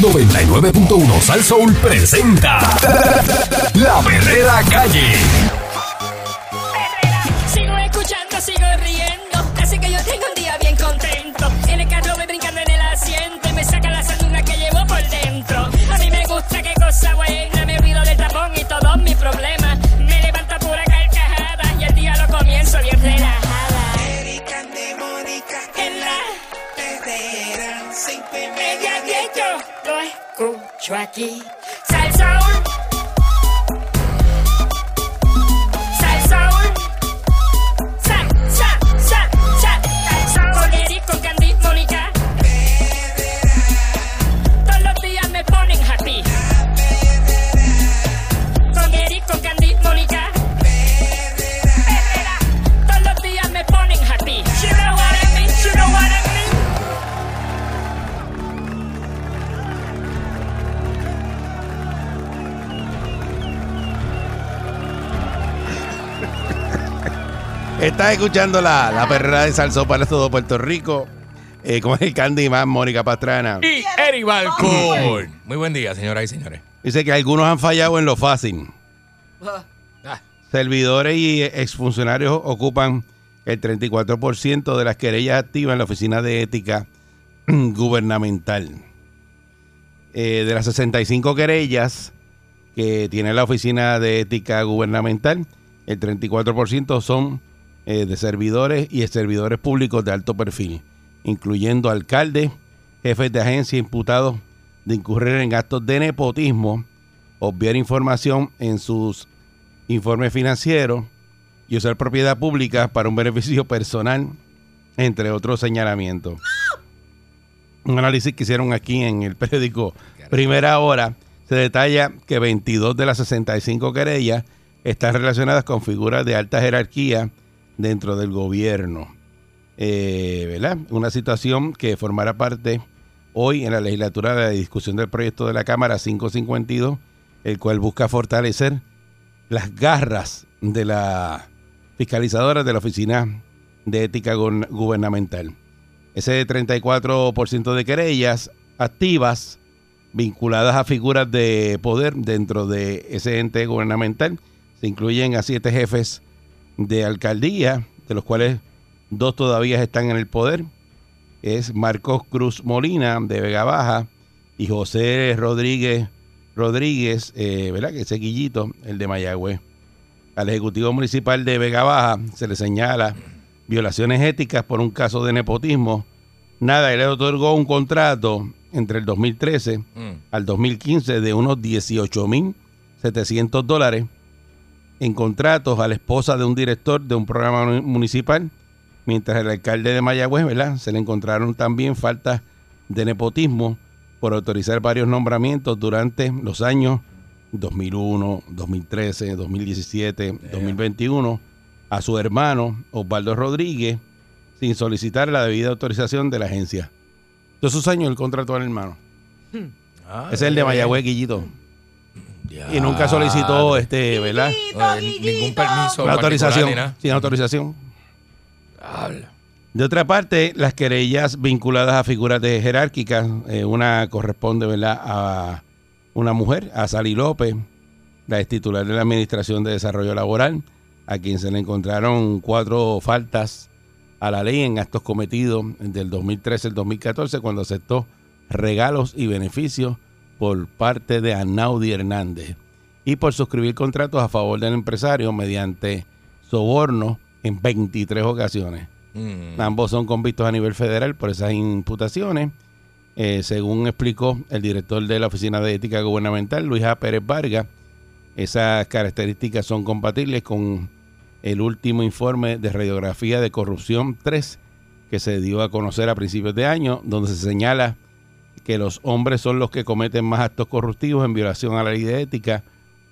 99.1 Sal Soul presenta La Verdadera Calle. Sigo escuchando, sigo riendo. Así que yo tengo un día bien contento. En el carro voy brincando en el asiento y me saca la sanduna que llevo por dentro. A mí me gusta, qué cosa buena. Escucho Estás escuchando la, la perrera de Salsó para todo Puerto Rico eh, con el Candyman Mónica Pastrana. Y Eri Balcour. Muy buen día, señoras y señores. Dice que algunos han fallado en lo fácil. Ah, Servidores y exfuncionarios ocupan el 34% de las querellas activas en la Oficina de Ética Gubernamental. Eh, de las 65 querellas que tiene la Oficina de Ética Gubernamental, el 34% son eh, de servidores y servidores públicos de alto perfil, incluyendo alcaldes, jefes de agencia imputados de incurrir en actos de nepotismo, obviar información en sus informes financieros y usar propiedad pública para un beneficio personal, entre otros señalamientos. Un análisis que hicieron aquí en el periódico Primera Hora se detalla que 22 de las 65 querellas están relacionadas con figuras de alta jerarquía dentro del gobierno. Eh, ¿verdad? Una situación que formará parte hoy en la legislatura de la discusión del proyecto de la Cámara 552, el cual busca fortalecer las garras de la fiscalizadora de la Oficina de Ética Gu- Gubernamental. Ese 34% de querellas activas vinculadas a figuras de poder dentro de ese ente gubernamental se incluyen a siete jefes de alcaldía, de los cuales dos todavía están en el poder. Es Marcos Cruz Molina de Vega Baja y José Rodríguez Rodríguez, eh, ¿verdad? Que ese guillito, el de Mayagüez. Al Ejecutivo Municipal de Vega Baja se le señala violaciones éticas por un caso de nepotismo. Nada, él le otorgó un contrato entre el 2013 mm. al 2015 de unos 18.700 dólares en contratos a la esposa de un director de un programa mu- municipal, mientras el alcalde de Mayagüez, ¿verdad? Se le encontraron también faltas de nepotismo por autorizar varios nombramientos durante los años 2001, 2013, 2017, 2021 a su hermano Osvaldo Rodríguez sin solicitar la debida autorización de la agencia. Todos esos años el contrato al hermano. Ah, Ese es el de eh, Mayagüez, Guillito. Ya. Y nunca solicitó este, ¿verdad? No, ni- ningún permiso. La autorización. Sin autorización. Diablo. De otra parte, las querellas vinculadas a figuras de jerárquicas, eh, una corresponde ¿verdad? a una mujer, a Sally López, la ex titular de la Administración de Desarrollo Laboral, a quien se le encontraron cuatro faltas a la ley en actos cometidos del 2013 al 2014, cuando aceptó regalos y beneficios por parte de Anaudi Hernández y por suscribir contratos a favor del empresario mediante soborno en 23 ocasiones. Mm. Ambos son convictos a nivel federal por esas imputaciones. Eh, según explicó el director de la Oficina de Ética Gubernamental, Luis A. Pérez Vargas, esas características son compatibles con el último informe de radiografía de corrupción 3 que se dio a conocer a principios de año, donde se señala que los hombres son los que cometen más actos corruptivos en violación a la ley de ética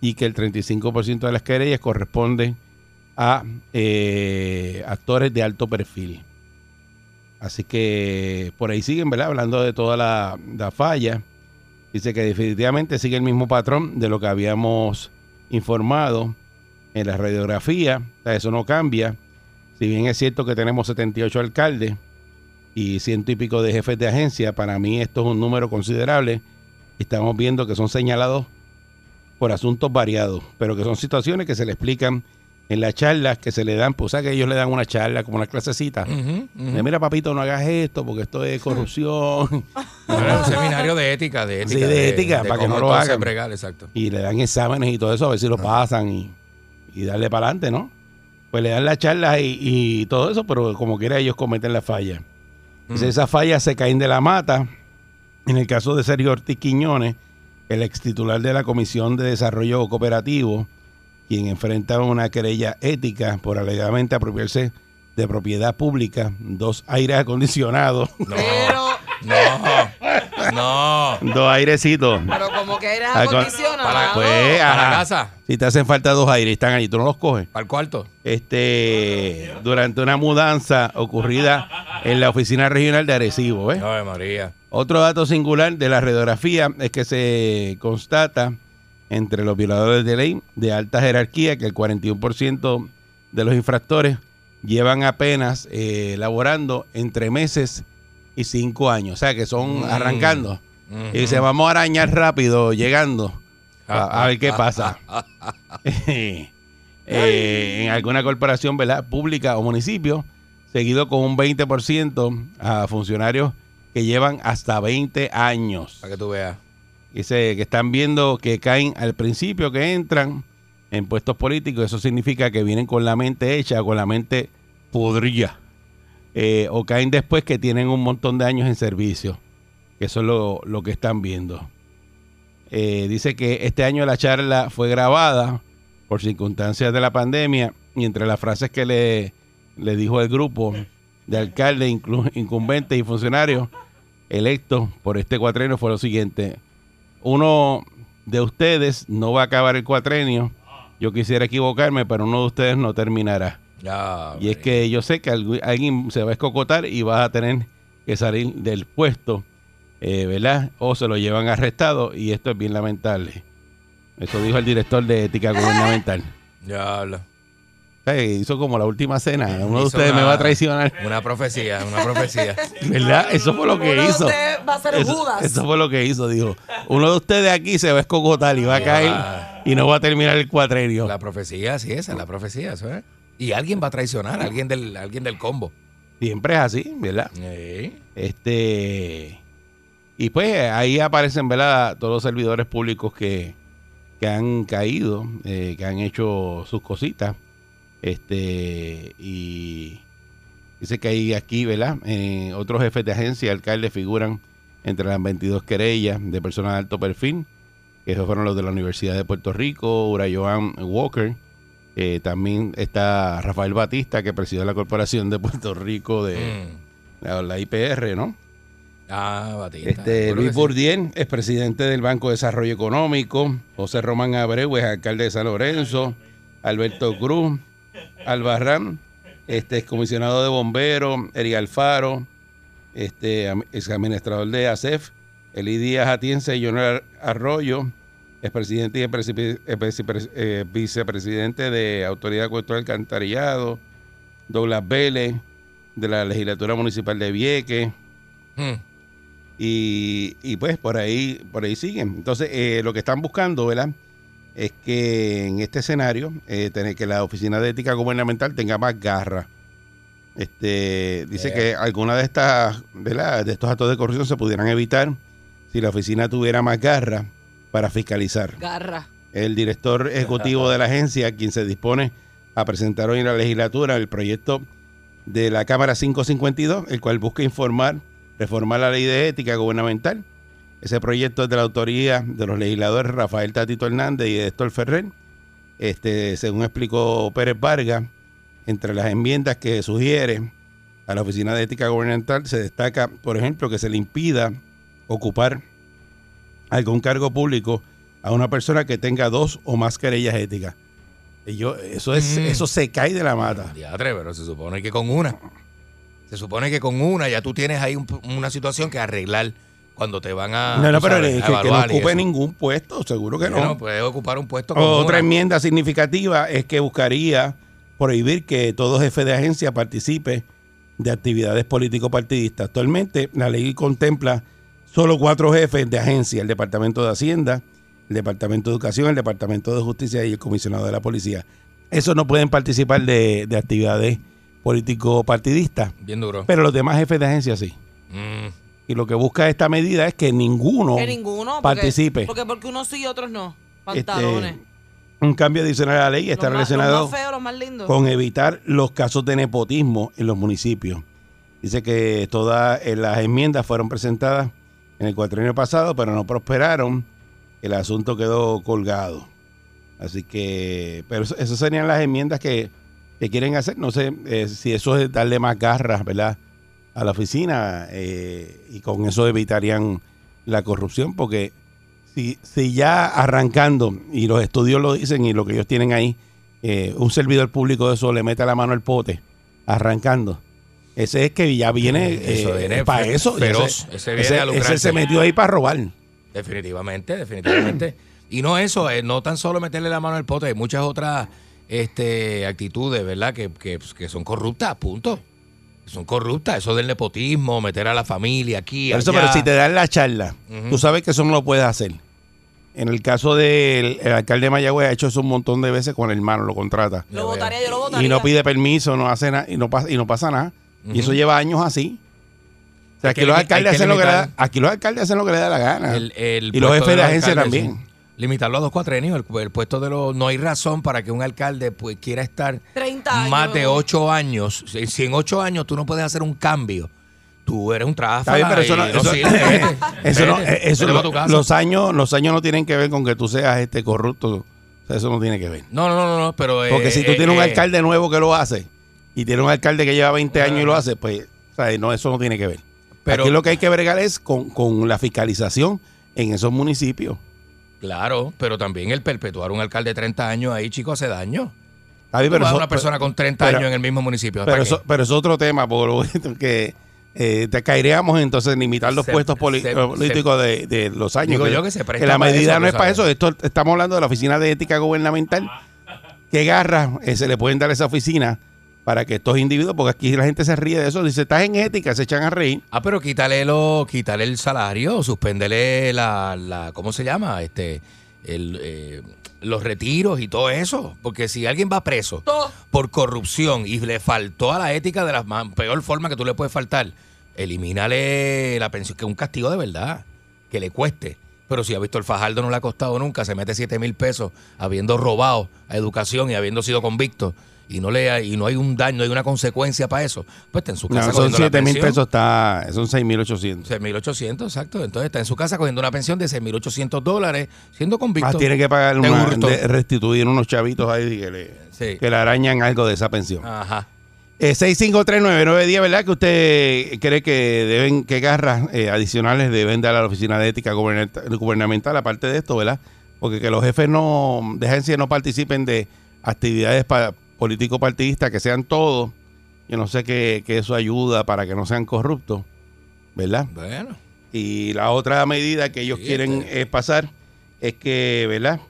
y que el 35% de las querellas corresponden a eh, actores de alto perfil. Así que por ahí siguen, ¿verdad? Hablando de toda la, la falla. Dice que definitivamente sigue el mismo patrón de lo que habíamos informado en la radiografía. Eso no cambia. Si bien es cierto que tenemos 78 alcaldes y ciento y pico de jefes de agencia, para mí esto es un número considerable estamos viendo que son señalados por asuntos variados, pero que son situaciones que se le explican en las charlas que se le dan, pues o sea que ellos le dan una charla como una clasecita. De, Mira, papito, no hagas esto porque esto es corrupción. Era un seminario de ética, de ética. Sí, de ética, para que no lo hagan. bregar, exacto. y le dan exámenes y todo eso, a ver si lo pasan y, y darle para adelante, ¿no? Pues le dan la charla y, y todo eso, pero como quiera ellos cometen la falla. Mm. esas fallas se caen de la mata. En el caso de Sergio Ortiz Quiñones, el ex titular de la Comisión de Desarrollo Cooperativo, quien enfrenta una querella ética por alegadamente apropiarse de propiedad pública, dos aires acondicionados, No, no, no. dos airecitos. pero como que eres con- acondicionado. para- Pues, Para casa, Si te hacen falta dos aires, están allí, tú no los coges. para el cuarto. este durante una mudanza ocurrida en la oficina regional de Arecibo. ¿ves? Ave María. Otro dato singular de la radiografía es que se constata entre los violadores de ley de alta jerarquía que el 41% de los infractores llevan apenas eh, laborando entre meses y cinco años. O sea, que son Mm. arrancando. Y dice, vamos a arañar rápido, llegando. A, a ver qué pasa. Eh, en alguna corporación ¿verdad? pública o municipio, seguido con un 20% a funcionarios que llevan hasta 20 años. Para que tú veas. Dice que están viendo que caen al principio que entran en puestos políticos. Eso significa que vienen con la mente hecha, con la mente podrida. Eh, o caen después que tienen un montón de años en servicio. Eso es lo, que están viendo. Eh, dice que este año la charla fue grabada por circunstancias de la pandemia y entre las frases que le, le dijo el grupo de alcaldes, incumbentes y funcionarios electos por este cuatrenio fue lo siguiente. Uno de ustedes no va a acabar el cuatrenio. Yo quisiera equivocarme, pero uno de ustedes no terminará. Y es que yo sé que algu- alguien se va a escocotar y vas a tener que salir del puesto, eh, ¿verdad? O se lo llevan arrestado y esto es bien lamentable. Eso dijo el director de ética gubernamental. Ya habla. O sea, hizo como la última cena. Uno de ustedes me va a traicionar. Una profecía, una profecía. ¿Verdad? Eso fue lo que Uno de hizo. ustedes va a ser Eso, Judas. eso fue lo que hizo, dijo. Uno de ustedes aquí se va a escocotar y va a caer y no va a terminar el cuatrenio. La profecía, sí, esa es la profecía, eso es. Y alguien va a traicionar, alguien del, alguien del combo. Siempre es así, ¿verdad? Sí. Este y pues ahí aparecen, ¿verdad? Todos los servidores públicos que, que han caído, eh, que han hecho sus cositas. Este y dice que hay aquí, ¿verdad? Eh, otros jefes de agencia, alcaldes figuran entre las 22 querellas de personas de alto perfil, que esos fueron los de la Universidad de Puerto Rico, Urayoan Walker. Eh, también está Rafael Batista, que presidió la Corporación de Puerto Rico de Mm. la, la IPR, ¿no? Ah, Batista. Este, Luis sí. Bourdieu es presidente del Banco de Desarrollo Económico. José Román Abreu es alcalde de San Lorenzo. Alberto Cruz, Albarrán, este, es comisionado de bomberos. Eric Alfaro, este, ex administrador de ASEF. Eli Díaz Atienza y Jonel Arroyo, es presidente y eh, vicepre- vicepresidente de Autoridad del Alcantarillado. Douglas Vélez, de la Legislatura Municipal de Vieques. Mm. Y, y pues por ahí, por ahí siguen. Entonces, eh, lo que están buscando, ¿verdad? Es que en este escenario, eh, tener que la Oficina de Ética Gubernamental tenga más garra. Este, dice que algunas de estas, ¿verdad? De estos actos de corrupción se pudieran evitar si la oficina tuviera más garra para fiscalizar. Garra. El director ejecutivo de la agencia, quien se dispone a presentar hoy en la legislatura el proyecto de la Cámara 552, el cual busca informar, reformar la ley de ética gubernamental. Ese proyecto es de la autoría de los legisladores Rafael Tatito Hernández y Héctor Ferrer. Este, según explicó Pérez Vargas, entre las enmiendas que sugiere a la Oficina de Ética Gubernamental se destaca, por ejemplo, que se le impida ocupar algún cargo público a una persona que tenga dos o más querellas éticas. Y yo, eso es, Mm. eso se cae de la mata. Diatre, pero se supone que con una. Se supone que con una ya tú tienes ahí un- una situación que arreglar cuando te van a. no, no, pero sabes, que, no ocupe ningún puesto, seguro que Bueno, no. puede ocupar un puesto con Otra una. enmienda significativa es que buscaría prohibir que todo jefe de agencia participe de actividades político-partidistas. Actualmente la ley contempla solo cuatro jefes de agencia, el Departamento de Hacienda, el Departamento de Educación, el Departamento de Justicia y el Comisionado de la Policía. Esos no pueden participar de, de actividades político-partidistas, Bien duro. pero los demás jefes de agencia sí. Mm. Y lo que busca esta medida es que ninguno Que ninguno. Porque, participe. Porque, porque unos sí y otros no. Este, Pantalones. un cambio adicional a la ley Los está más- relacionado Los más feos, los más lindos. con evitar los casos de nepotismo en los municipios. Dice que todas las enmiendas fueron presentadas en el cuatrienio pasado, pero no prosperaron. El asunto quedó colgado. Así que, pero esas serían las enmiendas que, que quieren hacer. No sé eh, si eso es darle más garras, ¿verdad? A la oficina eh, y con eso evitarían la corrupción, porque si, si ya arrancando, y los estudios lo dicen y lo que ellos tienen ahí, eh, un servidor público de eso le mete la mano al pote, arrancando. Ese es que ya viene, Eso eh, para eso. feroz. Ese, Ese viene ese- a lucrarse. ese se metió ahí para robar. Definitivamente, definitivamente. y no eso, eh, no tan solo meterle la mano al pote, hay muchas otras este, actitudes, ¿verdad? Que, que, pues, que son corruptas, punto. Son corruptas, eso del nepotismo, meter a la familia aquí, Por eso, allá. pero si te dan la charla, tú sabes que eso no lo puedes hacer. En el caso del el alcalde de Mayagüez ha hecho eso un montón de veces con el hermano, lo contrata. Lo votaría, yo lo votaría. Y no pide permiso, no hace nada y no pasa, y no pasa nada. Y eso lleva años así. O sea, aquí que los alcaldes hacen lo que le da, aquí los alcaldes hacen lo que le da la gana. El- el y los jefes de los agencia alcaldes, también. sí. Limitarlo a dos cuatrenios, el, el puesto de los... No hay razón para que un alcalde pues, quiera estar 30 años. más de ocho años. Si, si en ocho años tú no puedes hacer un cambio, tú eres un bien, pero eso no, eso- eso no- eso los años, los años no tienen que ver con que tú seas este corrupto. O sea, eso no tiene que ver. No, no, no, no, pero... eh, Porque si tú eh, tienes un eh, alcalde nuevo que lo hace y tienes un alcalde que lleva 20 años y lo hace, pues, sea, no, eso no tiene que ver. Pero- Aquí lo que hay que bregar es con, con la fiscalización en esos municipios. Claro, pero también el perpetuar un alcalde de 30 años ahí, chico, hace daño. Está bien, Pero eso- una persona con 30 pero- años en el mismo municipio. Pero ¿para eso, pero es otro tema, por que eh, te caeríamos entonces en limitar los Se- puestos se- políticos de, de los años. Digo que, yo que se presta la medida eso, no es para sabes. eso. Esto, estamos hablando de la Oficina de Ética Gubernamental. ¿Qué garras eh, se le pueden dar a esa oficina para que estos individuos, porque aquí la gente se ríe de eso, dice, estás en ética, se echan a reír. Ah, pero quítale, lo, quítale el salario, suspéndele la, la ¿cómo se llama? Este, el, eh, los retiros y todo eso. Porque si alguien va preso por corrupción y le faltó a la ética de la peor forma que tú le puedes faltar, elimínale la pensión, que es un castigo de verdad, que le cueste. Pero si ha visto el Fajardo no le ha costado nunca, se mete 7 mil pesos habiendo robado a educación y habiendo sido convicto y no le y no hay un daño, no hay una consecuencia para eso, pues está en su No, casa son cogiendo la 7 mil pesos, está, son 6 mil 800. 6.800, exacto. Entonces está en su casa cogiendo una pensión de 6.800 dólares, siendo convicto. Más tiene que pagar una, de restituir unos chavitos ahí que le, Sí. que le arañan algo de esa pensión. Ajá. Eh, 6539910, ¿verdad? Que usted cree que deben, que garras eh, adicionales deben dar a la Oficina de Ética Gubernamental, aparte de esto, ¿verdad? Porque que los jefes no, de agencia no participen de actividades pa- político-partidistas, que sean todos. Yo no sé que, que eso ayuda para que no sean corruptos, ¿verdad? Bueno. Y la otra medida que ellos Sí, quieren este. eh, pasar es que, ¿verdad?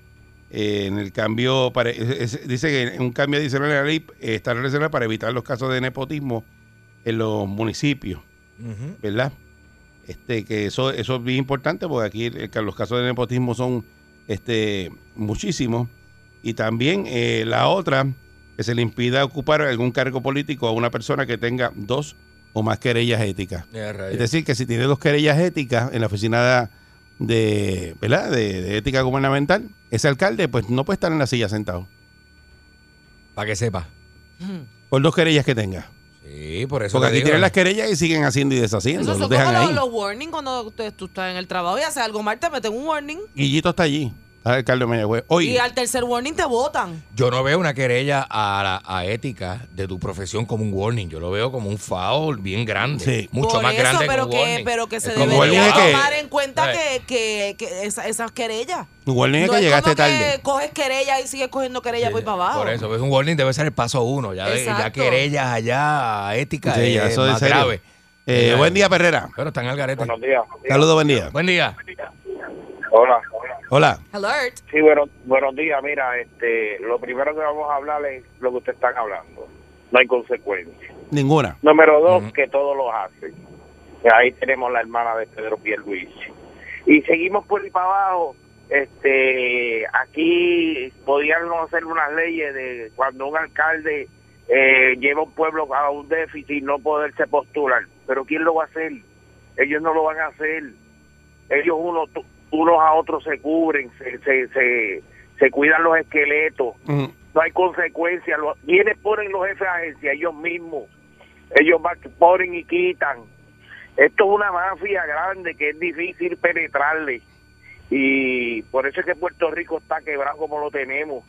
Eh, en el cambio, para, es- es- dice que en un cambio adicional a la ley eh, está relacionado para evitar los casos de nepotismo en los municipios. ¿verdad? Este, que eso, eso es bien importante porque aquí el- los casos de nepotismo son este, muchísimos. Y también eh, la otra, que se le impida ocupar algún cargo político a una persona que tenga dos o más querellas éticas. Es decir, que si tiene dos querellas éticas en la oficina de, ¿verdad? De, de ética gubernamental, ese alcalde pues no puede estar en la silla sentado. Para que sepa. Por dos querellas que tenga. Sí, por eso. Porque aquí digo. tienen las querellas y siguen haciendo y deshaciendo. Eso los son dejan como los, ahí. los warnings cuando usted- tú estás en el trabajo y haces algo mal, te meten un warning. Guillito está allí. Alcalde de Mayagüez. Hoy, Y al tercer warning te votan. Yo no veo una querella a, la, a ética de tu profesión como un warning. Yo lo veo como un foul bien grande. Sí. Mucho Por más eso, grande pero que un warning. pero que se Es warning debería es que- tomar en cuenta que, que, que esa- esas querellas. igual ni es que es llegaste como tarde. que coges querella y sigues cogiendo querella por ahí para abajo. Por eso, pues un warning debe ser el paso uno. Ya, de- ya Exacto. querellas allá, a ética, Sí, ya, es eso es más grave. Eh, Eh, buen día, Perrera. Pero están al garete. Buenos días. Saludos, buen día. Buen día. Hola. Hola. Alert. Sí, bueno, buenos días. Mira, este, lo primero que vamos a hablar es lo que ustedes están hablando. No hay consecuencias. Ninguna. Número dos, que todos lo hacen. Ahí tenemos la hermana de Pedro Pierluisi. Y seguimos por ahí para abajo. Este, aquí podían hacer unas leyes de cuando un alcalde eh, lleva un pueblo a un déficit no poderse postular. Pero ¿quién lo va a hacer? Ellos no lo van a hacer. Ellos uno, unos a otros se cubren, se, se, se, se cuidan los esqueletos no hay consecuencias. Los, ¿Quiénes ponen los jefes de agencia? Ellos mismos. Ellos van- ponen y quitan. Esto es una mafia grande que es difícil penetrarle. Y por eso es que Puerto Rico está quebrado como lo tenemos.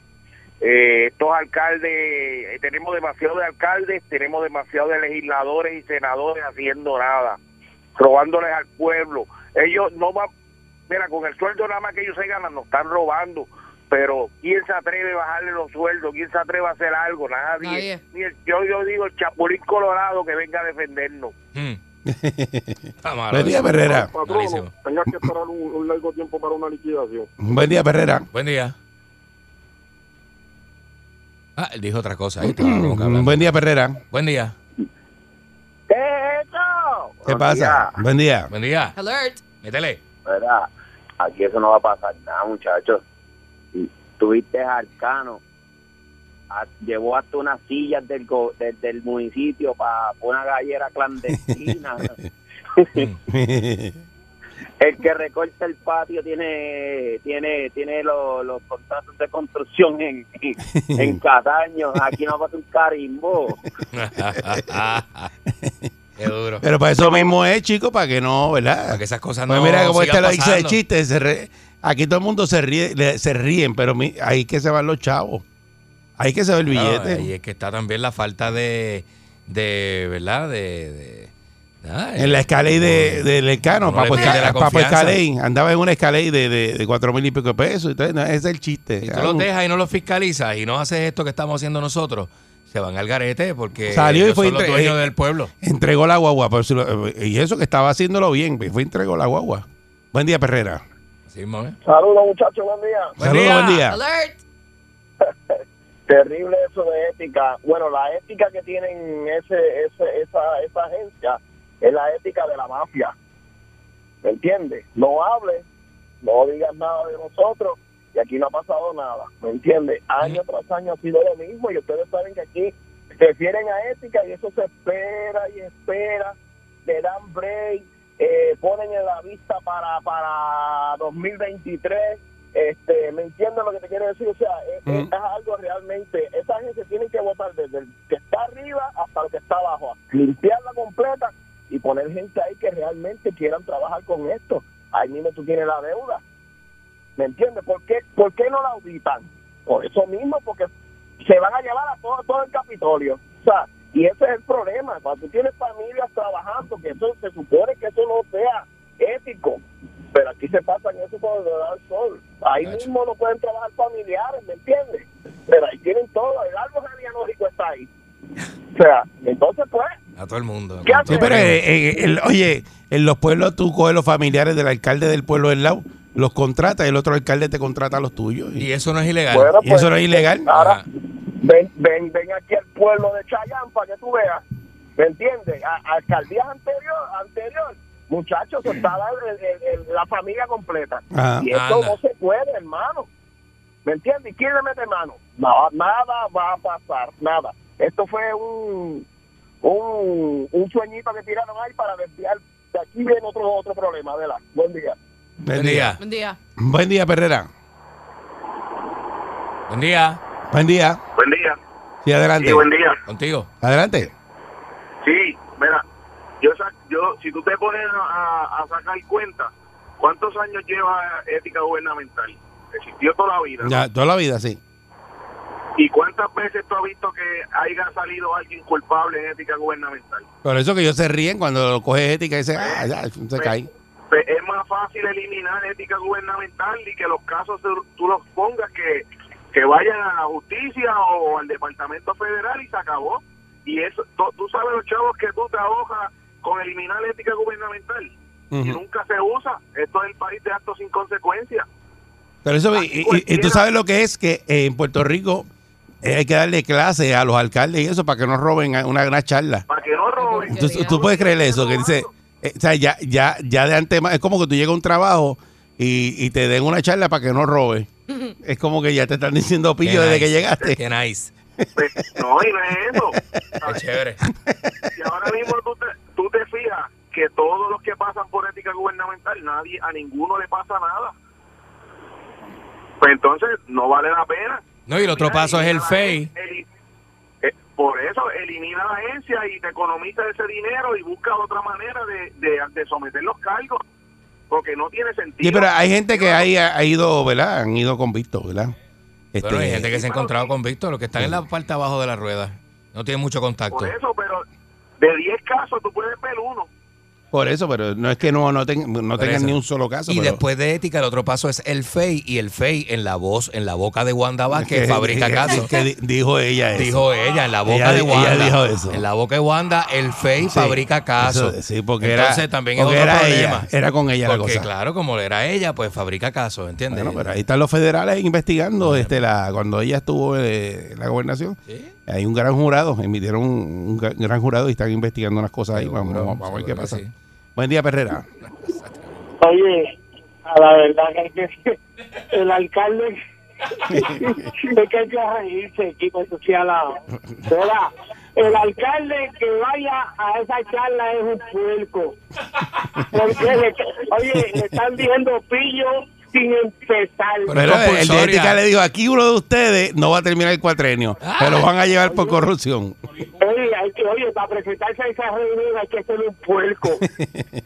Eh, estos alcaldes, eh, tenemos demasiado de alcaldes, tenemos demasiado de legisladores y senadores haciendo nada, robándoles al pueblo. Ellos no van, mira, con el sueldo nada más que ellos se ganan, nos están robando. Pero ¿quién se atreve a bajarle los sueldos? ¿Quién se atreve a hacer algo? Nadie. Nadie. Ni el- yo, yo digo el Chapulín Colorado que venga a defendernos. Mm. Está malo Buen día. Malísimo. tengas que esperar un, un largo tiempo para una liquidación. Buen día, Perrera. Buen día. Ah, él dijo otra cosa. Ahí. Buen día, Perrera. Buen día. ¿Qué es eso? ¿Qué pasa? Buen día. Buen día. Alert. Métele. ¿verdad? Aquí eso no va a pasar nada, muchachos. Tuviste Arcano, a- llevó hasta unas sillas del, go- del, del municipio para una gallera clandestina. el que recorta el patio tiene tiene tiene los, los contratos de construcción en, en, en Cataño. Aquí no pasa un carimbo. Qué duro. Pero para eso mismo es, chico, para que no, ¿verdad? Para que esas cosas no Pues mira, como sigan este lo dice de pasando. chiste, se re- aquí todo el mundo se ríe, le- se ríen, pero mi- ahí que se van los chavos. Ahí que se ve el Claro, billete. y es que está también la falta de, de ¿verdad? De, de- ah, en la escaley de, de Lecano, le Papo, pierde la Esca- Papo confianza. Escaley, andaba en una escaley de, de, de cuatro mil y pico de pesos. Entonces, no, ese es el chiste. Si tú los dejas y no los fiscalizas y no haces esto que estamos haciendo nosotros, se van al garete porque Salió y fue son los entre- dueños eh, del pueblo. Entregó la guagua, pero si lo- y eso que estaba haciéndolo bien, fue y entregó la guagua. Buen día, Perrera. Mismo, ¿eh? Saludos, muchachos, buen día. Buen Saludos, día. buen día. Alert. Terrible eso de ética. Bueno, la ética que tienen ese, ese, esa, esa agencia es la ética de la mafia. ¿Me entiendes? No hables, no digas nada de nosotros y aquí no ha pasado nada. ¿Me entiendes? Año tras año ha sido lo mismo y ustedes saben que aquí refieren a ética y eso se espera y espera, le dan break, eh, ponen en la vista para, para 2023. Este, ¿Me entiendes lo que te quiero decir? O sea, es algo realmente. Esa gente tiene que votar desde el que está arriba hasta el que está abajo, limpiarla completa y poner gente ahí que realmente quieran trabajar con esto. Ahí mismo tú tienes la deuda. ¿Me entiendes? ¿Por qué, ¿Por qué no la auditan? Por eso mismo, porque se van a llevar a todo, todo el Capitolio. O sea, y ese es el problema. Cuando tú tienes familias trabajando, que eso se supone que eso no sea ético. Pero aquí se pasan eso por el sol. Ahí Nacho. mismo no pueden trabajar familiares, ¿me entiendes? Pero ahí tienen todo. El árbol genealógico está ahí. O sea, entonces pues, A todo el mundo. ¿Qué? Sí, pero eh, eh, el- oye, en los pueblos tú coges los familiares del alcalde del pueblo del lado, los contratas y el otro alcalde te contrata a los tuyos. Y, Y eso no es ilegal. Bueno, y eso no es ilegal. Ahora, Ajá. ven, ven, ven aquí al pueblo de Chayán para que tú veas. ¿Me entiendes? A, alcaldías anterior, anterior, muchachos, estaba el- el- el- la familia completa. Ajá. Y eso Anda. no se puede, hermano. ¿Me entiendes? ¿Y quién le mete mano? No, nada va a pasar, nada. Esto fue un, un, un sueñito que tiraron ahí para desviar. De aquí viene otro otro problema, ¿verdad? Buen día. Buen día. Buen día. Buen día, Perrera. Buen día. Buen día. Buen día. Sí, adelante. Sí, buen día. Contigo. Adelante. Sí, mira, yo, yo si tú te pones a, a sacar cuenta, ¿cuántos años lleva ética gubernamental? Existió toda la vida. ¿no? Ya, toda la vida, sí. ¿Y cuántas veces tú has visto que haya salido alguien culpable en ética gubernamental? Por eso que ellos se ríen cuando lo coge ética y dice, ah, ya, se Pues, cae. pues, es más fácil eliminar ética gubernamental y que los casos tú, los pongas que, que vayan a la justicia o al departamento federal y se acabó. Y eso, tú, sabes los chavos que tú te ahogas con eliminar ética gubernamental y nunca se usa. Esto es el país de actos sin consecuencias. Pero eso, y, y- y tú sabes lo que es que en Puerto Rico eh, hay que darle clase a los alcaldes y eso para que no roben una gran charla. Para que no roben. Tú, tú puedes creer eso, que dice, eh, o sea, ya, ya, ya de antemano, es como que tú llegas a un trabajo y, y te den una charla para que no robes. Es como que ya te están diciendo pillo Qué desde nice, que llegaste. Qué nice. Pues, no, y no es eso. Qué chévere. Y ahora mismo tú te, tú te fijas que todos los que pasan por ética gubernamental, nadie, a ninguno le pasa nada. Pues entonces no vale la pena. No, y el otro Mira, paso es el FEI. eli- eh, por eso, elimina la agencia y te economiza ese dinero y busca otra manera de, de, de someter los cargos. Porque no tiene sentido. Sí, pero hay gente que ahí ha, ha ido, ¿verdad? Han ido convictos, ¿verdad? Este, Pero hay gente que se ha encontrado con Víctor, los que están en la parte abajo de la rueda. No tienen mucho contacto. Por eso, pero de 10 casos tú puedes ver uno. Por eso, pero no es que no, no, ten- no tengan eso. ni un solo caso. Y pero- después de ética, el otro paso es el FEI. Y el FEI en la voz, en la boca de Wanda Vázquez, que- fabrica casos. que dijo ella eso. Dijo ella, en la boca Ella- de ella Wanda. dijo eso. En la boca de Wanda, el FEI Sí, fabrica casos. eso- sí, porque Entonces era, también es otro era problema. ella, era con ella la Porque cosa. claro, como era ella, pues fabrica casos, ¿entiendes? Bueno, pero ahí están los federales investigando este la cuando ella estuvo eh, en la gobernación. Sí. Hay un gran jurado, emitieron un, un gra- gran jurado y están investigando unas cosas ahí. Seguro, Vamos, vamos a ver qué pasa. sí. Buen día, Perrera. Oye, a la verdad que es que el alcalde es que hay que reírse, equipo social. ¿verdad? El alcalde que vaya a esa charla es un puerco. Porque le- oye, le están diciendo pillo sin empezar. Pero Pero el de ética le dijo, aquí uno de ustedes no va a terminar el cuatrenio, Ah. se lo van a llevar por corrupción. Oye, hay que, oye, para presentarse a esa reunión hay que ser un puerco.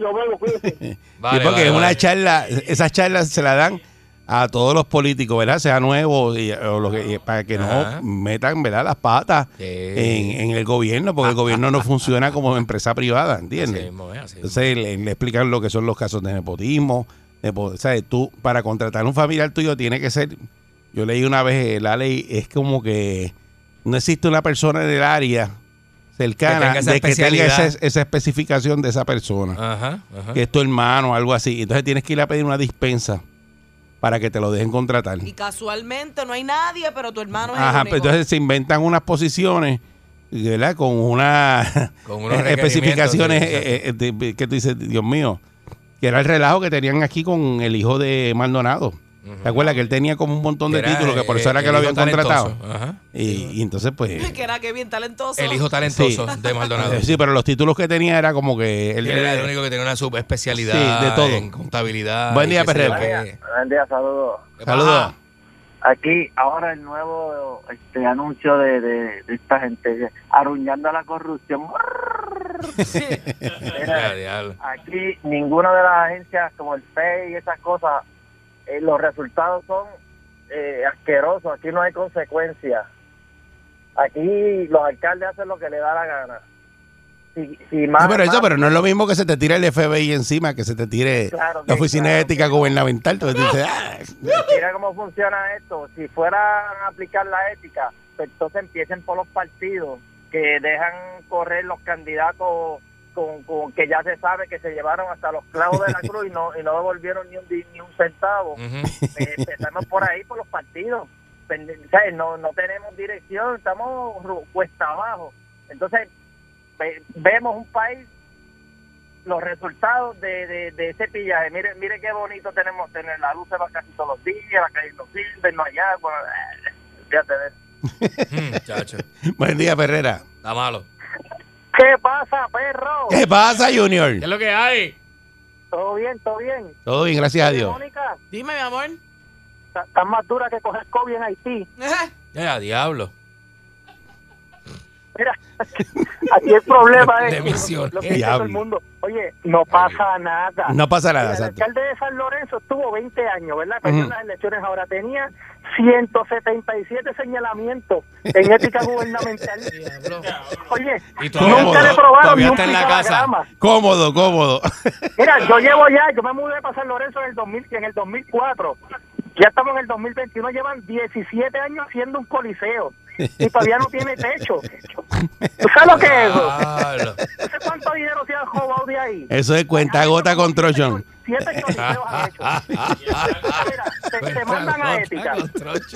Lo vemos, cuídense. Vale, Sí, porque vale, es una vale. charla, esas charlas se la dan a todos los políticos, ¿verdad? Sea nuevo y- o lo que, y para que Ajá. no metan, ¿verdad? Las patas Sí. en, en el gobierno, porque el gobierno no funciona como empresa privada, ¿entiendes? mismo. Entonces le, le explican lo que son los casos de nepotismo. nepo- ¿sabes? Tú, para contratar un familiar tuyo tiene que ser, yo leí una vez, eh, la ley es como que no existe una persona en el área cercana Que de que tenga esa, esa especificación de esa persona Ajá, ajá. que es tu hermano o algo así. Entonces tienes que ir a pedir una dispensa para que te lo dejen contratar. Y casualmente no hay nadie, pero tu hermano es el Ajá, único. pues entonces se inventan unas posiciones, ¿verdad? Con una Con unos especificaciones sí, eh, eh, de- que tú dices, Dios mío, que era el relajo que tenían aquí con el hijo de Maldonado. ¿Te acuerdas que él tenía como un montón de títulos que por eso eh, era que lo habían contratado? Ajá. Y, y entonces pues... que era que bien talentoso. El hijo talentoso Sí. de Maldonado. Sí, pero los títulos que tenía era como que... Él Él, era el único que tenía una subespecialidad Sí, de todo. en contabilidad. Buen día, qué. Buen día, saludos. ¿Qué Saludos. Aquí, ahora el nuevo este anuncio de, de, de esta gente arruñando a la corrupción. Aquí, ninguna de las agencias como el FEI y esas cosas, eh, los resultados son eh, asquerosos. Aquí no hay consecuencias. Aquí los alcaldes hacen lo que les da la gana. Si, si más, pero eso, más- pero no es lo mismo que se te tire el FBI encima, que se te tire Claro la Oficina claro Ética Gubernamental. Tú dices, ah, Mira cómo funciona esto. Si fueran a aplicar la ética, pues entonces empiecen por los partidos que dejan correr los candidatos con, con- que ya se sabe que se llevaron hasta los clavos de la cruz y no, y no devolvieron ni un, ni un centavo. Eh, empezamos por ahí, por los partidos. ¿sabes? No, no tenemos dirección, estamos cuesta abajo. Entonces, ve- vemos un país, los resultados de, de, de ese pillaje. Mire, mire qué bonito tenemos tener la luz se va casi todos los días, la calle no sirve, no hay agua. eh, Fíjate de eso. Mm, chacho. buen día, Perrera. Está malo. ¿Qué pasa, perro? ¿Qué pasa, Junior? ¿Qué es lo que hay? ¿Todo bien, todo bien? Todo bien, gracias a Dios. Mónica, Dime, mi amor. estás más dura que coger COVID en Haití. Ya, diablo. Mira, aquí el problema De es misión. lo que dice Diablo. todo el mundo. Oye, no pasa nada. No pasa nada, Mira, el exacto. alcalde de San Lorenzo estuvo 20 años, ¿verdad? Perdió Ujú. las elecciones ahora. Tenía 177 señalamientos en ética gubernamental. Oye, Y nunca le probaron ni un en la casa. Cómodo, cómodo. Mira, yo llevo ya, yo me mudé para San Lorenzo en el, 2000, en el 2004. Ya estamos en el 2021, llevan 17 años siendo un coliseo. y todavía no tiene techo. ¿Tú sabes lo que es eso? ¿Tú sabes cuánto dinero se han robado de ahí? Eso es cuenta gota construction. Siete choriceos han hecho. Mira, te, te mandan a ética.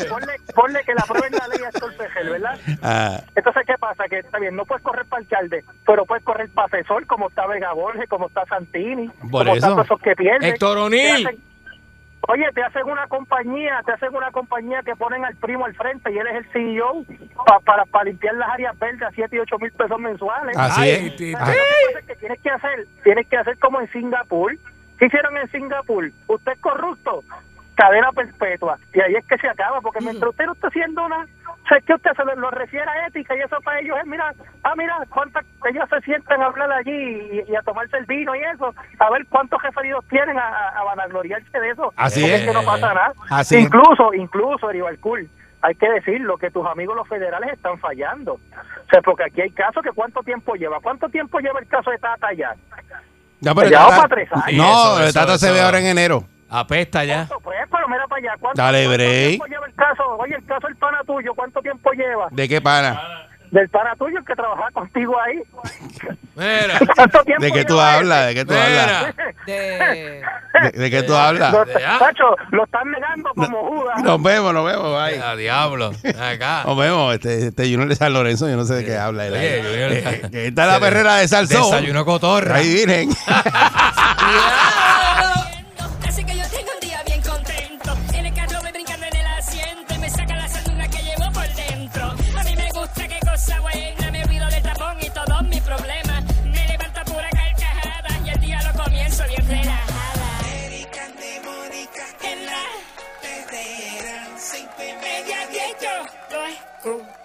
Ponle, ponle que la prueba en la ley es torpejel, ¿verdad? Ah, Entonces, ¿qué pasa? Que está bien, no puedes correr para alcalde, pero puedes correr para asesor, como está Vega Borges, como está Santini, Por como eso. esos que pierden. Héctor O'Neill. Oye, te hacen una compañía, te hacen una compañía que ponen al primo al frente y él es el CEO pa- para, para limpiar las áreas verdes a 7 y 8 mil pesos mensuales. así Ay, es. Lo que pasa es que tienes que hacer, tienes que hacer como en Singapur. ¿Qué hicieron en Singapur? Usted es corrupto, cadena perpetua. Y ahí es que se acaba, porque mientras usted no está haciendo una, es que usted se lo, lo refiere a ética y eso para ellos es, mira, ah, mira, cuántas, ellos se sientan a hablar allí y, y a tomarse el vino y eso, a ver cuántos referidos tienen a, a, vanagloriarse de eso. Así Porque es. que no pasa nada. Así es. incluso, incluso, Cool hay que decirlo, que tus amigos los federales están fallando. O sea, porque aquí hay casos que cuánto tiempo lleva. ¿Cuánto tiempo lleva el caso de Tata ya? No, pero Ya Tata- va para tres años. No, Eso, Tata se eso. ve ahora en enero. Apesta ya. Eso, Pues, pero mira para allá. ¿Cuánto, Dale, cuánto break. Caso? Oye, el caso del pana tuyo, ¿cuánto tiempo lleva? ¿De qué pana? Del pana tuyo, el que trabajaba contigo ahí. Mira. ¿Cuánto tiempo ¿De qué tú hablas? ¿De qué tú hablas? De... ¿De, de qué tú hablas? Tacho, lo están negando como Judas. Nos vemos, nos vemos. bye. A diablo. Acá. Nos vemos. Este, este Junior de San Lorenzo, yo no sé de qué habla. él ahí. Oye, Junior de- Eh, que está la perrera de Salsón. Desayuno cotorra. Ahí vienen.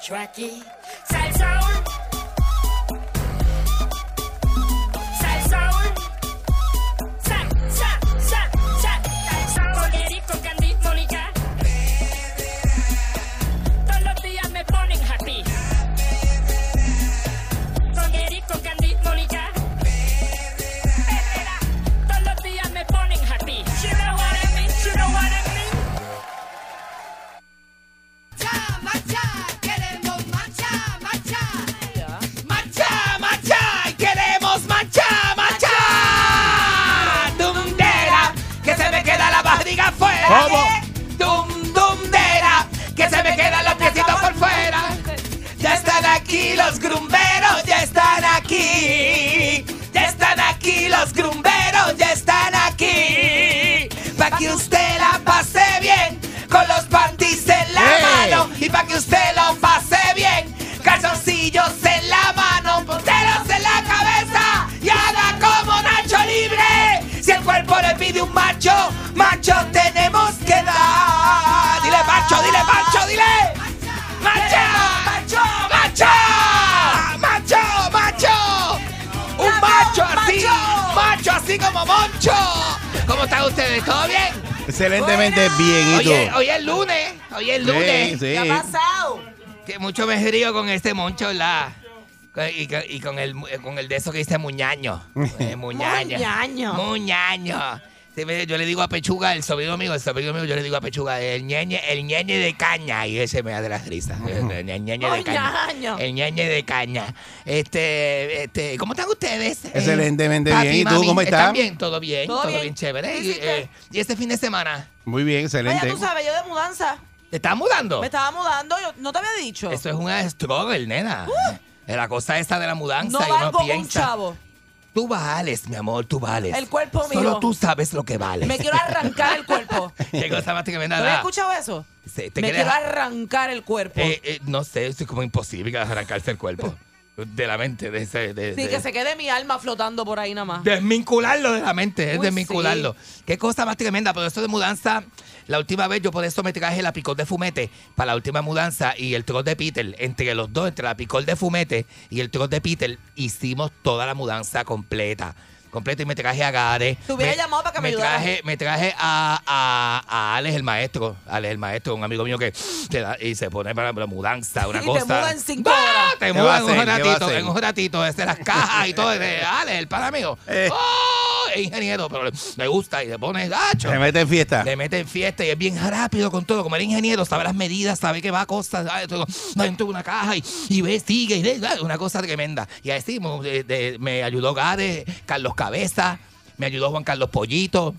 escucho ¿Cómo? ¡Dum, dumdera! ¡Que se me quedan los piecitos por fuera! ¡Ya están aquí los grumberos! ¡Ya están aquí! ¡Ya están aquí los grumberos! ¡Ya están aquí! Pa' que usted la pase bien con los panties en la mano y pa' que usted lo macho, macho tenemos que dar. Dile macho, dile macho, dile. ¡Macho! ¡Macho! ¡Macho! ¡Macho! ¡Macho! ¡Un macho así! ¡Macho así como Moncho! ¿Cómo están ustedes? ¿Todo bien? Excelentemente bien. ¿Y Hoy es, tú? hoy es lunes, hoy es lunes. Sí, ¿Qué ha pasado? Que mucho me río con este moncho, la Y, con- y con el con el de eso que dice muñaño. Eh, muñaño. Muñaño. Muñaño. Sí, Yo le digo a Pechuga, el sobrino mío, el sobrino mío, yo le digo a Pechuga, el ñeñe, el ñeñe de caña. Y ese me da de las risas. El, el ñeñe de caña. El ñeñe de caña. Este, este, ¿cómo están ustedes? Eh, Excelentemente papi, bien. ¿Y tú mami, cómo estás? ¿Están bien? Todo bien, ¿Todo todo, bien? bien? chévere. Eh, y este fin de semana, Muy bien, excelente. tú sabes, yo de mudanza. ¿te estás mudando? Me estaba mudando, yo no te había dicho. Eso es una struggle, nena. Eh, La cosa esa de la mudanza. no y uno un chavo. Tú vales, mi amor, tú vales. El cuerpo mío. Solo tú sabes lo que vales. Me quiero arrancar el cuerpo. Qué cosa más tremenda. ¿No da. escuchado eso? Se- te Me quiero arrancar el cuerpo. Eh, eh, no sé, es como imposible arrancarse el cuerpo de la mente. De ese, de, sí, de- que se quede mi alma flotando por ahí nada más. Desvincularlo de la mente, es Uy, desvincularlo. Qué cosa más tremenda, pero esto de mudanza, la última vez yo por eso me traje la picol de fumete para la última mudanza y el troz de Peter. Entre los dos, entre la picol de fumete y el troz de Peter, hicimos toda la mudanza completa. Completa y me traje a Gare. Te hubiera me, llamado para que me ayudara. traje, me traje a, a, a Alex el maestro. Alex el maestro, un amigo mío que te da- y se pone para la mudanza, una Y te cosa. muda en cinco ¡Ah! horas. Te ¿Qué va a mudan en un ratito, en un ratito, desde las cajas y todo, de Ale, el pana mío. Eh. ¡Oh! Es ingeniero, pero le, le gusta y le pone gacho. Se mete en fiesta. Le mete en fiesta y es bien rápido con todo. Como el ingeniero, sabe las medidas, sabe que va a sabe todo, dentro de una caja y, y ve, sigue, y ah, una cosa tremenda. Y así de- de- me ayudó Gade, Carlos Cabeza, me ayudó Juan Carlos Pollito.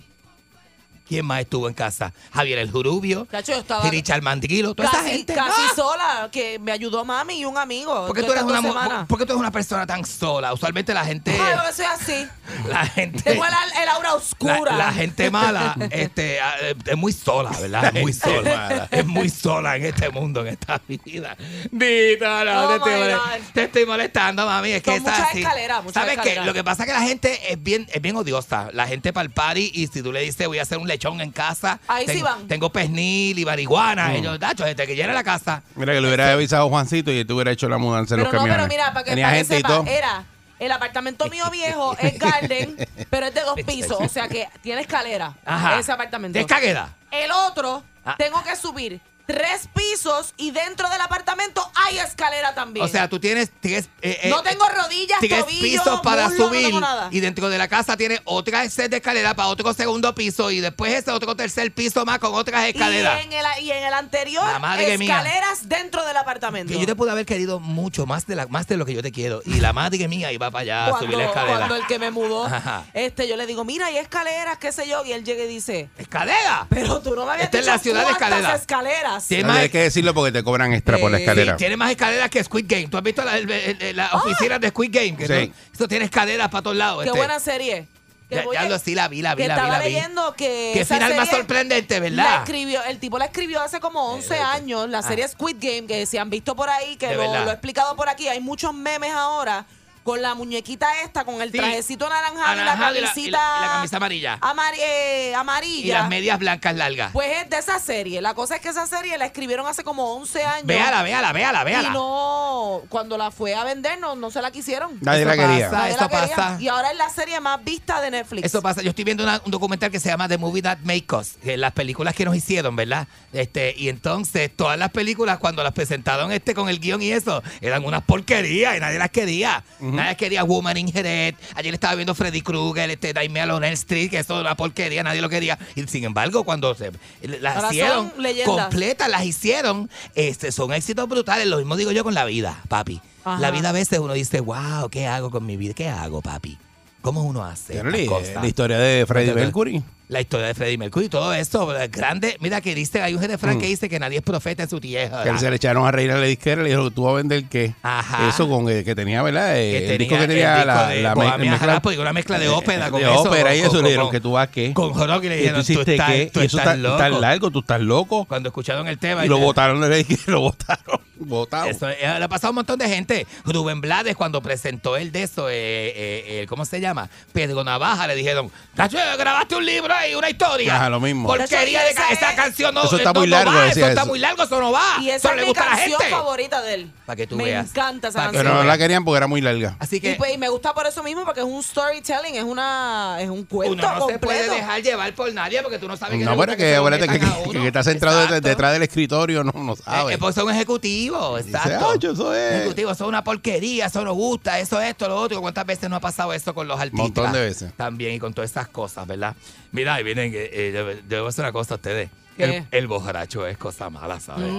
¿Quién más estuvo en casa? Javier El Jurubio, Chacho, yo estaba Richard Mandrilo, toda esa casi, gente. casi ¡Ah! sola, que me ayudó mami y un amigo. ¿Por qué, tú eres una, mu- por qué tú eres una persona tan sola? Usualmente la gente. Ay, yo soy así. La gente. Tengo el, el aura oscura. La, la gente mala este, eh, es muy sola, ¿verdad? Es muy sola. es muy sola en este mundo, en esta vida. Dita, no, Oh te, estoy God. te estoy molestando, mami. Es que Son está muchas así. escaleras, muchas ¿Sabes qué? escaleras. Lo que pasa es que la gente es bien, es bien odiosa. La gente para el party y si tú le dices voy a hacer un lechón en casa. Ahí sí van. Tengo pernil y marihuana. Mm. Ellos, Dacho, desde que llena la casa. Mira que le hubiera avisado a Juancito y tú hubiera hecho la mudanza en Pero los no, camiones. pero mira, para que, Tenía para que gente y sepa, todo. era el apartamento mío viejo, es garden, pero es de dos pisos, o sea que tiene escalera Ajá. ese apartamento. ¿Es cagueda? El otro, Ah. tengo que subir tres pisos y dentro del apartamento hay escalera también. O sea, tú tienes. tienes eh, eh, no tengo rodillas, Tienes tobillos, pisos para muslo, subir no tengo nada. y dentro de la casa tiene otra set de escalera para otro segundo piso y después ese otro tercer piso más con otras escaleras. Y en el, y en el anterior, La madre que mía. escaleras dentro del apartamento. Que yo te pude haber querido mucho más de la, más de lo que yo te quiero y la madre mía iba para allá a subir la escalera. cuando el que me mudó, Ajá. este, yo le digo, mira, hay escaleras, qué sé yo, y él llega y dice, ¿Escalera? pero tú no me habías Esta es dicho la ciudad de cuántas escaleras. Escaleras. Tiene No, más, Tienes que decirlo porque te cobran extra por la Eh, escalera. sí, tiene más escaleras que Squid Game. ¿Tú has visto la, el- el- la oficina de Squid Game? Que Sí. eso tiene escaleras para todos lados. Qué este. buena serie. Que Ya, lo sí la vi, la vi, que la vi, estaba la vi. leyendo que Qué esa final más serie sorprendente, La ¿verdad? escribió, el tipo la escribió hace como 11 años, la serie Squid Game, que si han visto por ahí, que Ah. Lo, lo he explicado por aquí, hay muchos memes ahora con la muñequita esta, con el Sí. trajecito anaranjado y la Anaranjado y la- camisita y la- y la camisa amarilla. amari- eh, amarilla. Y las medias blancas largas. Pues es de esa serie. La cosa es que esa serie la escribieron hace como 11 años. véala, véala, véala, véala. Y no, cuando la fue a vender, no, no se la quisieron. Nadie Eso la quería. pasa. Nadie eso la quería. pasa. Y ahora es la serie más vista de Netflix. Eso pasa. Yo estoy viendo una- un documental que se llama The Movie That Make Us, que las películas que nos hicieron, ¿verdad? Este, y entonces todas las películas cuando las presentaron este con el guion y eso, eran unas porquerías y nadie las quería. Nadie quería Woman in Head. Ayer estaba viendo Freddy Krueger, este Nightmare on Elm Street, que eso era una porquería, nadie lo quería. Y sin embargo, cuando se las Ahora hicieron completas, las hicieron, este, son éxitos brutales. Lo mismo digo yo con la vida, papi. Ajá. La vida a veces uno dice, wow, ¿qué hago con mi vida? ¿Qué hago, papi? ¿Cómo uno hace? Pero la historia de Entonces, Mercury. La historia de Freddie Mercury, todo eh, grande. Mira que dice, hay un refrán Mm. que dice que nadie es profeta en su tierra. Que se le echaron a reír a la disquera y le dijo, ¿tú vas a vender qué? Ajá. Eso con el que tenía, ¿verdad? Eh, Que el disco que el tenía disco la, de la me- Bohemia mezcla- una mezcla de ópera con de eso, ópera y con- eso le con- dijeron que tú vas qué. Con rock y le ¿Y dijeron, tú hiciste estás- qué? tú Y eso estás tan loco. largo, tú estás loco. Cuando escucharon el tema. Y lo ya- votaron de lo votaron. Votado. Eso, eh, le ha pasado a un montón de gente. Rubén Blades, cuando presentó el de eso, eh, eh, eh, ¿cómo se llama? Pedro Navaja, le dijeron, "Tacho, grabaste un libro ahí, una historia. Ajá, lo mismo. Porquería Eso- de ca- esa esa es- canción no Eso está no- muy no largo, va, decía eso está eso. muy largo, eso no va. y eso esa no es le mi gusta a la canción gente. favorita de él. Para que tú me veas. encanta esa que canción. Pero no la querían porque era muy larga. Así Y, que pues, y me gusta por eso mismo, porque es un storytelling, es una es un cuento uno no se completo. puede dejar llevar por nadie porque tú no sabes qué No, le pero gusta que se lo acuérdate que, metan a que, uno. que está centrado Exacto. detrás, del escritorio, no, no Eh, sabe. eh, pues son ejecutivos, exacto. "Ah, yo eso es". Ejecutivo, eso es una porquería, eso no gusta, eso, esto, lo otro. ¿Cuántas veces no ha pasado eso con los artistas? Montón de veces. También y con todas esas cosas, ¿verdad? Mira, ahí vienen, eh, eh, yo- yo debo hacer una cosa a ustedes. El, el borracho es cosa mala, ¿sabes?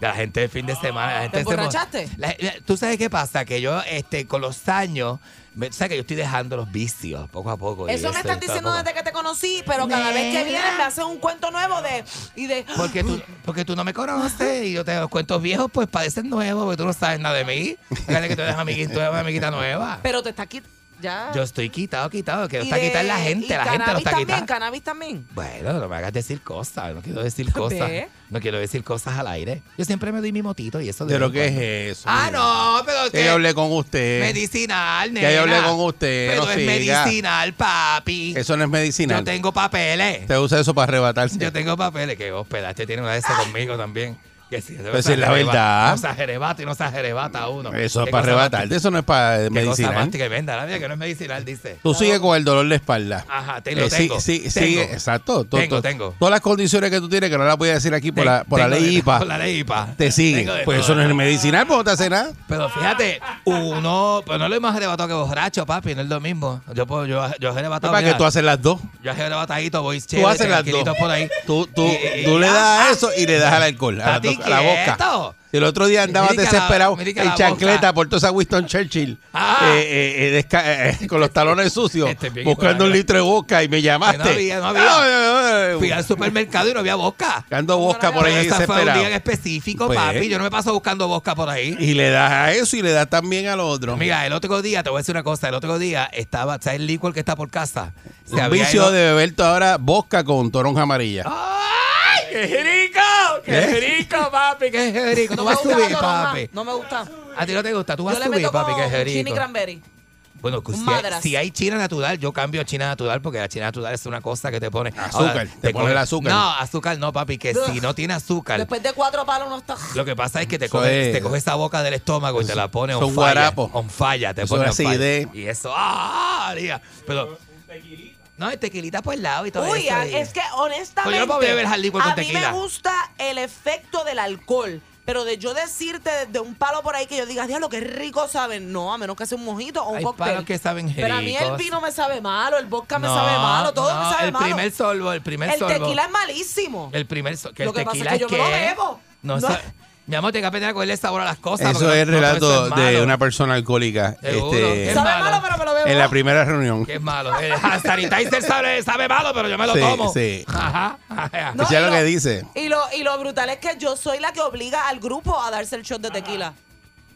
La gente del fin de semana. La gente ¿Te la- la- Tú sabes qué pasa, que yo este, con los años, me- tú sabes que yo estoy dejando los vicios poco a poco. y Eso me estás está diciendo desde que te conocí, pero cada vez que vienes me haces un cuento nuevo de y de Porque tú, porque tú no me conoces y yo te los cuentos viejos, pues parecen nuevos, porque tú no sabes nada de mí. Fíjate que tú eres amiguita, tú eres una amiguita nueva. pero te está aquí ya. Yo estoy quitado, quitado, que Y está quitando la y gente, la gente lo cannabis está también, quitando. cannabis también. Bueno, no me hagas decir cosas, no quiero decir cosas. Ve. No quiero decir cosas al aire. Yo siempre me doy mi motito y eso de Pero ¿qué es eso? Ah, mira? no, pero Que yo hablé con usted. medicinal, nena. Que yo hablé con usted, Pero no es siga. medicinal, papi. Eso no es Yo medicinal. tengo papeles. Usted usa eso para arrebatarse. Yo tengo papeles que hospeda. Este tiene una de esas conmigo también. Que sí, si es la verdad. No se ajerebata y no se ajerebata uno. Eso es para cosa arrebatarte, eso no es para medicinal. más tremenda, la mía que no es medicinal, dice. Tú sigues con el dolor de espalda. Ajá, te lo Eh, sí, tengo. sí, Tengo. sigue, exacto. To- Tengo, tengo. Todas las condiciones que tú tienes, que no las voy a decir aquí por la, por la ley de- IPA, Por la ley IPA. te sigue. Tengo de Pues eso no es medicinal, pues no te hace nada. Pero fíjate, uno, pues no lo hemos arrebatado que borracho, papi, no es lo mismo. Yo puedo, yo, yo arrebatado. para que tú haces las dos. Yo he arrebatadito, voy Tú chévere, haces las dos. tranquilito por ahí. Tú, tú, tú le das a eso y le das al alcohol, a a la boca. Si el otro día la- desesperado que en la chancleta boca. por toda esa Winston Churchill, Ah. eh, eh, eh, con los talones sucios, Este es buscando un litro de boca y me llamaste. No había, no había. Fui al supermercado y no había bosca. Buscando boca por ahí Ese fue un día en desesperado. específico, Pues. papi. Yo no me paso buscando bosca por ahí. Y le das a eso y le das también al otro. Mira, el otro día, te voy a decir una cosa, el otro día estaba, ¿sabes el licor que está por casa? Se un vicio ido- de beber ahora vodka con toronja amarilla. ¡Ay, qué rico! ¡Qué ¿Eh? rico, papi! ¡Qué rico! Tú No me vas a subir, papi. No me gusta. A ti no te gusta, tú vas a subir, papi, qué chini rico. cranberry. Bueno, Un si hay, madras. si hay china natural, yo cambio a china natural porque la china natural es una cosa que te pone. Azúcar, te pone el azúcar. No, azúcar no, papi, que si no tiene azúcar. Después de cuatro palos no está. Lo que pasa es que te Eso coge, es- te coge esa boca del estómago y te la pone on guarapos. On fire, te Eso pone on acidez. Y eso, ¡ah! Pero. No, el tequilita por el lado y todo Uy, eso. a- y- es que honestamente. Pues yo no puedo beber hard liquor con a mí tequila. me gusta el efecto del alcohol. Pero de yo decirte de un palo por ahí que yo diga, diablo, qué rico saben. No, a menos que sea un mojito o un Hay cóctel. palos que saben Pero a mí el ricos. vino me sabe malo, el vodka me sabe malo, todo no, me sabe el malo. primer sorbo, el primer el sorbo. tequila es malísimo. El primer so- que Lo el que pasa es tequila que yo me lo bebo. No, No. Mi amor, tengo que aprender a cogerle sabor a las cosas. Eso es no todo relato eso es de una persona alcohólica Seguro, este, es sabe malo. malo, pero me lo bebo. en la primera reunión. Que es malo. El hand sanitizer sabe, sabe malo, pero yo me lo Sí, tomo. sí. Ajá. ajá. No, es lo que dice. Y lo, y lo brutal es que yo soy la que obliga al grupo a darse el shot de tequila.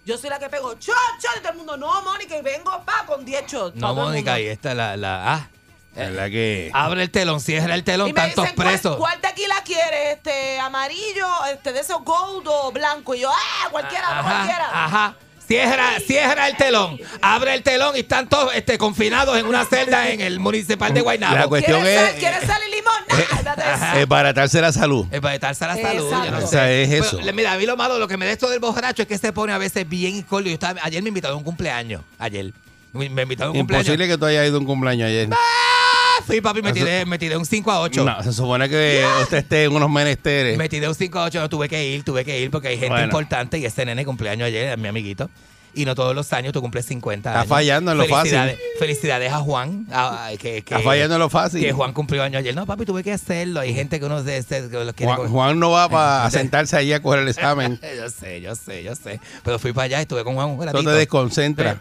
Yo soy la que pego shot, shot, y todo el mundo, no, Mónica, y vengo pa con 10 shots. No, el Mónica, y esta es la. la ah, Es la que. abre el telón, cierra el telón, Y me tantos dicen, ¿cuál, presos. ¿cuál tequila quieres? Este, amarillo, este, de esos gold o blanco. Y yo, ah, cualquiera, cualquiera. Ajá, ajá. Cierra, cierra el telón, abre el telón y están todos este, confinados en una celda en el municipal de Guaynabo. La cuestión ¿Quieres, es- sal, ¿Quieres sal y limón? Nah. Es baratarse la salud. Es para a la salud. Exacto. yo no O sé. sea, es eso. mira, a mí lo malo, lo que me da esto del borracho es que se pone a veces bien. Yo estaba, ayer me invitaron a un cumpleaños. Ayer. Me invitaron a un cumpleaños. Imposible que tú hayas ido a un cumpleaños ayer. Ah, Fui, papi, me tiré, me tiré un 5 a 8. No, se supone que usted esté en unos menesteres. Me tiré un 5 a 8, no tuve que ir, tuve que ir porque hay gente Bueno. importante y ese nene cumpleaños ayer, es mi amiguito. Y no todos los años tú cumples 50 Está años. fallando en lo fácil. Felicidades- a Juan. a- a- que, Está fallando en lo fácil. Que Juan cumplió años ayer. No, papi, tuve que hacerlo. Hay gente que uno se, se- que los quiere Juan, no va para sentarse allí a coger el examen. yo sé, yo sé, yo sé. Pero fui para allá y estuve con Juan un ratito. te desconcentra.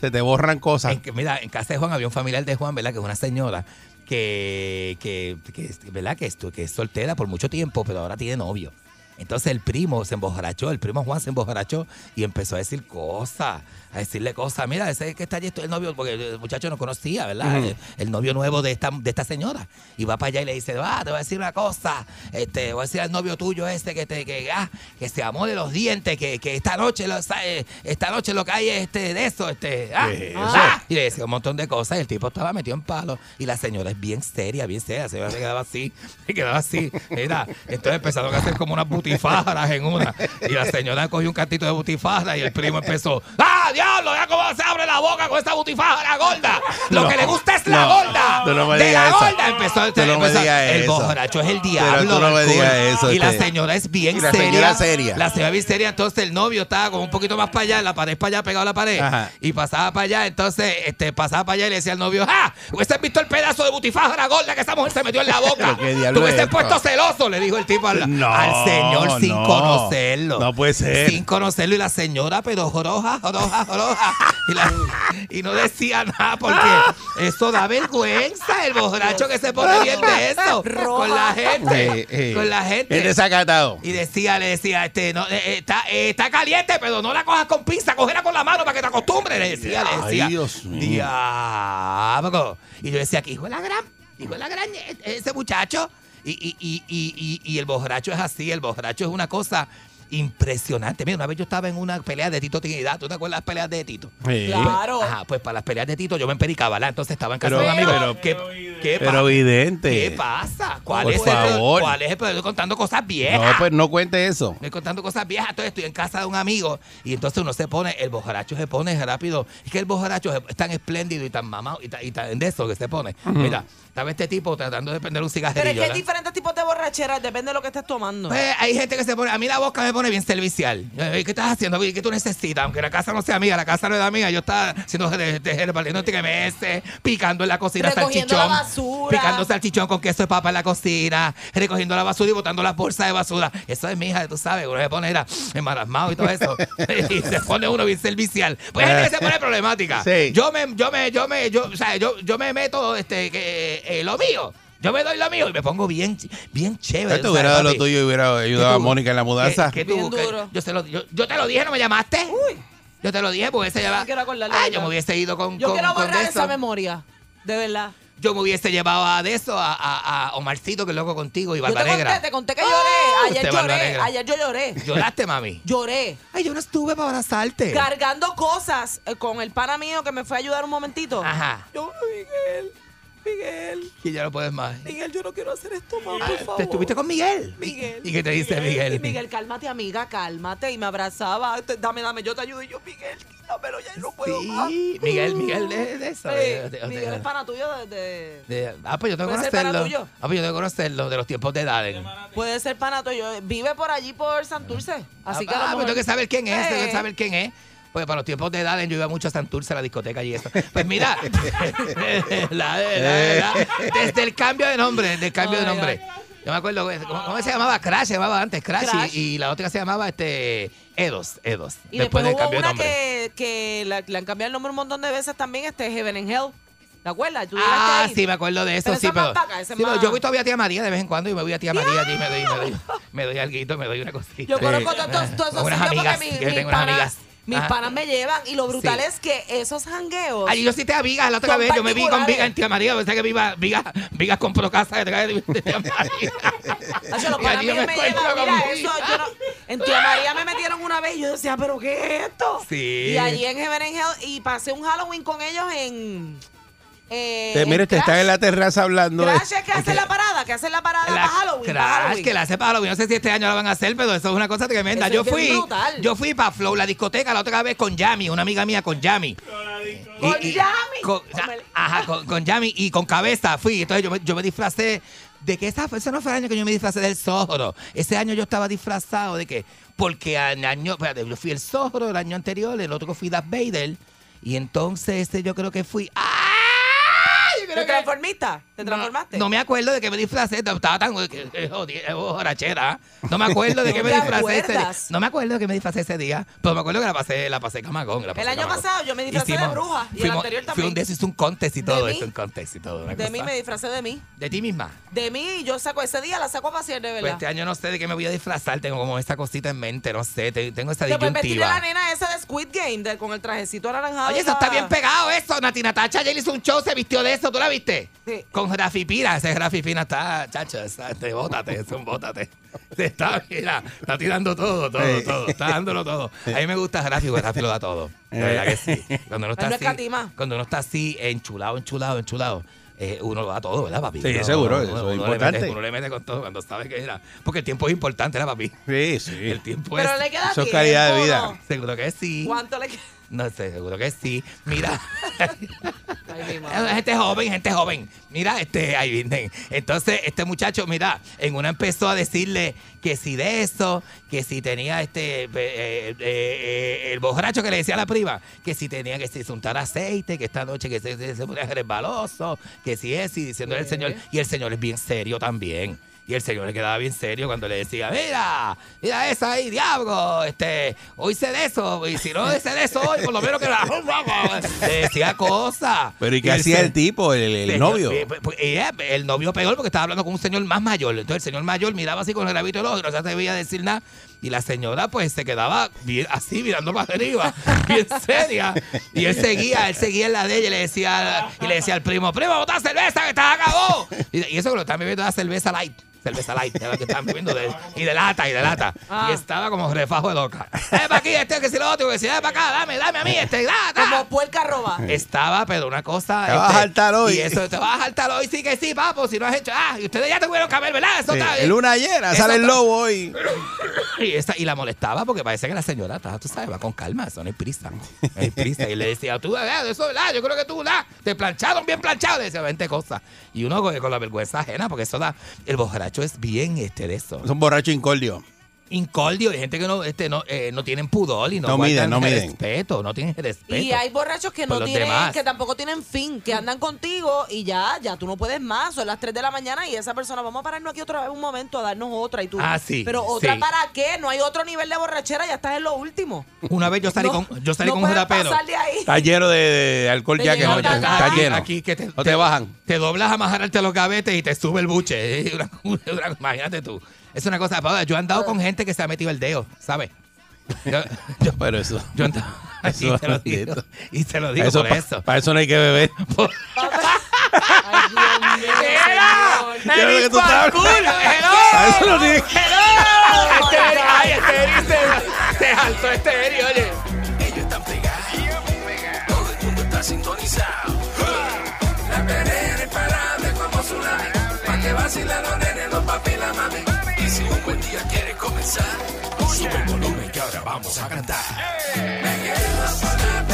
Se te borran cosas. En mira, en casa de Juan había un familiar de Juan, ¿verdad? Que es una señora que, que, que, ¿verdad? Que, que es soltera por mucho tiempo, pero ahora tiene novio. Entonces el primo se emborrachó, el primo Juan se emborrachó y empezó a decir cosas, a decirle cosas. Mira, ese que está allí, el novio, porque el muchacho no conocía, ¿verdad? Ujú. el, el novio nuevo de esta, de esta señora. Y va para allá y le dice, ah, te voy a decir una cosa, este, voy a decir al novio tuyo este que te, que, ah, que se amó de los dientes, que, que esta noche lo, eh, esta noche lo que hay es este, de eso, este, ah, ¿Qué es ah. Y le decía un montón de cosas y el tipo estaba metido en palo. Y la señora es bien seria, bien seria. La señora se quedaba así, se quedaba así. Mira, entonces empezaron a hacer como unas butifarras en una. Y la señora cogió un cantito de butifarra y el primo empezó, ¡ah, diablo! Ya cómo se abre la boca con esa butifarra gorda. Lo No, que le gusta es la no, gorda. tú no me de la eso. gorda. Empezó, Tú empezó- el eso. borracho es el Pero diablo. tú no me digas eso, Y la este. señora es bien Y la seria. señora seria. La señora bien seria. Entonces el novio estaba como un poquito más para allá, la pared para allá, pegado a la pared. Ajá. Y pasaba para allá. Entonces este, pasaba para allá y le decía al novio, ¡ah! ¿Hubiese visto el pedazo de butifarra gorda que esa mujer se metió en la boca? Tú hubieses es esto. puesto celoso, le dijo el tipo al, al señor sin no. conocerlo. No puede ser. Sin conocerlo. Y la señora, pero joroja, joroja, Y, la- y no decía nada porque eso da vergüenza. El borracho que se pone bien de eso. Con la gente. Eh, eh, Con la gente. Es desacatado. Y decía, le decía, este, no, eh, eh, está, eh, está caliente, pero no la cojas con pinza, cógela con la mano para que te acostumbres. Le decía, le Ay, decía. Dios mío. Diablo. Y yo decía, que hijo de la gran, hijo de la gran, eh, ese muchacho. Y, y, y, y, y, y el borracho es así, el borracho es una cosa impresionante. Mira, una vez yo estaba en una pelea de Tito Trinidad. ¿Tú te acuerdas de las peleas de Tito? Sí. Claro. Ajá, pues para las peleas de Tito yo me empericaba, ¿verdad? Entonces estaba en casa Pero- de un amigo. pero- ¿Qué, qué Pero pa- vidente. ¿Qué pasa? ¿Cuál Por es el favor. ¿Cuál es el Estoy contando cosas viejas. No, pues no cuente eso. Estoy contando cosas viejas, entonces estoy en casa de un amigo y entonces uno se pone, el bojaracho se pone rápido. Es que el bojaracho es tan espléndido y tan mamado y tan, y tan de eso que se pone. Mira, estaba este tipo tratando de prender un Pero es cigarrillo. que hay diferentes tipos de borracheras, depende de lo que estés tomando. Pues, hay gente que se pone, a mí la boca me pone bien servicial. Eh, ¿Qué estás haciendo? ¿Qué tú necesitas? Aunque la casa no sea mía, la casa no es la mía, yo estaba haciendo de, de, de- repartiendo TMS, picando en la cocina Recogiendo salchichón. la basura. Picando salchichón con queso de papa en la cocina, recogiendo la basura y botando las bolsas de basura. Eso es mi hija, tú sabes, uno se pone era, embarazmado y todo eso. y se pone uno bien servicial. Pues gente que se pone problemática. Sí. Yo me, yo me, yo me, yo, o sea, yo, yo me meto este, que, eh, lo mío. Yo me doy lo mío y me pongo bien, bien chévere. Esto tú hubiera dado lo tuyo y hubiera ayudado a Mónica en la mudanza. ¿Qué- qué tú- Bien qué- duro. yo, se lo, yo, yo te lo dije, ¿no me llamaste? Uy. Yo te lo dije porque ese lleva. No quiero acordarme Ah, yo me hubiese ido con. Yo con- quiero con borrar eso. esa memoria, de verdad. Yo me hubiese llevado a de eso a, a, a Omarcito, que es loco contigo, y Yo te Barba conté, Negra. te conté que lloré. Ayer usted, Barba lloré, ayer yo lloré. ¿Lloraste, mami? Lloré. Ay, yo no estuve para abrazarte. Cargando cosas eh, con el pana mío que me fue a ayudar un momentito. Ajá. Yo, Miguel, Miguel, Y ya no puedes más. Miguel, yo no quiero hacer esto más, Ah, por favor. ¿Te estuviste con Miguel? Miguel. ¿Y qué te dice Miguel? Y Miguel, cálmate, amiga, cálmate. Y me abrazaba. Dame, dame, yo te ayudo. Y yo, Miguel, quítamelo, ya no puedo más. Sí, Miguel, Miguel de, de eso. Sí, de- de- de- Miguel es pana tuyo de... de- de- ah, pues yo tengo que ¿Puede ser pana conocerlo. tuyo? Ah, pues yo tengo que conocerlo de los tiempos de Daden. Puede ser pana tuyo. Vive por allí, por Santurce. Así que a lo ah, pues mejor- tengo que saber quién es, tengo que Eh. saber quién es. Pues para los tiempos de Daden yo iba mucho a Santurce, a la discoteca y eso. Pues mira, la- la- la- desde el cambio de nombre, desde el cambio de nombre. Yo me acuerdo, ¿cómo, cómo se llamaba? Crash, se llamaba antes Crash, y- Crash. Y, la otra se llamaba este Edos, Edos. Y después, del hubo cambio de una nombre. que, que la- le han cambiado el nombre un montón de veces también, este Heaven and Hell. ¿Te acuerdas? ¿Tú Ah, ahí? sí, me acuerdo de eso, Pero sí, esa pero. sí, pero yo voy todavía a tía María de vez en cuando y me voy a tía María allí y me doy, me doy, me doy alguito, me doy una cosita. Yo conozco todos esos Unas sitios porque mi- que mis, panas, amigas. Mis Ajá. panas me llevan. Y lo brutal Sí. es que esos jangueos. Ay, yo sí te amigas la otra vez, yo me vi con particulares. Viga en Tía María, pensé que Viga, Viga, Viga compró casa detrás de de Tía María. Los panas yo me llevan, mira, eso, yo no- en Tía María me metieron una vez y yo decía, ¿pero qué es esto? Sí. Y allí en Heaven and Hell, y pasé un Halloween con ellos en. Eh, Te, mire, te están en la terraza hablando. de- Crash es que hace la parada, que hace la parada La para Halloween. para Crash, Halloween. que la hace para Halloween. No sé si este año la van a hacer, pero eso es una cosa tremenda. Eso yo fui, brutal. yo fui para Flow, la discoteca, la otra vez con Yami, una amiga mía con Yami. Con Yami. Con, ajá, con, con Yami y con cabeza fui. Entonces yo me, yo me disfracé de que esa, ese no fue el año que yo me disfracé del Zorro. Ese año yo estaba disfrazado de que, porque al año, espérate, yo fui el Zorro el año anterior, el otro fui Darth Vader. Y entonces este yo creo que fui. ¡Ay! ¿Te que- transformista? ¿Te transformaste? no me acuerdo de qué me disfracé, estaba tan borrachera. No me acuerdo de qué me ¿No te disfracé ese día. No me acuerdo de qué me disfracé ese día, pero me acuerdo que la pasé, la pasé camagón. la pasé El año camagón. pasado yo me disfracé de bruja, y el anterior Fui también. un de esos, hice un contest y todo ¿De eso, mí? un contest y todo. De mí me disfracé de mí. De ti misma. De mí, yo saco ese día, la saco a pasear, de Pues verdad. este año no sé de qué me voy a disfrazar, tengo como esa cosita en mente, no sé, te- tengo esa Te puedes vestir de la disyuntiva. nena esa de Squid Game, de- con el trajecito anaranjado. Oye, eso está bien pegado eso. Nati Natacha ayer hizo un show, se vistió de eso, ¿tú la viste? Sí. Con Rafi Pina, ese Rafi Pina está, chacho, está, te bótate, es un bótate. Está, mira, está tirando todo, todo, Sí. todo, está dándolo todo. A mí me gusta Rafi, porque Rafi lo da todo. De verdad que sí. Cuando uno está Él no así, cuando uno está así, enchulado, enchulado, enchulado. eh, uno lo da todo, ¿verdad, papi? Sí, Uno- seguro, uno- eso es le importante. mete- uno le mete con todo cuando sabe que era. Porque el tiempo es importante, ¿verdad, papi? Sí, sí. El tiempo Pero es. le queda Eso es calidad de vida. Seguro que sí. ¿Cuánto le queda? No sé, seguro que sí. Mira. Ay, gente joven, gente joven. Mira, este, ahí vienen. Entonces, este muchacho, mira, en una empezó a decirle que si de eso, que si tenía este, eh, eh, eh, el borracho que le decía a la prima, que si tenía que si se untar aceite, que esta noche que se, se, se ponía resbaloso, que si es, y diciéndole al señor, y el señor es bien serio también. Y el señor le quedaba bien serio cuando le decía, mira, mira esa ahí, diablo, este, hoy sé de eso, y si no sé de eso hoy, por lo menos que la... Le decía cosas. Pero ¿y qué hacía el tipo, el, novio? eh, pues, pues, ella, el novio peor porque estaba hablando con un señor más mayor. Entonces el señor mayor miraba así con el rabito del ojo y no se atrevía a decir nada. Y la señora pues se quedaba bien- así mirando para arriba, bien seria. Y él seguía, él seguía en la de ella y le decía, y le decía al primo, primo, bota cerveza que está acabó. Y, y eso que lo estaban bebiendo era cerveza light. Cerveza light, era lo que estaban bebiendo de- y de lata, y de lata. Ah. Y estaba como refajo de loca. Eh, para aquí, este, que si lo otro, que si, para acá, dame, dame a mí, este, lata. Como puerca roba. Estaba, pero una cosa. este, Te vas a saltar hoy. Y eso, te vas a saltar hoy, sí que sí, papo. Si no has hecho. Ah, y ustedes ya tuvieron que haber, ¿verdad? Eso Sí, está. el luna llena, eso sale el lobo hoy. Y, esa- y la molestaba porque parece que la señora, está, tú sabes, va con calma, eso no hay prisa. No prisa. Y le decía, tú, ¿verdad? Eso, ¿verdad? Yo creo que tú, ¿verdad? Te plancharon bien planchado. Le decía 20 cosas. Y uno con, con la vergüenza ajena, porque eso da. El borracho es bien este de eso. Es un borracho incordio. Incordio, hay gente que no, este, no, eh, no tienen pudor y no, No miden, no miden. respeto, no tienen respeto. Y hay borrachos que no tienen, demás. que tampoco tienen fin, que andan contigo y ya, ya tú no puedes más. Son las 3 de la mañana y esa persona, vamos a pararnos aquí otra vez un momento a darnos otra y tú. Ah, sí, Pero otra sí. para qué? No hay otro nivel de borrachera, ya estás en lo último. Una vez yo salí No, con, yo salí no con un rapero. pasar de ahí. Está lleno de, de alcohol Te ya que no, está cara. lleno. Aquí que te, no te bajan. Te doblas a amarrarte los gavetes y te sube el buche. ¿eh? Una- una- imagínate tú. Es una cosa. Yo he andado con gente que se ha metido el dedo, ¿sabes? Yo, yo, Pero eso. yo he andado- Eso y te lo digo. Y te lo digo eso, por pa- eso. Para eso no hay que beber. Ay, Dios mío, señor. Yo lo que tú sabes. Para eso no tiene que- Este, ay, este Eri se, se saltó este Eri, oye. Ellos están pegados. Todo el mundo está sintonizado. La imparable como tsunami. Pa' que vacilen los nenes, los papi y la mami. Buen día quieres comenzar, sube el volumen que ahora vamos a cantar. Me quedo con la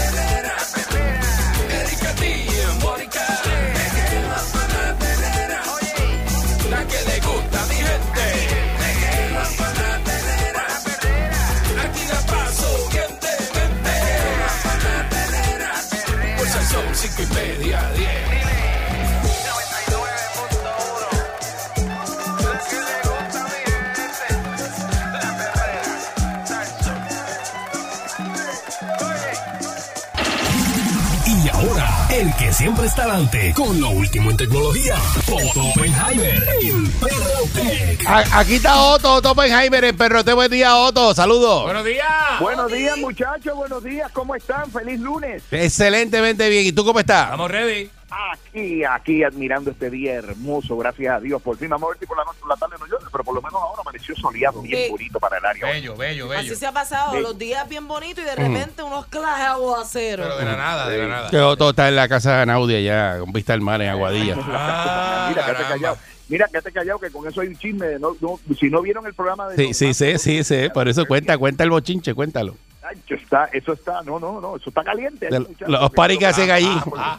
adelante con lo último en tecnología, Otto Oppenheimer en Perrotec. Aquí está Otto, Otto Oppenheimer, el perrote. Buen día, Otto. Saludos. Buenos días. Buenos días, muchachos. Buenos días. ¿Cómo están? Feliz lunes. Excelentemente bien. ¿Y tú cómo estás? Estamos ready. Aquí, aquí, admirando este día hermoso. Gracias a Dios. Por fin, vamos a ver si por la noche por la tarde no llueve, pero por lo menos ahora amaneció soleado, bien Sí. bonito para el área. Bello, bello, bello. Así se ha pasado, los días bien bonitos y de repente unos clases de aguacero. Pero de la nada, de la nada. Que Otto está en la casa de Naudia ya, con vista al mar en Aguadilla. Ah, Mira, quédate callado. Mira, quédate callado, que con eso hay un chisme. No, no, si no vieron el programa de. Sí, sí, sí, sí, sí. Por eso cuenta, cuenta el bochinche, cuéntalo. Está, eso está, no, no, no, eso está caliente. Los paris que hacen allí. Ah,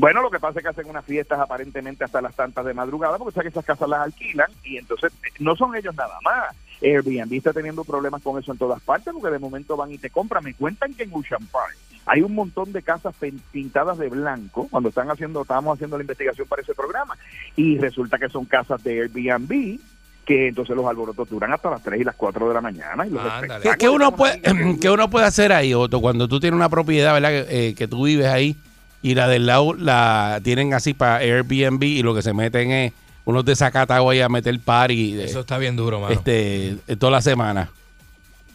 Bueno, lo que pasa es que hacen unas fiestas aparentemente hasta las tantas de madrugada, porque sabes que esas casas las alquilan y entonces eh, no son ellos nada más. Airbnb está teniendo problemas con eso en todas partes, porque de momento van y te compran. Me cuentan que en Ocean Park hay un montón de casas pintadas de blanco cuando están haciendo, estábamos haciendo la investigación para ese programa, y resulta que son casas de Airbnb que entonces los alborotos duran hasta las 3 y las 4 de la mañana. Y los Ándale. ¿Qué, uno puede, qué uno puede hacer ahí, Otto, cuando tú tienes una propiedad, ¿verdad? Que, eh, que tú vives ahí y la del lado la tienen así para Airbnb y lo que se meten es unos desacatados ahí a meter party de- Eso está bien duro, mano. este, eh, toda la semana.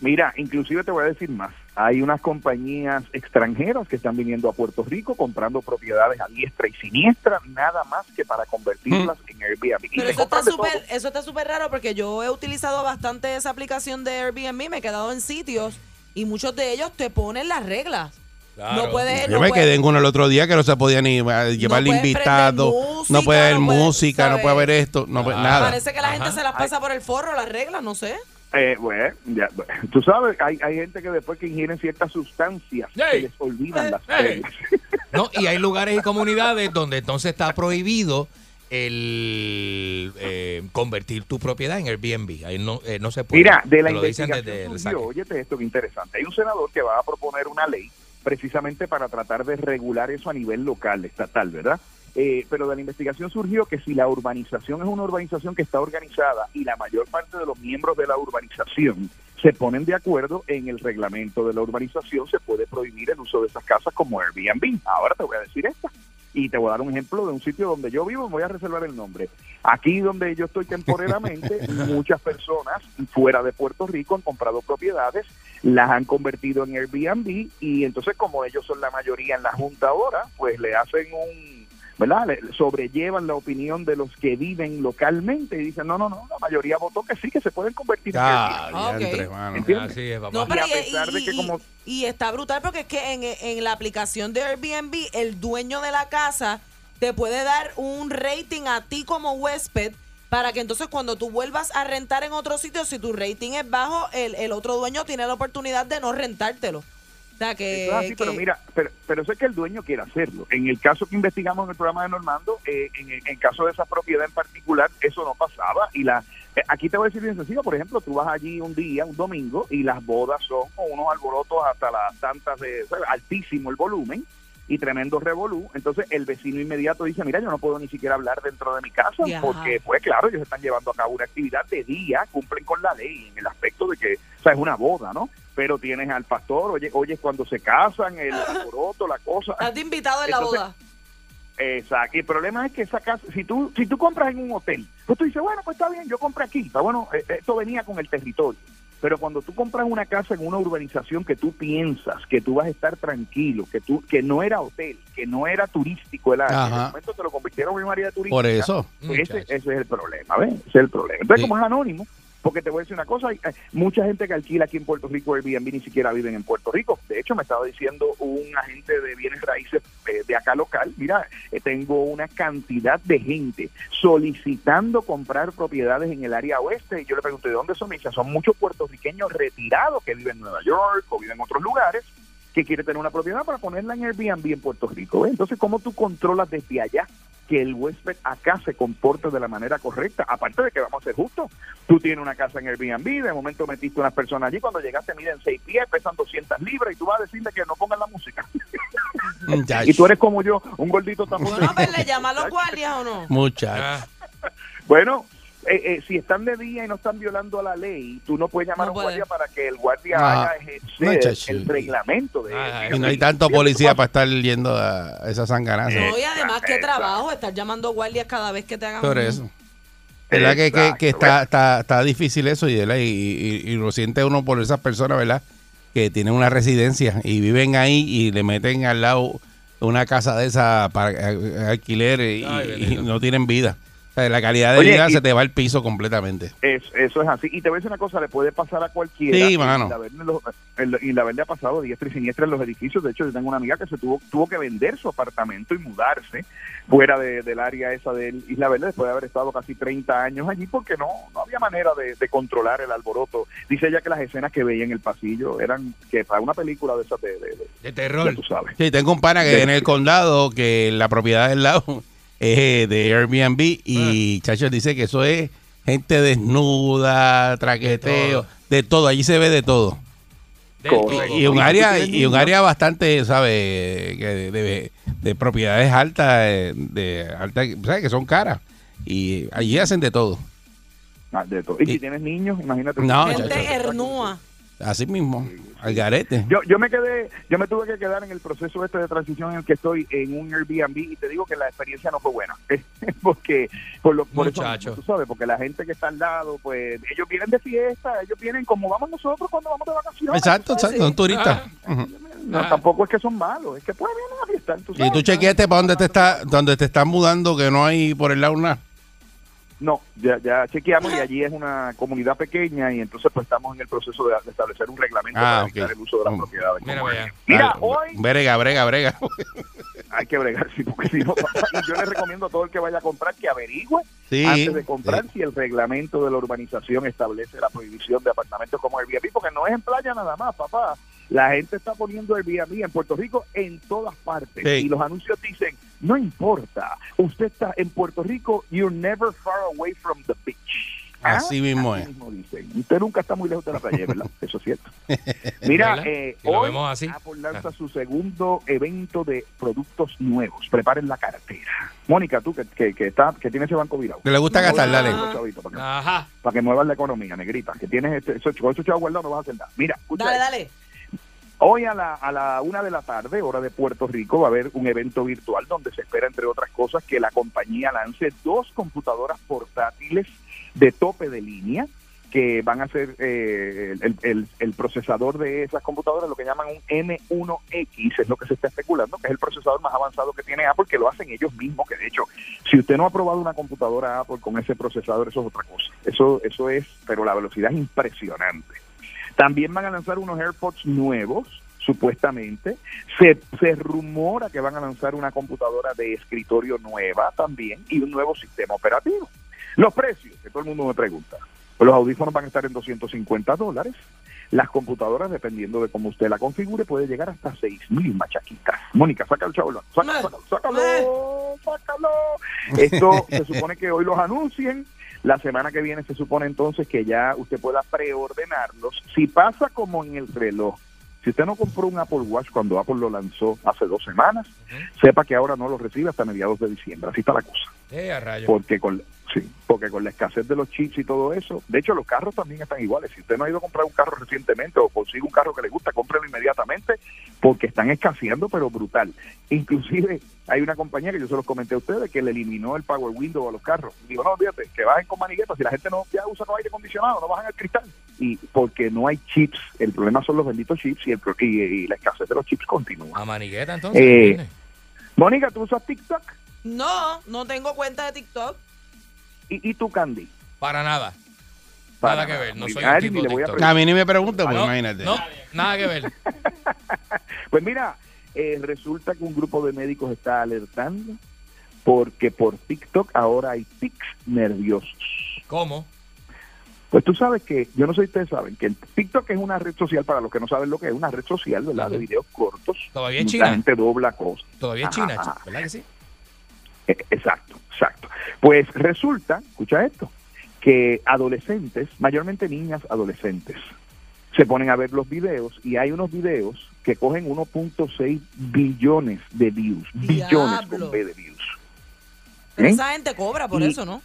Mira, inclusive te voy a decir más. Hay unas compañías extranjeras que están viniendo a Puerto Rico comprando propiedades a diestra y siniestra, nada más que para convertirlas en Airbnb. Pero eso está súper, eso está súper raro porque yo he utilizado bastante esa aplicación de Airbnb, me he quedado en sitios y muchos de ellos te ponen las reglas. Claro. No puedes, Yo no me quedé en uno el otro día que no se podía ni eh, llevarle puedes invitados, prender no puede haber no música, no puede haber esto, no puede- nada. Parece que la gente se las pasa por el forro, las reglas, no sé. Eh, bueno, ya, bueno, tú sabes, hay, hay gente que después que ingieren ciertas sustancias se Ey. les olvidan las Ey. reglas. No, y hay lugares y comunidades donde entonces está prohibido el eh, convertir tu propiedad en Airbnb. Ahí no, eh, no se puede. Mira, de la investigación desde óyete esto que interesante. Hay un senador que va a proponer una ley precisamente para tratar de regular eso a nivel local, estatal, ¿verdad? Eh, pero de la investigación surgió que si la urbanización es una urbanización que está organizada y la mayor parte de los miembros de la urbanización se ponen de acuerdo en el reglamento de la urbanización, se puede prohibir el uso de esas casas como Airbnb. Ahora te voy a decir esta. Y te voy a dar un ejemplo de un sitio donde yo vivo, voy a reservar el nombre. Aquí donde yo estoy temporalmente, muchas personas fuera de Puerto Rico han comprado propiedades, las han convertido en Airbnb y entonces como ellos son la mayoría en la Junta ahora, pues le hacen un, ¿verdad? Le sobrellevan la opinión de los que viven localmente y dicen, no, no, no, la mayoría votó que sí, que se pueden convertir en Ah, mano. ¿Entiendes? Así es, papá. No, pero Y a y- pesar de y- que y- como- y está brutal porque es que en, en la aplicación de Airbnb, el dueño de la casa te puede dar un rating a ti como huésped para que entonces cuando tú vuelvas a rentar en otro sitio, si tu rating es bajo, el, el otro dueño tiene la oportunidad de no rentártelo. O sea que... Eso es así, que- pero mira, pero, pero eso es que el dueño quiere hacerlo. En el caso que investigamos en el programa de Normando, eh, en el en caso de esa propiedad en particular, eso no pasaba. Y la eh, aquí te voy a decir bien sencillo, por ejemplo, tú vas allí un día, un domingo, y las bodas son con unos alborotos hasta las tantas de ¿sabes? altísimo el volumen y tremendo revolú. Entonces el vecino inmediato dice, mira, yo no puedo ni siquiera hablar dentro de mi casa porque, pues claro, ellos están llevando a cabo una actividad de día, cumplen con la ley en el aspecto de que, o sea, es una boda, ¿no? Pero tienes al pastor, oye, oye, cuando se casan, el alboroto, la cosa. Estás de invitado en la boda. Exacto. Y el problema es que esa casa, si tú, si tú compras en un hotel, pues tú dices, bueno, pues está bien, yo compré aquí. Está bueno, eh, esto venía con el territorio. Pero cuando tú compras una casa en una urbanización que tú piensas que tú vas a estar tranquilo, que tú que no era hotel, que no era turístico el área, en el momento te lo convirtieron en un área turística. Por eso. pues ese, ese es el problema, ¿ves? Ese es el problema. Entonces, Sí. como es anónimo, porque te voy a decir una cosa, hay, mucha gente que alquila aquí en Puerto Rico Airbnb ni siquiera viven en Puerto Rico. De hecho, me estaba diciendo un agente de bienes raíces eh, de acá local, mira, eh, tengo una cantidad de gente solicitando comprar propiedades en el área oeste. Y yo le pregunté, ¿de dónde son? Me son muchos puertorriqueños retirados que viven en Nueva York o viven en otros lugares que quiere tener una propiedad para ponerla en Airbnb en Puerto Rico. Entonces, ¿cómo tú controlas desde allá que el huésped acá se comporte de la manera correcta? Aparte de que vamos a ser justos, tú tienes una casa en Airbnb, de momento metiste unas personas allí, cuando llegaste miden seis pies, pesan 200 libras y tú vas a decirle que no pongan la música. Muchacho. y tú eres como yo, un gordito tapón. Bueno, le llama a los guardias o no. Muchacho. Ah, Bueno, eh, eh, si están de día y no están violando la ley, tú no puedes llamar No a un puede. guardia para que el guardia Ah, haga ejercer el reglamento de Ah, Y no hay tanto policía para estar yendo a esa sanganaza. No, y además qué trabajo estar llamando guardias cada vez que te hagan Por eso. ¿Verdad que, que, que está, está, está difícil eso y, ¿verdad? y, y- y lo siente uno por esas personas, ¿verdad? Que tienen una residencia y viven ahí y le meten al lado una casa de esa para eh, alquiler y, Ay, y bendito. no tienen vida. Sea, la calidad de Oye, vida y- se te va al piso completamente. Es- eso es así. Y te voy a decir una cosa, le puede pasar a cualquiera. Sí, mano. Y la verdad ha pasado diestra y siniestra en los edificios. De hecho, yo tengo una amiga que se tuvo tuvo que vender su apartamento y mudarse fuera de- del área esa de Isla Verde después de haber estado casi 30 años allí porque no, no había manera de, de controlar el alboroto. Dice ella que las escenas que veía en el pasillo eran que para una película de esas de, de- de- terror. tú sabes. Sí, tengo un pana que en el condado, que la propiedad del lado es eh, de Airbnb y Chacho dice que eso es gente desnuda, traqueteo, todo. de todo. Allí se ve de todo. De. Y un área ¿tú tienes y un área bastante, ¿sabes? Que de, de- de propiedades altas, de alta, ¿sabes? Que son caras. Y allí hacen de todo. Ah, de todo. Y Y- si tienes niños, imagínate. No, Gente hernúa. Así mismo, al garete. Yo, yo me quedé, yo me tuve que quedar en el proceso este de transición en el que estoy en un Airbnb y te digo que la experiencia no fue buena, porque por lo por Muchacho. tú sabes, porque la gente que está al lado, pues ellos vienen de fiesta, ellos vienen como vamos nosotros cuando vamos de vacaciones. Exacto, exacto, son turistas. No, Ah. tampoco es que son malos, es que pues vienen a fiestar, tú Y sabes. tú chequeaste para dónde te está, donde te están mudando, que no hay por el lado nada. No, ya, ya chequeamos y allí es una comunidad pequeña y entonces pues estamos en el proceso de, de establecer un reglamento Ah, para evitar el uso de las Mm. propiedades. Mira, es. Mira, Ah, hoy Brega, brega, brega. hay que bregar, sí, porque si no, y yo le recomiendo a todo el que vaya a comprar que averigüe Sí. antes de comprar sí. si el reglamento de la urbanización establece la prohibición de apartamentos como Airbnb, porque no es en playa nada más, papá. La gente está poniendo Airbnb en Puerto Rico en todas partes Sí. y los anuncios dicen, no importa, usted está en Puerto Rico, you're never far away from the beach. ¿Ah? Así mismo es. mismo dicen. Usted nunca está muy lejos de la playa, ¿verdad? Eso es cierto. Mira, eh, Si hoy vemos así. Apple lanza su segundo evento de productos nuevos. Preparen la cartera. Mónica, tú que, que, que, está, que tienes ese banco virado. Que le gusta gastar, dale. Chavito, Para que, Ajá. para que muevas la economía, negrita. Que tienes este, esos, con esos chavos guardados no vas a hacer nada. Mira, escucha Dale, esto. dale. Hoy a la, a la una de la tarde, hora de Puerto Rico, va a haber un evento virtual donde se espera, entre otras cosas, que la compañía lance dos computadoras portátiles de tope de línea que van a ser eh, el, el- procesador de esas computadoras, lo que llaman un M1X, es lo que se está especulando, que es el procesador más avanzado que tiene Apple, que lo hacen ellos mismos, que de hecho, si usted no ha probado una computadora Apple con ese procesador, eso es otra cosa. Eso, eso es, pero la velocidad es impresionante. También van a lanzar unos AirPods nuevos, supuestamente. Se, se rumora que van a lanzar una computadora de escritorio nueva también y un nuevo sistema operativo. Los precios, que todo el mundo me pregunta. Pues los audífonos van a estar en 250 dólares. Las computadoras, dependiendo de cómo usted la configure, puede llegar hasta 6 mil machaquitas. Mónica, saca el chabolón. Sácalo, sácalo, sácalo, sácalo. Esto se supone que hoy los anuncien. La semana que viene se supone entonces que ya usted pueda preordenarlos. Si pasa como en el reloj, si usted no compró un Apple Watch cuando Apple lo lanzó hace dos semanas, sepa que ahora no lo recibe hasta mediados de diciembre. Así está la cosa. Eh, a. Porque con, sí, porque con la escasez de los chips y todo eso, de hecho los carros también están iguales. Si usted no ha ido a comprar un carro recientemente o consigue un carro que le gusta, cómprelo inmediatamente porque están escaseando, pero brutal. Inclusive hay una compañía que yo se los comenté a ustedes que le eliminó el Power Window a los carros. Digo, no, fíjate, que bajen con maniguetas. Si la gente no ya usa no aire acondicionado, no bajan el cristal. Y porque no hay chips, el problema son los benditos chips y, el, pro- y, y la escasez de los chips continúa. A manigueta, entonces. Eh. Mónica, ¿tú usas TikTok? No, no tengo cuenta de TikTok. ¿Y, y tú, Candy? Para nada. Para nada que ver. No soy un tipo le voy a mí ni me pregunta, pues Ah, no, imagínate. No, nada que ver. Pues mira, eh, resulta que un grupo de médicos está alertando porque por TikTok ahora hay tics nerviosos. ¿Cómo? Pues tú sabes que, yo no sé si ustedes saben, que el TikTok es una red social, para los que no saben lo que es, una red social, ¿verdad? De videos cortos. Todavía en La China. gente dobla cosas. Todavía en Ajá, China. ¿verdad que sí? Eh, Exacto, exacto. Pues resulta, escucha esto, que adolescentes, mayormente niñas adolescentes, se ponen a ver los videos y hay unos videos que cogen 1.6 billones de views, billones con B de views. Pero ¿Eh? esa gente cobra por Y- eso, ¿no?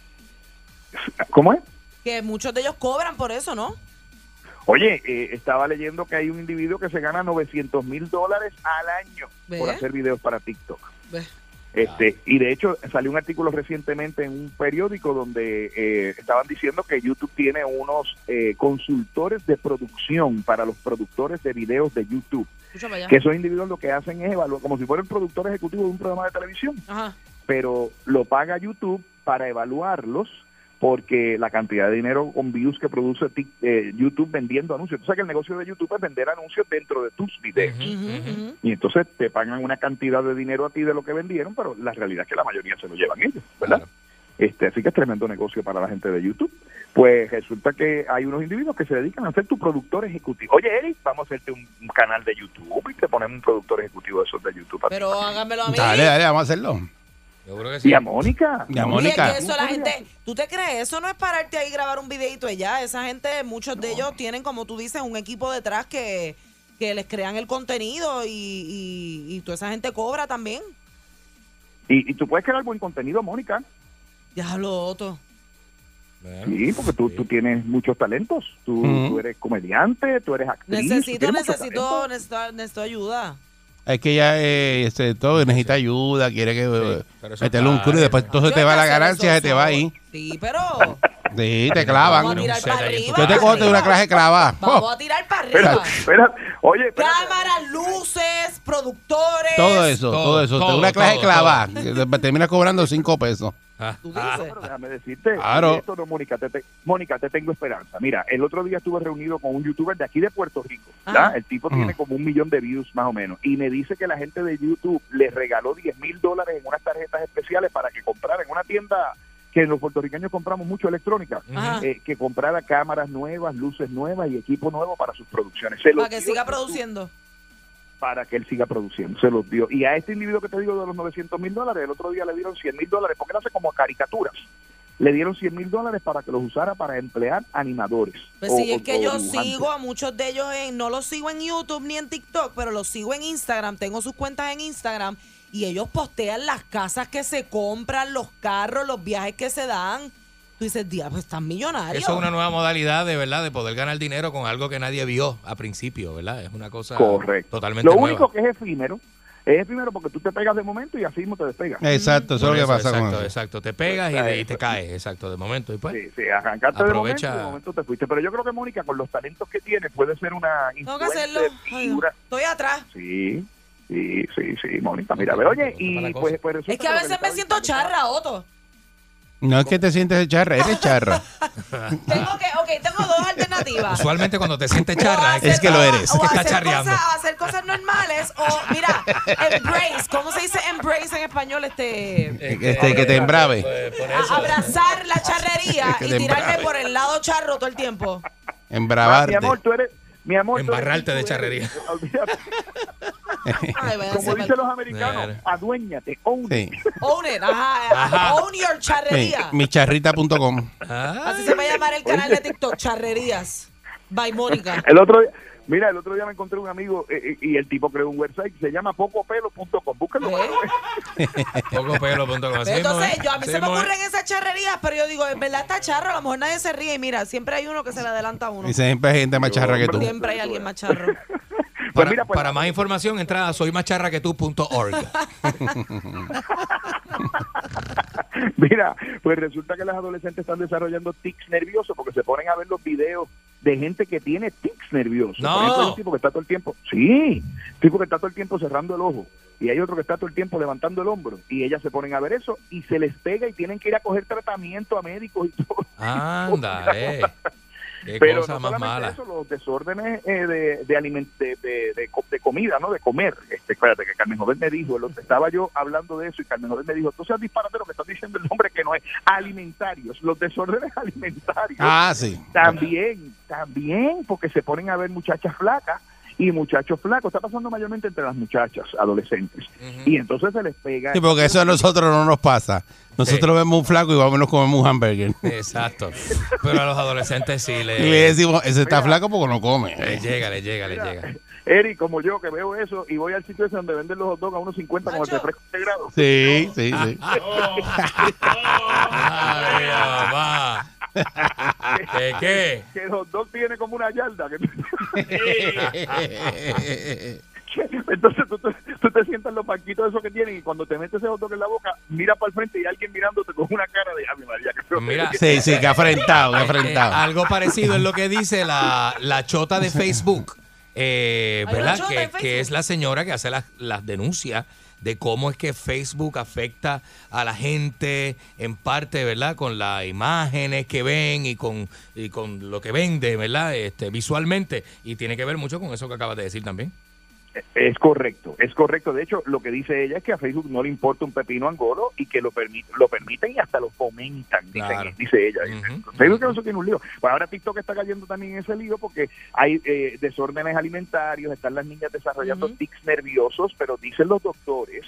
¿Cómo es? Que muchos de ellos cobran por eso, ¿no? Oye, eh, estaba leyendo que hay un individuo que se gana 900 mil dólares al año ¿Ve? por hacer videos para TikTok. Ve. Este, y de hecho salió un artículo recientemente en un periódico donde eh, estaban diciendo que YouTube tiene unos eh, consultores de producción para los productores de videos de YouTube. Que esos individuos lo que hacen es evaluar, como si fuera el productor ejecutivo de un programa de televisión, Ajá. pero lo paga YouTube para evaluarlos porque la cantidad de dinero con views que produce eh, YouTube vendiendo anuncios. Tú sabes que el negocio de YouTube es vender anuncios dentro de tus videos. Y entonces te pagan una cantidad de dinero a ti de lo que vendieron, pero la realidad es que la mayoría se lo llevan ellos, ¿verdad? Este, así que es tremendo negocio para la gente de YouTube. Pues resulta que hay unos individuos que se dedican a ser tu productor ejecutivo. Oye, Eric, vamos a hacerte un, un canal de YouTube y te ponemos un productor ejecutivo de esos de YouTube. a. Pero háganmelo a mí. Dale, dale, vamos a hacerlo. Yo creo que Y a Mónica. Y a Oye, Mónica. que eso la gente, ¿tú te crees? Eso no es pararte ahí y grabar un videito y ya. Esa gente, muchos de ellos tienen, como tú dices, un equipo detrás que, que les crean el contenido y, y, y toda esa gente cobra también. Y, y tú puedes crear buen contenido, Mónica. Ya lo otro. Sí, porque tú, tú tienes muchos talentos. Tú, Ujú. tú eres comediante, tú eres actriz. Necesito, necesito, necesito ayuda. Es que ella eh, este, todo necesita ayuda, quiere que eh, pero eso meterle un culo y después entonces te va la ganancia, se te va ahí. Sí, pero Sí, te clavan. Vamos a tirar para arriba. Yo te cojo de una clase clavada. vamos a tirar para arriba. Espera, espera. Oye. Cámaras, luces, productores. Todo eso, todo, Todo, eso. todo, una clase todo, clavada. que te- Termina cobrando cinco pesos. ¿Tú dices? Pero déjame decirte, Claro. esto no, Mónica, te, te- Mónica, te tengo esperanza. Mira, el otro día estuve reunido con un youtuber de aquí de Puerto Rico. ¿verdad? Ajá. El tipo Ujú. tiene como un millón de views más o menos. Y me dice que la gente de YouTube le regaló 10 mil dólares en unas tarjetas especiales para que comprara en una tienda que los puertorriqueños compramos mucho electrónica, eh, que comprara cámaras nuevas, luces nuevas y equipo nuevo para sus producciones. Se Para que siga produciendo. Para que él siga produciendo, se los dio. Y a este individuo que te digo de los 900 mil dólares, el otro día le dieron 100 mil dólares, porque él hace como caricaturas. Le dieron 100 mil dólares para que los usara para emplear animadores. Pues o- sí, es que o yo dibujantes. sigo a muchos de ellos, en, no los sigo en YouTube ni en TikTok, pero los sigo en Instagram, tengo sus cuentas en Instagram y ellos postean las casas que se compran, los carros, los viajes que se dan. tú dices, diablo, estás millonario. Eso es una nueva modalidad de verdad de poder ganar dinero con algo que nadie vio a principio, ¿verdad? Es una cosa Correcto. totalmente Lo nueva. único que es efímero, es efímero porque tú te pegas de momento y así mismo te despegas. Exacto, eso es lo que pasa con exacto, eso. exacto. Te pegas y, de- y te caes, exacto, de momento. Y pues, Sí, sí, arrancaste de momento y Aprovecha. de momento te fuiste. Pero yo creo que Mónica, con los talentos que tiene, puede ser una Tengo que hacerlo. Ay, estoy atrás. Sí, sí, sí, sí, Mónica. Mira, a ver, oye, y pues, pues resulta Es que a veces me siento diciendo- charra, Otto. No es que te sientes charra, eres charra. Tengo que, ok, tengo dos alternativas. usualmente cuando te sientes charra Es que lo eres. O que hacer charreando. cosas, hacer cosas normales o, mira, embrace. ¿Cómo se dice embrace en español? Este, Este, que te embrave. a- abrazar la charrería y tirarme embrave. por el lado charro todo el tiempo. Embravarte. Mi amor, tú eres... Mi amor, Embarrarte de charrería. Olvídate. Ay, váyanse Como dicen los americanos, Claro. aduéñate, own it. Sí. Own it, ajá, Ajá. Own your Mi, charrería. micharrita.com. Así se va a llamar el canal de TikTok, Charrerías. By Mónica. El otro día, mira, el otro día me encontré un amigo eh, eh, y el tipo creó un website que se llama pocopelo.com. Búsquenlo. ¿Eh? Poco pelo, punto com. Así mismo Entonces, es. yo, a mí se me ocurren esas charrerías, pero yo digo, en verdad está charro, a lo mejor nadie se ríe y mira, siempre hay uno que se le adelanta a uno. Y siempre hay gente más charra que tú. Siempre hay alguien más charro. Pues Para, mira, pues, para más información, entra a soymacharraquetú.org. Mira, pues resulta que las adolescentes están desarrollando tics nerviosos porque se ponen a ver los videos de gente que tiene tics nerviosos. No. Por ejemplo, hay un tipo que está todo el tiempo, sí, un tipo que está todo el tiempo cerrando el ojo y hay otro que está todo el tiempo levantando el hombro y ellas se ponen a ver eso y se les pega y tienen que ir a coger tratamiento a médicos y todo. Anda, eh. Qué Pero cosa no más mala. eso, los desórdenes eh, de, de, aliment- de, de- de co- de comida, ¿no? De comer. Este, espérate, que Carmen Jovel me dijo, el otro- estaba yo hablando de eso y Carmen Jovel me dijo, tú seas disparate lo que estás diciendo el nombre que no es alimentarios, los desórdenes alimentarios. Ah, sí. También, también, porque se ponen a ver muchachas flacas y muchachos flacos. Está pasando mayormente entre las muchachas adolescentes. Y entonces se les pega. Sí, porque eso a nosotros no nos pasa. Nosotros vemos un flaco y vamos nos comemos un hamburger. Exacto. Pero a los adolescentes sí le, Y le decimos, ese está flaco porque no come. le llega, le llega, le llega. Eric, como yo, que veo eso y voy al sitio ese donde venden los hot dogs a unos 50 con el refresco integrado. Sí, sí, sí. Ay, papá. ¿Qué qué? que el hot dog tiene como una yarda. que- Entonces tú, te- tú te sientas en los banquitos esos que tienen y cuando te metes ese hot dog en la boca, mira para el frente y alguien mirándote con una cara de, ¡Ave María! Que feo". Mira, Sí, sí, que afrentado, que Eh, afrentado. algo parecido es lo que dice la, la chota de Facebook, eh, ¿verdad? Que, Facebook. que es la señora que hace las, las denuncias de cómo es que Facebook afecta a la gente en parte, ¿verdad? Con las imágenes que ven y con, y con lo que vende, ¿verdad? Este, visualmente. Y tiene que ver mucho con eso que acabas de decir también. Es correcto, es correcto. De hecho, lo que dice ella es que a Facebook no le importa un pepino angolo y que lo, permit- lo permiten y hasta lo fomentan, dicen- Claro. dice ella. Facebook que eso tiene un lío. Pues ahora TikTok está cayendo también en ese lío porque hay eh, desórdenes alimentarios, están las niñas desarrollando tics nerviosos, pero dicen los doctores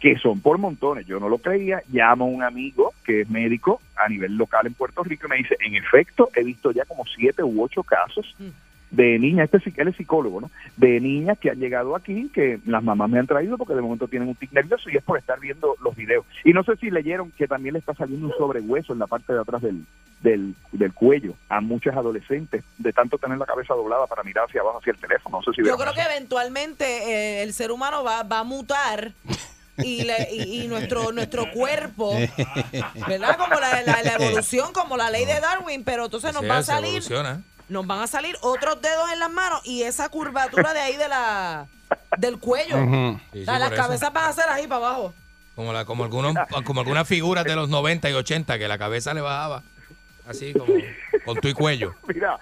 que son por montones. Yo no lo creía. Llamo a un amigo que es médico a nivel local en Puerto Rico y me dice, en efecto, he visto ya como siete u ocho casos de niñas, este, sí- él es psicólogo, ¿no? De niñas que han llegado aquí, que las mamás me han traído porque de momento tienen un tic nervioso y es por estar viendo los videos. Y no sé si leyeron que también le está saliendo un sobrehueso en la parte de atrás del, del, del cuello a muchas adolescentes de tanto tener la cabeza doblada para mirar hacia abajo hacia el teléfono. No sé si Yo creo eso. que eventualmente eh, el ser humano va, va a mutar y, le- y- y nuestro nuestro cuerpo, ¿verdad? Como la, la- la evolución, como la ley de Darwin, pero entonces nos Sí, va a salir, evoluciona. Nos van a salir otros dedos en las manos y esa curvatura de ahí de la del cuello. Ujú. Sí, sí, O sea, las por eso. cabezas van a ser ahí para abajo. Como, la, como, algunos, como algunas figuras de los 90 y 80 que la cabeza le bajaba. Así como con tu y cuello. Mira,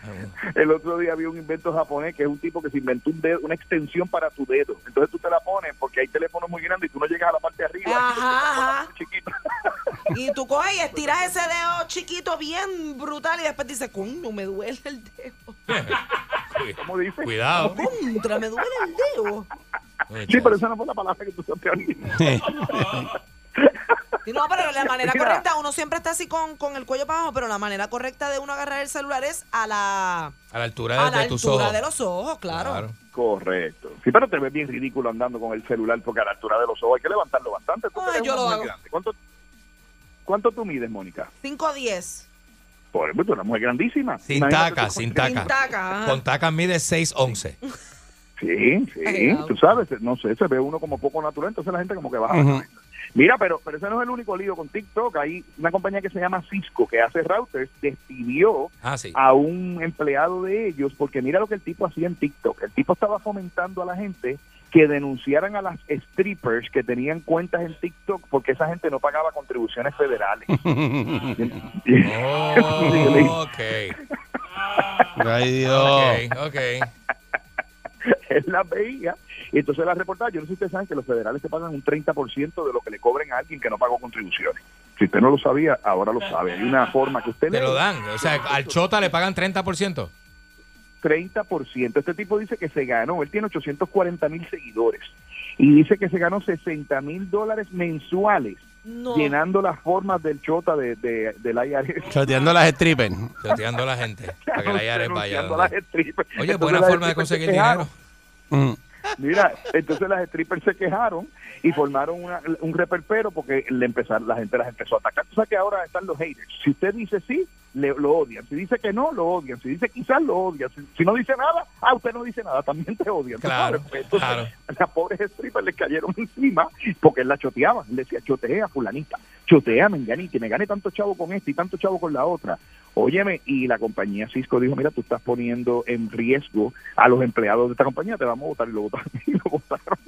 el otro día había un invento japonés que es un tipo que se inventó un dedo, una extensión para tu dedo. Entonces tú te la pones porque hay teléfonos muy grandes y tú no llegas a la parte de arriba. Ajá, ajá. Y tú coges y estiras ese dedo chiquito bien brutal y después dices, coño, me duele el dedo. ¿Cómo dice? Cuidado. Contra, me duele el dedo. Sí, pero esa no fue la palabra que tú usaste ahorita. Sí, No, pero la manera Mira. correcta, uno siempre está así con, con el cuello para abajo, pero la manera correcta de uno agarrar el celular es a la, A la altura a de, la de tus altura ojos. de los ojos, claro. Correcto. Sí, pero te ves bien ridículo andando con el celular porque a la altura de los ojos hay que levantarlo bastante. Tú Ay, yo lo hago. ¿Cuánto, ¿Cuánto tú mides, Mónica? 5 10. Por ejemplo, una mujer grandísima. Sin Imagínate taca, tú- sin taca. Sin taca. Con taca mide 6'11". Sí, sí, Ay, tú sabes, no sé, se ve uno como poco natural, entonces la gente como que baja. la Ujú. Mira, pero, pero ese no es el único lío con TikTok. Hay una compañía que se llama Cisco, que hace routers, despidió Ah, sí. a un empleado de ellos, porque mira lo que el tipo hacía en TikTok. El tipo estaba fomentando a la gente que denunciaran a las strippers que tenían cuentas en TikTok porque esa gente no pagaba contribuciones federales. Oh, ok. Ay, Dios. Ok, ok. Él las veía entonces las reportaba. Yo no sé si ustedes saben que los federales te pagan un 30% de lo que le cobren a alguien que no pagó contribuciones. Si usted no lo sabía, ahora lo sabe. Hay una forma que usted Te le lo dan. O sea, al Chota le pagan 30%. 30%. Este tipo dice que se ganó, él tiene 840 mil seguidores y dice que se ganó 60 mil dólares mensuales No. llenando las formas del chota de, de, del IRS. Choteando las strippers. Choteando a la gente. Para que la IARES vaya. Las. Oye, buena forma de conseguir dinero. Mm. Mira, entonces las strippers se quejaron y formaron una- un reperpero porque le empezaron, la gente las empezó a atacar. Tú sabes que ahora están los haters. Si usted dice sí, le, lo odian. Si dice que no, lo odian. Si dice quizás, lo odian. Si, si no dice nada, ah, usted no dice nada, también te odian. ¿tú Claro? Pues entonces, claro. Las pobres strippers le cayeron encima porque él la choteaba. Él decía, chotea fulanita, chotea Mengani, que me gane tanto chavo con este y tanto chavo con la otra. Óyeme, y la compañía Cisco dijo, mira, tú estás poniendo en riesgo a los empleados de esta compañía, te vamos a votar y lo votaron. Y lo votaron.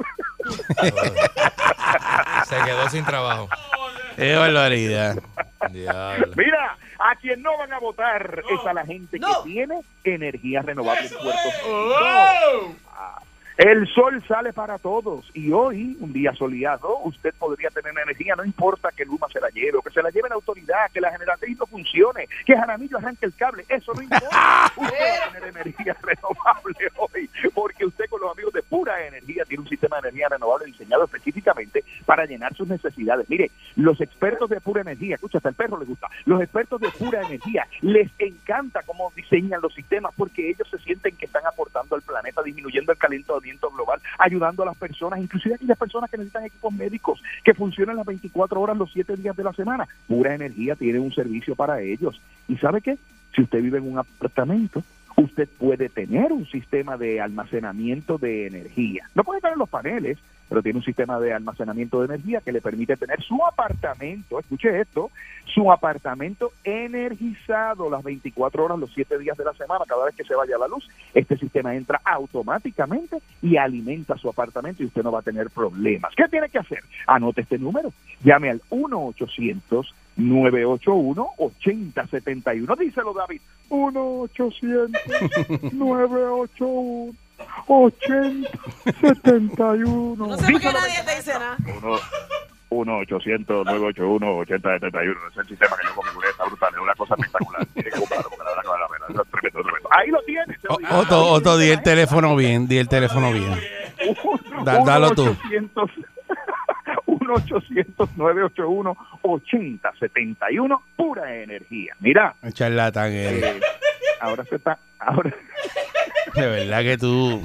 Se quedó sin trabajo. Qué barbaridad. Diablo. Mira, a quien no van a votar es a la gente que tiene energía renovable en Puerto El sol sale para todos y hoy, un día soleado, usted podría tener energía, no importa que Luma se la lleve o que se la lleve la autoridad, que la generatriz no funcione, que Jaramillo arranque el cable, eso no importa. Usted va a tener energía renovable hoy porque usted con los amigos de Pura Energía tiene un sistema de energía renovable diseñado específicamente para llenar sus necesidades. Mire, los expertos de Pura Energía, escucha, hasta el perro le gusta, los expertos de Pura Energía les encanta cómo diseñan los sistemas porque ellos se sienten que están aportando al planeta, disminuyendo el calentamiento global, ayudando a las personas, inclusive a aquellas personas que necesitan equipos médicos que funcionan las 24 horas los 7 días de la semana. Pura Energía tiene un servicio para ellos. ¿Y sabe qué? Si usted vive en un apartamento, usted puede tener un sistema de almacenamiento de energía. No puede tener los paneles, pero tiene un sistema de almacenamiento de energía que le permite tener su apartamento, escuche esto, su apartamento energizado las 24 horas, los 7 días de la semana, cada vez que se vaya la luz. Este sistema entra automáticamente y alimenta su apartamento y usted no va a tener problemas. ¿Qué tiene que hacer? Anote este número, llame al 1 800 981 8071 Díselo, David. 1 800 981 8071 No sé por qué nadie te dice nada. 1 800 981 8071 Es el sistema que yo configuré, está brutal, es una cosa espectacular. Tiene que comprarlo porque la verdad que vale la pena. Eso es tremendo, tremendo. Ahí lo tienes. Otto, Otto, di el teléfono bien, di el teléfono bien. Da- dalo tú. 1-800-981-8071, pura energía. Mira, El charlatán eh, ahora se está, ahora, De verdad que tú.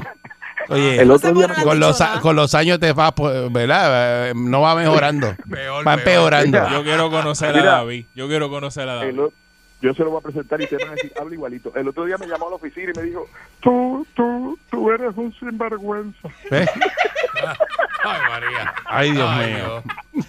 Oye, El otro día me- con, los, a- con los años te vas, pues, ¿verdad? No va mejorando. Peor, va peor. empeorando. Yo quiero conocer a. David. Yo quiero conocer a David. o- yo se lo voy a presentar y ustedes van a decir, habla igualito. El otro día me llamó a la oficina y me dijo, tú, tú, tú eres un sinvergüenza. ¿Eh? Ay, María. Ay, Dios Ay, mío. Dios.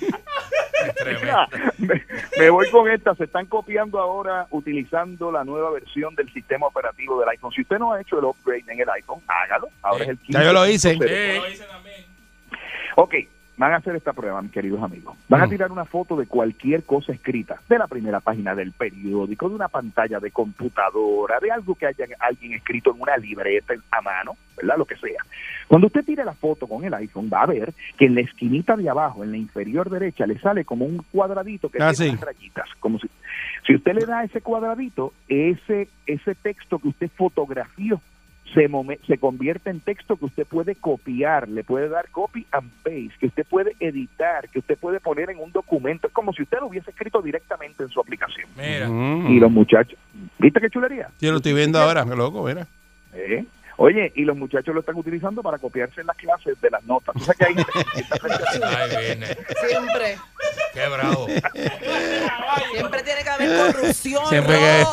Mira, me, me voy con esta. Se están copiando ahora utilizando la nueva versión del sistema operativo del iPhone. Si usted no ha hecho el upgrade en el iPhone, hágalo. Ahora es el Ya yo lo hice. 15.0. Ok, van a hacer esta prueba, mis queridos amigos. Van a Mm. tirar una foto de cualquier cosa escrita, de la primera página del periódico, de una pantalla de computadora, de algo que haya alguien escrito en una libreta a mano, ¿verdad? Lo que sea. Cuando usted tire la foto con el iPhone, va a ver que en la esquinita de abajo, en la inferior derecha, le sale como un cuadradito que Ah, tiene sí. rayitas, como si si usted le da ese cuadradito, ese ese texto que usted fotografió se, se convierte en texto que usted puede copiar, le puede dar copy and paste, que usted puede editar, que usted puede poner en un documento. Es como si usted lo hubiese escrito directamente en su aplicación. Mira. Mm. Y los muchachos, ¿viste qué chulería? Yo lo estoy viendo ahora, qué loco, mira. ¿Eh? Oye, y los muchachos lo están utilizando para copiarse en las clases de las notas. Tú sabes que hay. Siempre. Qué bravo. Siempre tiene que haber corrupción, Siempre que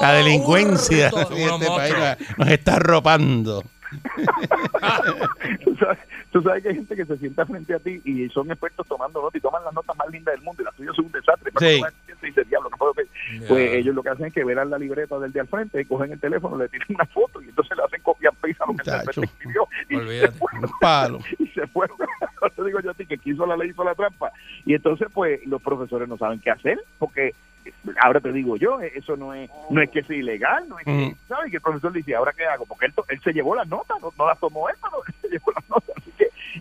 la delincuencia hurto. en Unos este país nos está arropando. tú, sabes, tú sabes que hay gente que se sienta frente a ti y son expertos tomando notas y toman las notas más lindas del mundo y las tuyas son un desastre. Sí. Y dices, "Diablo, no puedo creer". Ya. Pues ellos lo que hacen es que velan la libreta del de al frente, cogen el teléfono, le tiran una foto y entonces le hacen copia paste a lo que el frente escribió. Y se fueron. Un palo. y se fueron. Te digo yo a ti que quiso la ley hizo la trampa. Y entonces, pues, los profesores no saben qué hacer, porque eh, ahora te digo yo, eh, eso no es no es que sea ilegal, no es que, Mm. ¿sabes? Que el profesor dice, ¿ahora qué hago? Porque él se llevó las notas, no, no las tomó él, pero él se llevó las notas.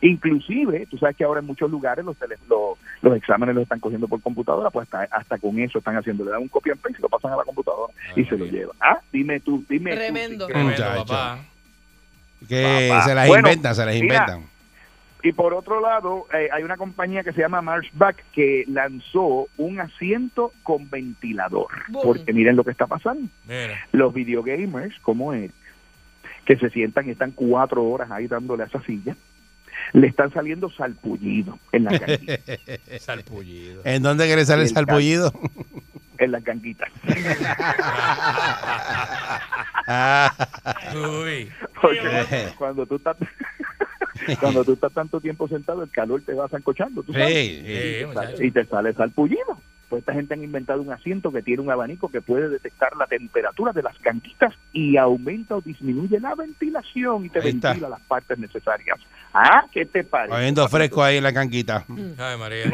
Inclusive, tú sabes que ahora en muchos lugares los, tele- los, los exámenes los están cogiendo por computadora, pues hasta, hasta con eso están haciendo, le dan un copy and paste y lo pasan a la computadora y se lo llevan. Ah, dime tú, dime tú, Tremendo. si Tremendo, papá. Que Papá. se las Bueno, inventan, se las mira, inventan. Y por otro lado, eh, hay una compañía que se llama Marshback que lanzó un asiento con ventilador. Boom. Porque miren lo que está pasando. Mira. Los videogamers, como él, que se sientan y están cuatro horas ahí dándole a esa silla, le están saliendo salpullidos en las ganguitas. Salpullido. ¿En dónde quiere salir salpullido? en las ganguitas. Ah, Uy. Porque cuando tú estás... Cuando tú estás tanto tiempo sentado, el calor te va zancochando, tú sabes. sí, sí. Sí, y, te muchacho. sale, y te sale salpullido. Pues esta gente han inventado un asiento que tiene un abanico que puede detectar la temperatura de las canquitas y aumenta o disminuye la ventilación y te Ahí está. ventila las partes necesarias. Ah, ¿qué te parece? Cogiendo fresco ahí en la canquita. Ay, María.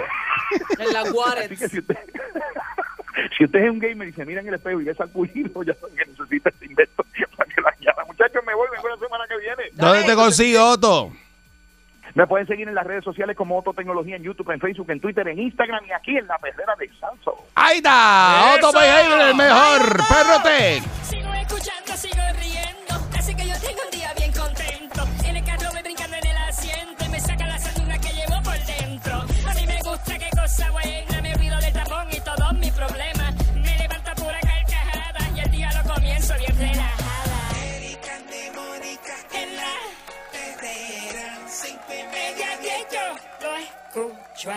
En la Juárez. si usted, si usted es un gamer y se mira en el espejo y ve salpullido, ya sabe que necesita este invento para que la llama. Muchachos, me voy, vengo la semana que viene. ¿Dónde te consigo, Otto? Me pueden seguir en las redes sociales como Otto Tecnología, en YouTube, en Facebook, en Twitter, en Instagram y aquí en la perrera de Salso. Ahí está, Otto el mejor perrote. Sigo escuchando, sigo riendo. Así que yo tengo un día bien contento. En el carro voy brincando en el asiento y me saca la sanduna que llevo por dentro. A mí me gusta, qué cosa buena. Media media diez yo lo escucho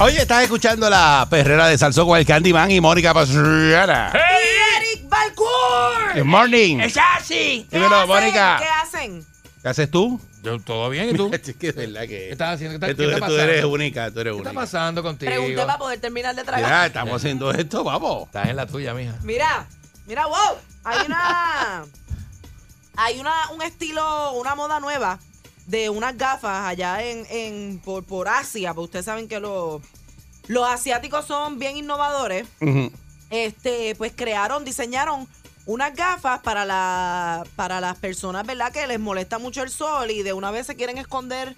Oye, estás escuchando la perrera de Salsó con el Candyman y Mónica Pastrana. Eric Balcour. Good morning. así! ¿Qué Dímelo, hacen? Mónica. ¿Qué hacen? ¿Qué haces tú? Yo, ¿Todo bien? ¿Y tú? Es que es verdad que, ¿Qué estás haciendo? ¿Qué, que está- tú, qué está tú eres pasando? única, tú eres ¿Qué está única. pasando contigo? Pregunté para poder terminar de tragar. Mira, estamos haciendo esto, vamos. Estás en la tuya, mija. Mira, mira, wow. Hay una. hay una, un estilo, una moda nueva de unas gafas allá en, en por, por Asia, porque ustedes saben que los, los asiáticos son bien innovadores. Este, pues crearon, diseñaron unas gafas para la, para las personas, ¿verdad? Que les molesta mucho el sol y de una vez se quieren esconder.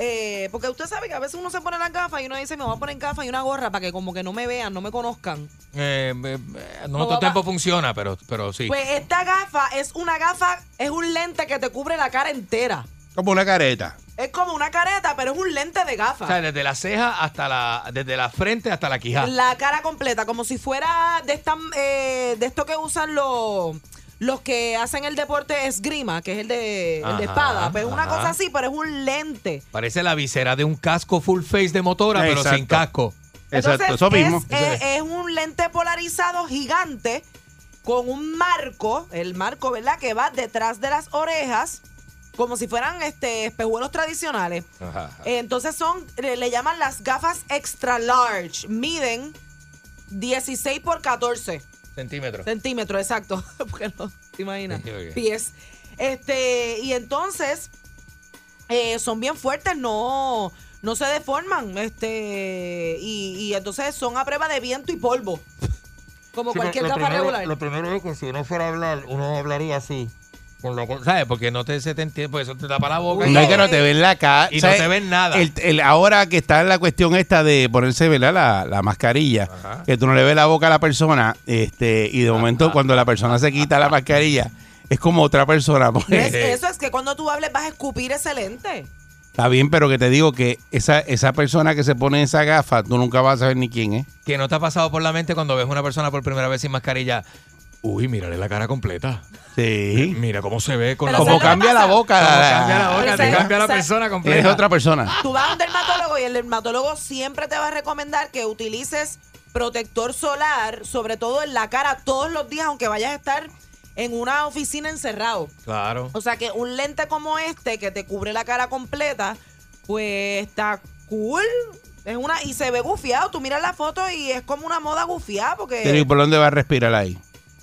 eh, porque usted sabe que a veces uno se pone las gafas y uno dice, me voy a poner gafas y una gorra para que como que no me vean, no me conozcan. Eh, eh, eh, no No, todo tiempo funciona, pero, pero sí. Pues esta gafa es una gafa, es un lente que te cubre la cara entera. Como una careta. Es como una careta, pero es un lente de gafa. o sea, desde la ceja hasta la, desde la frente hasta la quijada. La cara completa, como si fuera de esta, eh, de esto que usan los los que hacen el deporte esgrima, que es el de, el de espada. Pues es una cosa así, pero es un lente. Parece la visera de un casco full face de motora, pero sin casco. Exacto, Entonces, eso mismo. Es, es- es un lente polarizado gigante con un marco, el marco, ¿verdad? Que va detrás de las orejas, como si fueran este espejuelos tradicionales. Ajá, ajá. Entonces son, le, le llaman las gafas extra large. Miden 16 por 14 Centímetros. centímetros, exacto. Porque no te imaginas. Pies. Este, y entonces eh, son bien fuertes, no, no se deforman. Este, y, y entonces son a prueba de viento y polvo. Como cualquier gafa regular. primero es que si uno fuera a hablar, uno hablaría así. Con lo- ¿Sabes? Porque no te, se te entiende, porque eso te tapa la boca. No es que no te ven la cara. Y no te ven nada. El, el- ahora que está la cuestión esta de ponerse ¿verdad? La, la mascarilla, que tú no le ves la boca a la persona, este y de momento cuando la persona se quita la mascarilla, es como otra persona. pues. ¿Ves? Eso es que cuando tú hables vas a escupir ese lente. Está bien, pero que te digo que esa, esa persona que se pone esa gafa, tú nunca vas a saber ni quién es. Que no te ha pasado por la mente cuando ves una persona por primera vez sin mascarilla. Uy, mírale la cara completa. Sí. Mira cómo se ve con Pero la Como ¿sabes lo que cambia la boca. Cambia la boca, Pero te ¿sabes- cambia la sabes- persona completa. es otra persona. Tú vas a un dermatólogo y el dermatólogo siempre te va a recomendar que utilices protector solar, sobre todo en la cara, todos los días, aunque vayas a estar en una oficina encerrado. Claro. O sea que un lente como este que te cubre la cara completa, pues está cool. Es una y se ve gufiado. Tú miras la foto y es como una moda gufiada porque Pero, ¿y por dónde va a respirar ahí?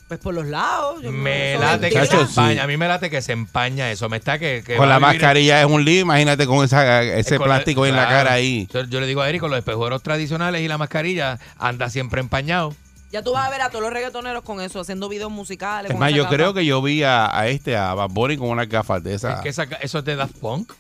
Pues por los lados. yo- Me late que se sí. empaña. A mí me late que se empaña eso. Me está que. que Con la mascarilla es un lío, imagínate con esa, ese con plástico en la cara ahí. Yo, yo le digo a Eric, con los espejuelos tradicionales y la mascarilla, anda siempre empañado. Ya tú vas a ver a todos los reggaetoneros con eso, haciendo videos musicales. Es más, esa yo creo que yo vi a, a este, a Bad Bunny con unas gafas de Es esas. que esa- eso es de Daft Punk.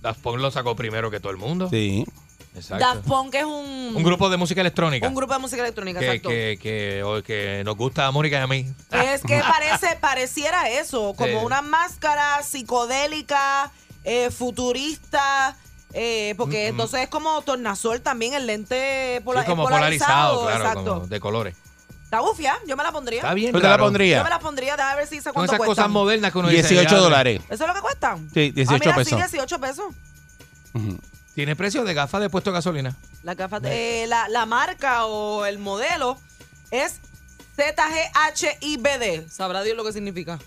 Daft Punk lo sacó primero que todo el mundo. Sí. Exacto. Daft Punk es un, Un grupo de música electrónica. un grupo de música electrónica, que, exacto. que, que, o- que nos gusta a Mónica y a mí. Es que parece, pareciera eso, como Sí. una máscara psicodélica, eh, futurista, eh, porque entonces es como tornasol también, el lente pola- Sí, como es polarizado, claro, exacto. como de colores. Está bufia, yo me la pondría. Está bien ¿Tú te la raro. pondrías? Yo me la pondría, déjame ver si dice Con cuánto esas cuestan. cosas modernas que uno dice. 18 ya, dólares. ¿Eso es lo que cuestan? Sí, 18 ah, mira, pesos. sí, 18 pesos. Ujú. Tiene precio de gafas de puesto de gasolina. La, gafa- eh, la, la marca o el modelo es ZGHIBD. Sabrá Dios lo que significa.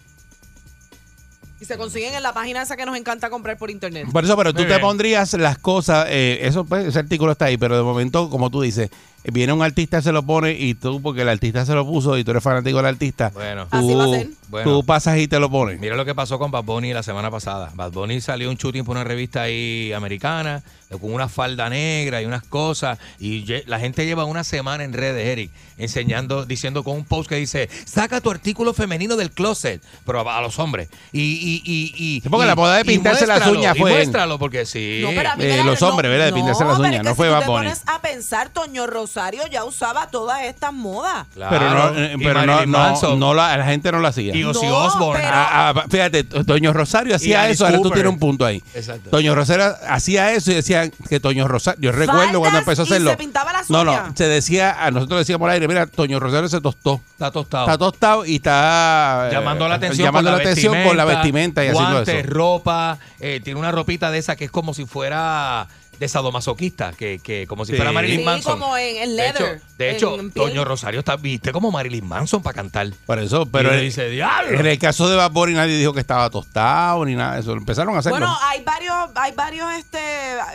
Y se consiguen en la página esa que nos encanta comprar por internet. Por eso, pero tú Muy te bien. pondrías las cosas, eh, eso pues, ese artículo está ahí, pero de momento, como tú dices, viene un artista, se lo pone y tú, porque el artista se lo puso y tú eres fanático del artista, Bueno. tú, Así va a ser. Bueno. tú pasas y te lo pones. Mira lo que pasó con Bad Bunny la semana pasada. Bad Bunny salió un shooting por una revista ahí americana con una falda negra y unas cosas. Y la gente lleva una semana en redes, Eric, enseñando, diciendo con un post que dice, saca tu artículo femenino del closet, pero a, a los hombres. Y, y, y, y Sí, porque y- la moda de pintarse las muéstralo, uñas fue muéstralo, porque sí. No, pero a mí Eh, da- los hombres, ¿verdad? De pintarse las pero uñas, es no fue tú Bad te Bunny. pones a pensar, Toño Rosario ya usaba todas estas modas. Claro. Pero no, eh, pero no, Marilyn no, Manson. no la, la gente no lo hacía. Y Ozzy No, Osbourne. pero- Ah, ah, fíjate, Toño Rosario hacía Alice eso, ahora tú Cooper. tienes un punto ahí. Exacto. Toño Rosario hacía eso y decían que Toño Rosario, yo recuerdo Faldas cuando empezó a y hacerlo. se pintaba las no, no, uñas. se decía, a nosotros decíamos al aire, mira, Toño Rosario se tostó. Está tostado. Está tostado y está eh, llamando la atención, llamando con, la atención con la vestimenta y haciendo guantes, eso. ropa, eh, tiene una ropita de esa que es como si fuera de sadomasoquista, que, que como si Sí. fuera Marilyn Sí, Manson. como en, de hecho, leather. de hecho en piel. Toño Rosario está viste como Marilyn Manson para cantar. Por eso, pero Y en, dice, "Diablo". en el caso de Bad Bunny nadie dijo que estaba tostado ni nada de eso. Empezaron a hacerlo. Bueno, hay varios, hay varios este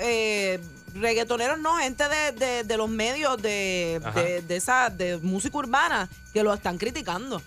eh, reggaetoneros, no, gente de, de- de los medios de, Ajá. de, de esa de música urbana que lo están criticando.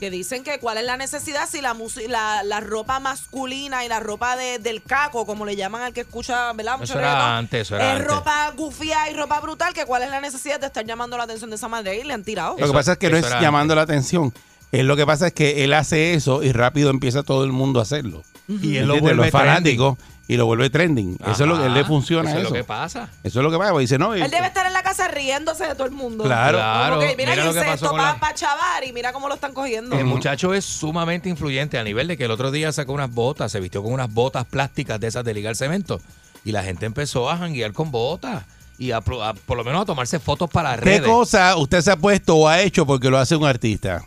Que dicen que cuál es la necesidad si la, musi- la, la ropa masculina y la ropa de- del caco, como le llaman al que escucha, ¿verdad? Mucho Eso era antes, eso era es antes. ropa gufia y ropa brutal, que cuál es la necesidad de estar llamando la atención de esa manera y le han tirado. lo que pasa es que no es llamando la atención. Es lo que pasa es que él hace eso y rápido empieza todo el mundo a hacerlo. Y él lo vuelve Los fanáticos y lo vuelve trending. Eso es lo que él le funciona Eso eso. es lo que pasa. Eso es lo que pasa. porque Dice, no, Él debe estar en la casa riéndose de todo el mundo. Claro. Claro, Como que, mira, mira lo el que pasó para la- chavar y mira cómo lo están cogiendo. El muchacho es sumamente influyente a nivel de que el otro día sacó unas botas, se vistió con unas botas plásticas de esas de ligar cemento. Y la gente empezó a janguear con botas. Y a, por lo menos a tomarse fotos para las ¿Qué redes. cosa usted se ha puesto o ha hecho porque lo hace un artista?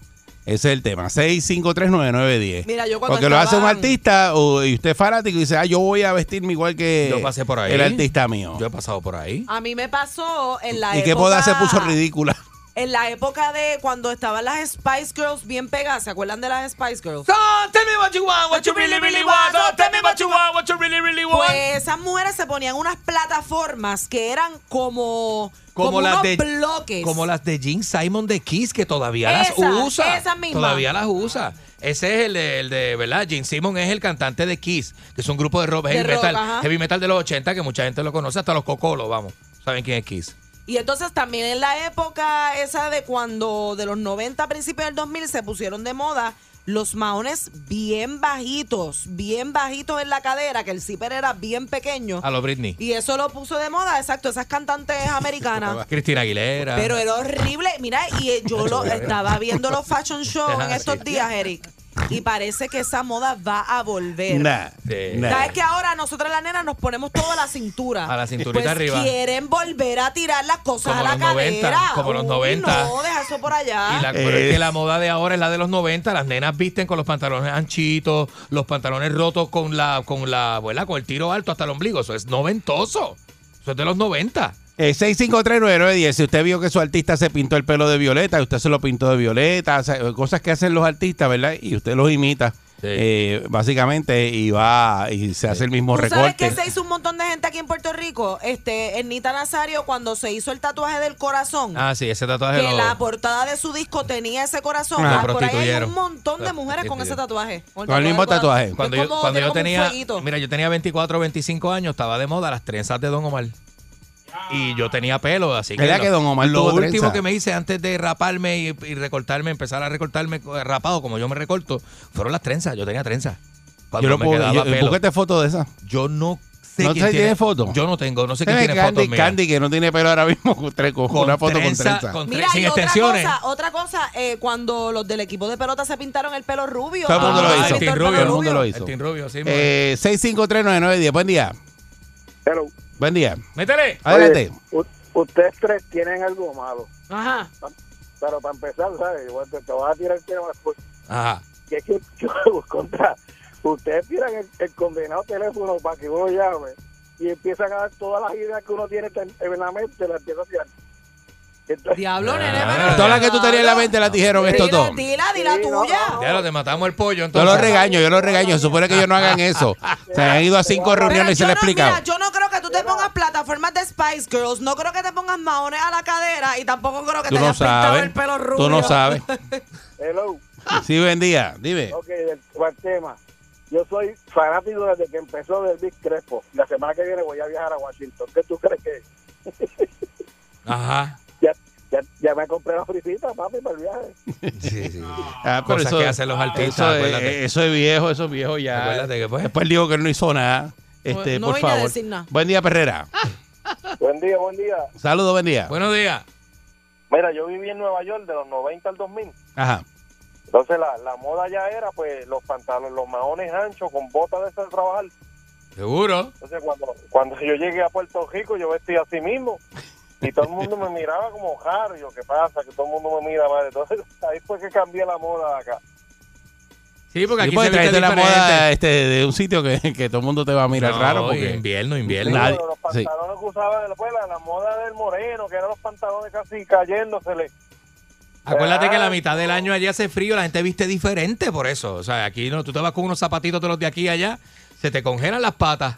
Ese es el tema. 6539910. Mira, yo cuando Porque lo hace un artista o, y usted es fanático y dice, ah, yo voy a vestirme igual que Yo pasé por ahí. el artista mío. Yo he pasado por ahí. A mí me pasó en la ¿Y época... qué boda se puso ridícula? En la época de cuando estaban las Spice Girls bien pegadas. ¿Se acuerdan de las Spice Girls? tell me what you want, what you really, really want. Tell me what you want, what you really, really want. Pues esas mujeres se ponían unas plataformas que eran como... como, las unos de bloques. como las de Gene Simon de Kiss que todavía Esa, las usa esa misma. todavía las usa ese es el de, el de verdad Gene Simon es el cantante de Kiss que es un grupo de rock De heavy rock, metal ajá. heavy metal de los 80 que mucha gente lo conoce hasta los cocolos vamos saben quién es Kiss Y entonces también en la época esa de cuando, de los 90 a principios del 2000, se pusieron de moda los maones bien bajitos, bien bajitos en la cadera, que el zipper era bien pequeño. A lo Britney. Y eso lo puso de moda, exacto, esas cantantes americanas. Cristina Aguilera. Pero era horrible. Mira, y eh, yo lo estaba viendo los fashion shows en estos días, Eric. Y parece que esa moda va a volver. Nah, nah. ¿Sabes que ahora nosotros las nenas nos ponemos todo a la cintura? A la cinturita Pues arriba. quieren volver a tirar las cosas Como a la los 90, cadera. como los Uy, 90. No, deja eso por allá. Y la, pero es que la moda de ahora es la de los 90. Las nenas visten con los pantalones anchitos, los pantalones rotos con la, con la, ¿verdad? Con el tiro alto hasta el ombligo. Eso es noventoso. Eso es de los 90. Eh, 6539910. Si usted vio que su artista se pintó el pelo de violeta, usted se lo pintó de violeta, o sea, cosas que hacen los artistas, ¿verdad? Y usted los imita, eh, básicamente, y va y se hace el mismo ¿Tú sabes recorte. que se hizo un montón de gente aquí en Puerto Rico? Este, Ernita Nazario, cuando se hizo el tatuaje del corazón, Ah, sí, ese tatuaje que lo- la portada de su disco tenía ese corazón. Ah, Ah, por ahí hay un montón de mujeres con ese tatuaje. Con el mismo tatuaje. Cuando yo, cuando yo tenía, mira, yo tenía 24 o 25 años, estaba de moda las trenzas de Don Omar. Y yo tenía pelo, así que, ¿Verdad que Don Omar lo último trenza? que me hice antes de raparme y, y recortarme, empezar a recortarme eh, rapado como yo me recorto, fueron las trenzas. Yo tenía trenzas. Cuando Yo no me puedo, quedaba yo- pelo. búscate foto de esa. Yo no sé ¿No quién sé tiene tiene foto? Yo no tengo, no sé quién tiene Candy, fotos mías. Candy, que no tiene pelo ahora mismo, con, una foto trenza, con trenza. con Mira, sin y otra extensiones. cosa, otra cosa eh, cuando los del equipo de pelota se pintaron el pelo rubio. Todo el mundo Ah, lo se hizo. El Team pelo Rubio, el mundo lo El hizo. Team Rubio, sí. Eh, 6539910, buen día. Pero, Buen día. Métele. Adelante. ustedes tres tienen algo malo. Ajá. Pero para empezar, ¿sabes? Igual te, te vas a tirar el tema después. Ajá. Que es que yo, contra, ustedes tiran el, el condenado teléfono para que uno llame y empiezan a dar todas las ideas que uno tiene en la mente, las empieza a tirar. Entonces- Diablo, nene, Ah. pero- Todas las que tú tenías en la mente las dijeron estos Dila, dos. dila, dila Sí, no, tuya. no. Ya lo te matamos el pollo Yo entonces. los regaño, yo los regaño. Supone que ellos no hagan eso. Se han ido a cinco Pero reuniones y se yo le he no, explicado. mira, yo no creo que tú te pongas plataformas de Spice Girls, no creo que te pongas maones a la cadera y tampoco creo que Tú te no hayas pintado sabes. el pelo rubio. Tú no sabes. Hello. Sí, buen día. Dime. Ok, del el tema. Yo soy fanático desde que empezó del Big Crespo. La semana que viene voy a viajar a Washington. ¿Qué tú crees que Ajá. Ya, me compré la frisita, papi, para el viaje? Sí, sí. Ah, pero Cosas que hacen los artistas, Eso, eso es viejo, eso es viejo ya. Acuérdate que, pues. Después digo que él no hizo nada. Este, No por vine a favor. decir nada. Buen día, Perrera. Buen día, buen día. Saludos, buen día. Buenos días. Mira, yo viví en Nueva York de los 90 al 2000. Ajá. Entonces la, la moda ya era pues los pantalones, los maones anchos con botas de esas de trabajar. Seguro. Entonces cuando, cuando yo llegué a Puerto Rico yo vestía así mismo y todo el mundo me miraba como raro. Yo, ¿qué pasa? Que todo el mundo me mira mal. Entonces ahí fue que cambié la moda acá. Sí, porque Sí, aquí porque se viste la moda este, de un sitio que, que todo el mundo te va a mirar No, raro. Porque invierno, invierno. Nadie- Pero los sí. pantalones que usaba después, la, la moda del moreno, que eran los pantalones casi cayéndosele. Acuérdate que Ah. la mitad del año allá hace frío, la gente viste diferente por eso. O sea, aquí no, tú te vas con unos zapatitos de los de aquí y allá, se te congelan las patas.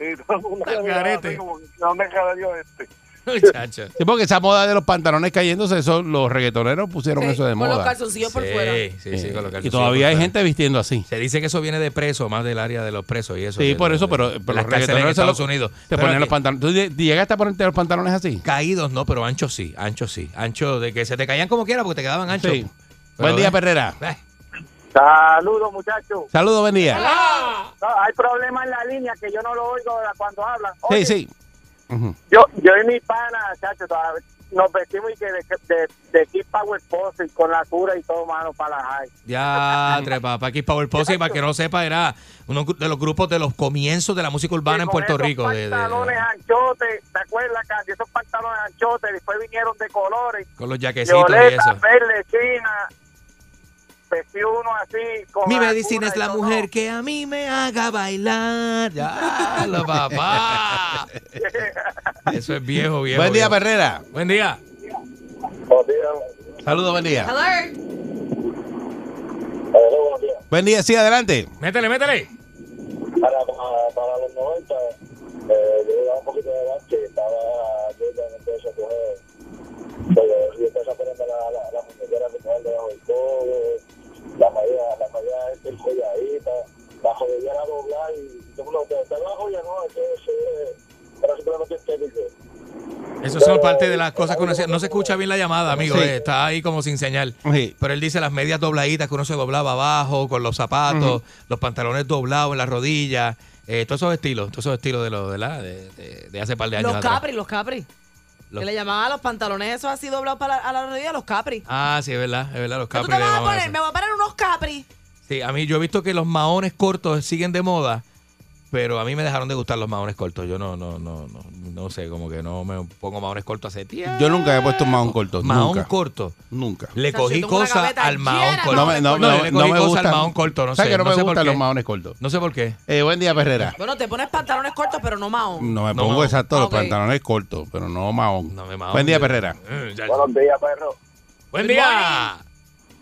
Y todo el mundo me miraba así como, ¿dónde cayó este? Muchacho. Sí, porque esa moda de los pantalones cayéndose, eso, los reggaetoneros pusieron Sí, eso de con los moda. calzoncillos por fuera. Sí, sí, sí, Eh, con los y calzoncillos todavía hay fuera. gente vistiendo así. Se dice que eso viene de preso, más del área de los presos y eso. Sí, por eso, de- pero, pero las los en reggaetoneros se Estados lo- Unidos. te ponen aquí- los pantalones. ¿Tú lle- llegaste a ponerte los pantalones así? Caídos no, pero anchos sí, anchos sí. Anchos de que se te caían como quiera porque te quedaban anchos. Sí. Pero, Buen día, eh, Perrera. eh, Saludos, muchachos. Saludos, buen día. No, hay problema en la línea que yo no lo oigo cuando hablan. Sí, Oye, Yo, yo y mi pana, chacho, todavía nos vestimos y que de, de, de Power Pose con la cura y todo, mano, para la high. Ya, trepa, para aquí Power Pose, para que no sepa, era uno de los grupos de los comienzos de la música urbana en Puerto esos Rico. De, de- pantalones anchotes, ¿te acuerdas, Candy? Esos pantalones anchotes, después vinieron de colores. con los jaquecitos y eso. verde, china. Vestió uno así. Con Mi la medicina es la mujer que a mí me haga bailar. Ya, lo papá. Eso es viejo, viejo. Buen día, viejo. Perrera. Buen día. Saludos, buen día. Hello. Buen día, sí, adelante. Métele, métele. Para, para, para los 90, eh, yo daba un poquito de edad que estaba yo ya empecé a coger. Yo empecé a ponerme la, la, la muñequera que me debajo del todo, la malla, la malla este colladita, la jodellera doblar y todo el mundo, te, la joya, no, es que es, eh, era simplemente estético. Eso son parte de las cosas que uno hacía. No se escucha bien la llamada, amigo. Sí. eh, está ahí como sin señal. Sí. Pero él dice las medias dobladitas que uno se doblaba abajo, con los zapatos, los pantalones doblados en las rodillas. eh, todos esos estilos, todos esos estilos de lo de, la, de, de- de hace par de años Los atrás. capri, los capri. Los- Que le llamaban a los pantalones esos así doblados para la- a la rodilla, los capri. Ah, sí, es verdad, es verdad, los ¿Qué tú capri te vas a poner? eso. Me voy a poner unos capri. Sí, a mí yo he visto que los maones cortos siguen de moda, pero a mí me dejaron de gustar los maones cortos. Yo no, no, no, no, no sé, como que no me pongo maones cortos hace tiempo. Yo nunca he puesto un mahón corto. Mahón nunca. corto. Nunca. Le cogí cosas al de corto. No me, no, No, no- le no cogí me cosas al mahón corto, no ¿Sabes sé, que no, no me sé gustan los mahones cortos? No sé por qué. Eh, buen día, Perrera. Bueno, te pones pantalones cortos, pero no mahón. No me No, pongo exacto los Ok. pantalones cortos, pero no mahón. No me mahón. Buen día, Perrera. Ya- Buenos días, perro. Buen Good día.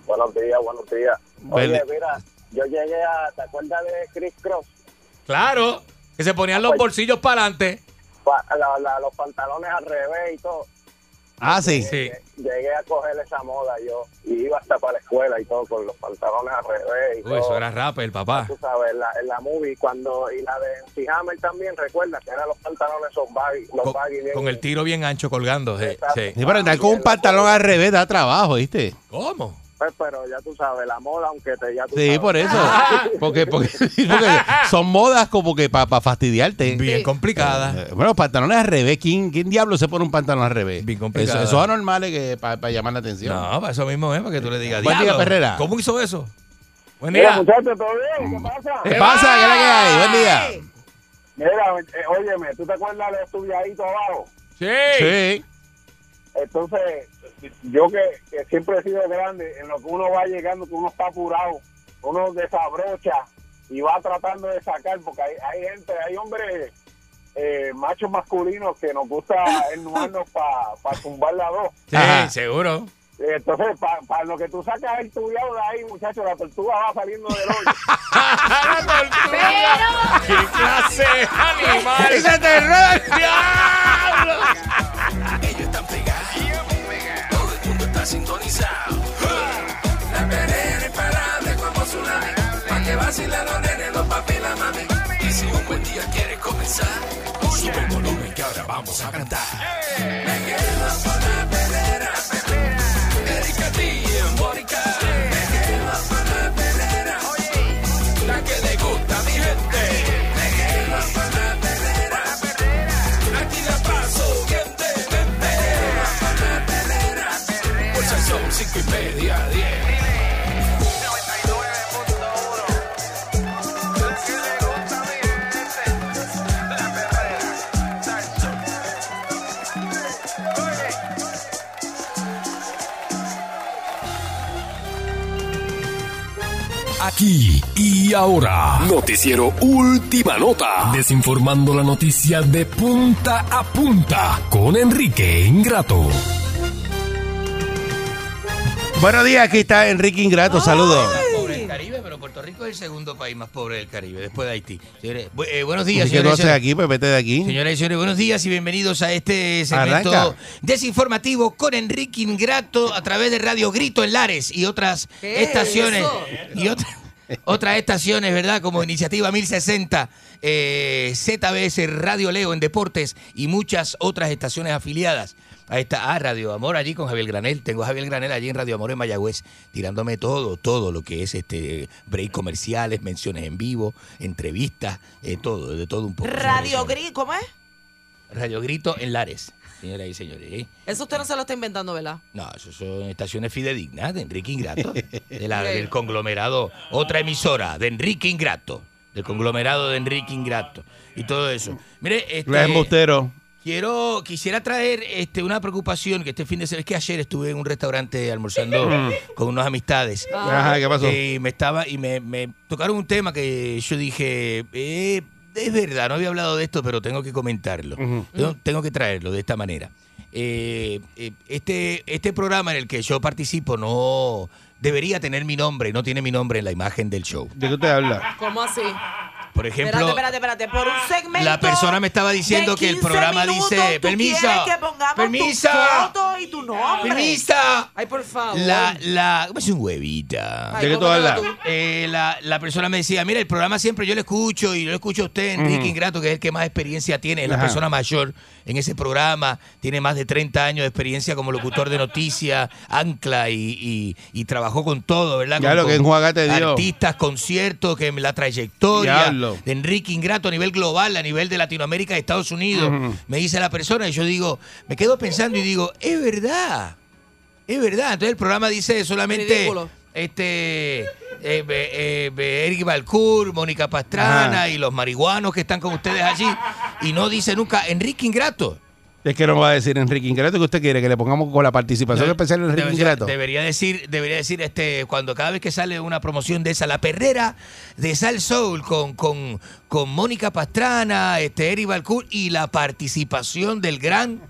Buenos días, buenos días. Oye, mira, yo llegué a... ¿Te acuerdas de Chris Cross? Claro, que se ponían los bolsillos para adelante. Pa- la- la- los pantalones al revés y todo. Ah, sí. Sí. Llegué a coger esa moda yo y iba hasta para la escuela y todo con los pantalones al revés y Uy, todo. eso era rapper, papá. Tú sabes, en la, en la movie cuando y la de MC Hammer también, recuerda que eran los pantalones esos baggy, los Con, baggy bien- con el tiro bien ancho colgando. sí, sí. Sí, pero andar con un pantalón al revés da trabajo, ¿viste? ¿Cómo? Pues, pero ya tú sabes, la moda, aunque te ya tú Sí, sabes. por eso. Porque, porque, porque son modas como que para fastidiarte. Bien complicada. Eh, Bueno, pantalones al revés. ¿Quién, quién diablo se pone un pantalón al revés? Bien Eso, complicada. eso es anormal que para llamar la atención. No, para eso mismo es, para que tú le digas. Buen día, "Diablo, Perrera". ¿Cómo hizo eso? Buen Mira, día. muchachos, ¿todo bien? ¿Qué pasa? ¿Qué pasa? ¿Qué es la que hay? Buen día. Mira, eh, óyeme, ¿tú te acuerdas de estudiadito abajo? Sí. Sí. Entonces, yo que, que siempre he sido grande, en lo que uno va llegando, que uno está apurado, uno desabrocha y va tratando de sacar, porque hay, hay gente, hay hombres eh, machos masculinos que nos gusta ennuarnos para tumbar la dos. Sí, Ajá. seguro. Entonces, para lo que tú sacas el tubiado de ahí, muchachos, la tortuga va saliendo del hoyo. ¡Qué clase de animal! ¡Ese terror! ¡Diablo! Está sintonizado. La perrera imparable como tsunami. Pa' que vacilen los nenes, los papi y la mami. Y si un buen día quieres comenzar, sube el volumen que ahora vamos a cantar. Me quedo con Aquí y ahora. Noticiero Última Nota. Desinformando la noticia de punta a punta con Enrique Ingrato. Buenos días, aquí está Enrique Ingrato, saludos. Pobre del Caribe, pero Puerto Rico es el segundo país más pobre del Caribe, después de Haití. Señores, bu- eh, buenos días, ¿Qué señores. haces aquí? Pues vete de aquí. Señoras y señores, buenos días y bienvenidos a este segmento Arranca. desinformativo con Enrique Ingrato a través de Radio Grito en Lares y otras ¿Qué es estaciones y otras otras estaciones, ¿verdad? Como Iniciativa 1060, eh, ZBS, Radio Leo en Deportes y muchas otras estaciones afiliadas. Ahí está, ah, Radio Amor allí con Javier Granel. Tengo a Javier Granel allí en Radio Amor en Mayagüez, tirándome todo, todo lo que es este break comerciales, menciones en vivo, entrevistas, eh, todo, de todo un poco. Radio Gris, ¿cómo es? Radio Grito en Lares, señoras y señores. ¿eh? Eso usted no se lo está inventando, ¿verdad? No, eso son estaciones fidedignas de Enrique Ingrato, de la- Ok. del conglomerado, otra emisora de Enrique Ingrato, del conglomerado de Enrique Ingrato y todo eso. Mire, este, Les embustero. quiero, quisiera traer este, una preocupación que este fin de semana, es que ayer estuve en un restaurante almorzando con unas amistades. Ajá, ¿qué pasó? Y me estaba, y me, me tocaron un tema que yo dije, eh, es verdad, no había hablado de esto, pero tengo que comentarlo. Tengo, tengo que traerlo de esta manera. Eh, eh, este, este programa en el que yo participo no debería tener mi nombre, no tiene mi nombre en la imagen del show. ¿De qué usted habla? ¿Cómo así? Por ejemplo, Espérate, espérate, espérate. Por un segmento. la persona me estaba diciendo que el 15 programa minutos, dice, tú "Permiso, quieres que pongamos permiso, tu foto y tu nombre. permiso". Ay, por favor. La, la, ¿cómo es un huevita? Ay, ¿De qué tú hablas? Eh, la, la persona me decía, mira, el programa siempre yo lo escucho y yo lo escucho a usted, Enrique. Ingrato, que es el que más experiencia tiene, es la Ajá. persona mayor en ese programa, tiene más de 30 años de experiencia como locutor de noticias, ancla y, y- y trabajó con todo, ¿verdad? Ya Con- lo que con enjuaga te dio. Artistas, conciertos, que la trayectoria De Enrique Ingrato a nivel global, a nivel de Latinoamérica y Estados Unidos, me dice la persona y yo digo, me quedo pensando y digo, es verdad. Es verdad. Entonces el programa dice solamente Ridículo. este eh, eh, Eric Balcour, Mónica Pastrana Ajá. y los marihuanos que están con ustedes allí. Y no dice nunca Enrique Ingrato. Es que no va a decir Enrique Ingrato que usted quiere que le pongamos con la participación No, especial de Enrique debería, Ingrato. debería decir, debería decir este, cuando cada vez que sale una promoción de esa, la perrera de Sal Soul con, con, con Mónica Pastrana, este, Eric Balcour y la participación del gran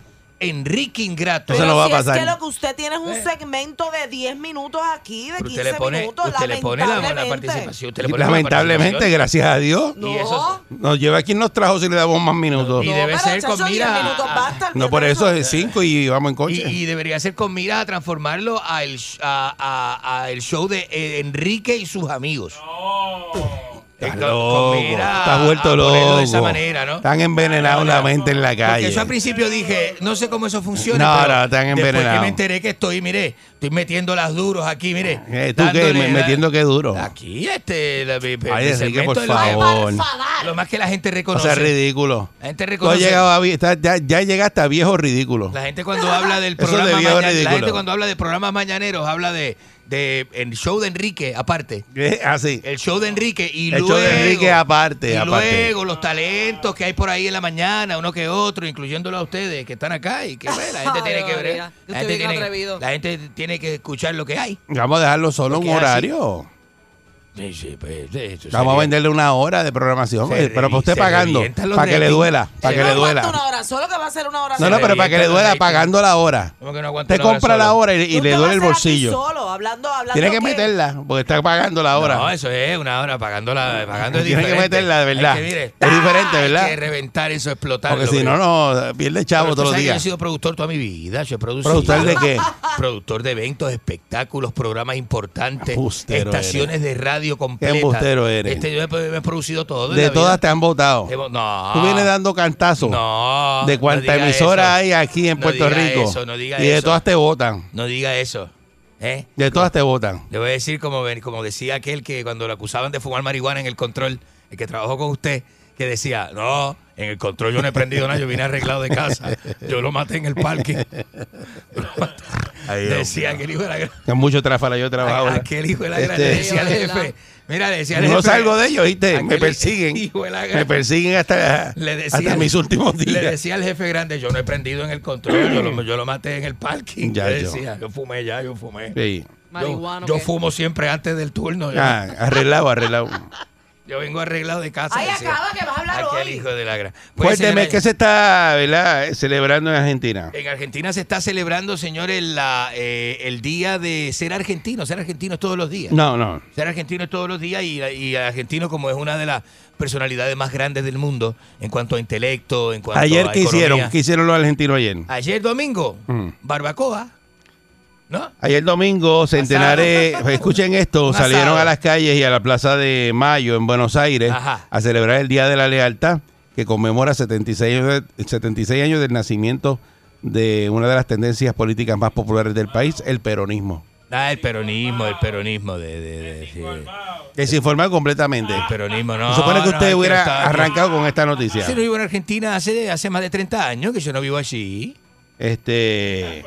Enrique Ingrato. Eso no va a si pasar. Es que lo que usted tiene es un segmento de 10 minutos aquí, de Pero 15 usted le pone, minutos. usted le pone la, la lamentablemente. participación. usted le pone la Lamentablemente, participación. gracias a Dios. Y eso, Nos lleva quien nos trajo si le damos más minutos. y debe ser con 10 mira. minutos basta, No, por eso es cinco y vamos en Y, coche. y debería ser con mira a transformarlo a el, a, a- a el show de eh, Enrique y sus amigos. Eh, Estás loco, estás vuelto loco. de esa manera, ¿no? Están envenenados la mente en la Porque calle. yo al principio dije, no sé cómo eso funciona. No, pero no, están Después que envenenados. me enteré que estoy, mire, estoy metiendo las duros aquí, mire. Eh, ¿Tú qué? la- Metiendo qué duro. Aquí, este, la- mi Ay, Enrique, segmento por la- favor. Lo más que la gente O reconoce. sea, ridículo. La gente reconoce. llegado a ya, ya llegaste a viejo ridículo. La gente cuando habla del Eso programa de viejo maña- la gente cuando habla de programas mañaneros habla de, de el show de Enrique aparte. Así. El show de Enrique y El luego show de Enrique aparte, y aparte. luego los talentos que hay por ahí en la mañana, uno que otro, incluyéndolo a ustedes que están acá y que pues, la gente tiene que ver. La gente, tiene, atrevido. la gente tiene que escuchar lo que hay. Vamos a dejarlo solo un Porque así- horario. Sí, sí, pues, Vamos a sería- venderle una hora de programación. Se eh, pero para usted se pagando. revientan los Para que le ratings. duela. Para que le duela. una hora, solo que va a ser una hora. No, no, pero para que le duela pagando la hora. ¿Cómo que no aguanta Usted una hora compra la solo? hora y, y le duele el bolsillo. Solo, hablando, hablando. Tiene que ¿qué? meterla, porque está pagando la hora. No, eso es una hora pagando la pagando es Tiene que diferente. meterla, de verdad. Hay que, mire, Es diferente, ¿verdad? Hay que reventar eso, explotarlo. porque si no, no, pierde chavo Pero tú todos los sabes que Yo he días. sido productor toda mi vida. Yo he producido. ¿Productor de qué? Productor de eventos, espectáculos, programas importantes, estaciones de radio embustero eres. Este, yo he, producido todo. De todas vida. te han votado. No. Tú vienes dando cantazos. No. de no cuánta diga emisora eso. hay aquí en No Puerto diga Rico. eso, no diga y de eso. todas te votan. No diga eso. ¿eh? De todas te votan. Le voy a decir como, como decía aquel que cuando lo acusaban de fumar marihuana en el control, el que trabajó con usted, que decía, no, en el control yo no he prendido nada, yo vine arreglado de casa, yo lo maté en el parque. Ay, decía mío. aquel hijo de la gran... Que mucho tráfala yo he trabajado. Aquel hijo de la gran... Este- le decía al jefe, mira, le decía al jefe... No salgo de ellos, ¿viste? Me persiguen. hijo de la gran- Me persiguen hasta, le decía, hasta mis últimos Le días. decía al jefe grande, yo no he prendido en el control, yo lo, yo lo maté en el parking. Ya, Le yo. decía, yo fumé ya, yo fumé. Sí. Yo, yo fumo siempre antes del turno. yo- Ah, arreglado, arreglado. Yo vengo arreglado de casa. Ay, decía. acaba que vas a hablar Aquel hoy. hijo de la gran. Pues, Cuénteme, señora, ¿qué se está ¿verdad? celebrando en Argentina? En Argentina se está celebrando, señores, la, eh, el día de ser argentino. Ser argentino es todos los días. No, no. Ser argentino es todos los días y, y argentino como es una de las personalidades más grandes del mundo en cuanto a intelecto, en cuanto Ayer, a ¿qué economía. hicieron? ¿Qué hicieron los argentinos ayer? Ayer domingo, Mm. barbacoa. ¿No? Ayer domingo, centenares, escuchen esto, salieron a las calles y a la Plaza de Mayo en Buenos Aires Ajá. a celebrar el Día de la Lealtad, que conmemora 76 años, de- 76 años del nacimiento de una de las tendencias políticas más populares del país, el peronismo. Ah, el peronismo, el peronismo de... de, de- sí. Desinformado completamente. El peronismo, no. Supone que usted hubiera arrancado con esta noticia. Yo no vivo en Argentina hace, hace más de 30 años, que yo no vivo allí. Este,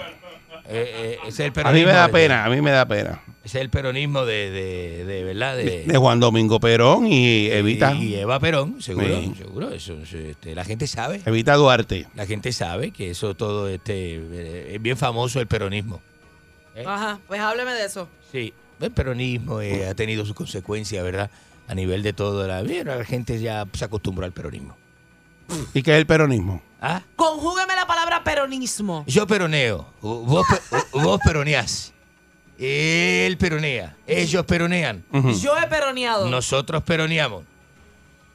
Eh, eh, ese es el a mí me da de- pena, a mí me da pena. Ese es el peronismo de, de, de verdad, de, De Juan Domingo Perón y Evita, y, y Eva Perón, seguro, Sí. seguro. Eso, este, la gente sabe. Evita Duarte. La gente sabe que eso todo este eh, es bien famoso el peronismo. ¿Eh? Ajá, pues hábleme de eso. Sí, el peronismo eh, ha tenido sus consecuencias, ¿verdad? A nivel de todo. La, la gente ya se acostumbró al peronismo. ¿Y qué es el peronismo? ¿Ah? Conjúgueme la palabra peronismo. Yo peroneo, vos, vos peroneás, él peronea, ellos peronean. Yo he peroneado. nosotros peroneamos.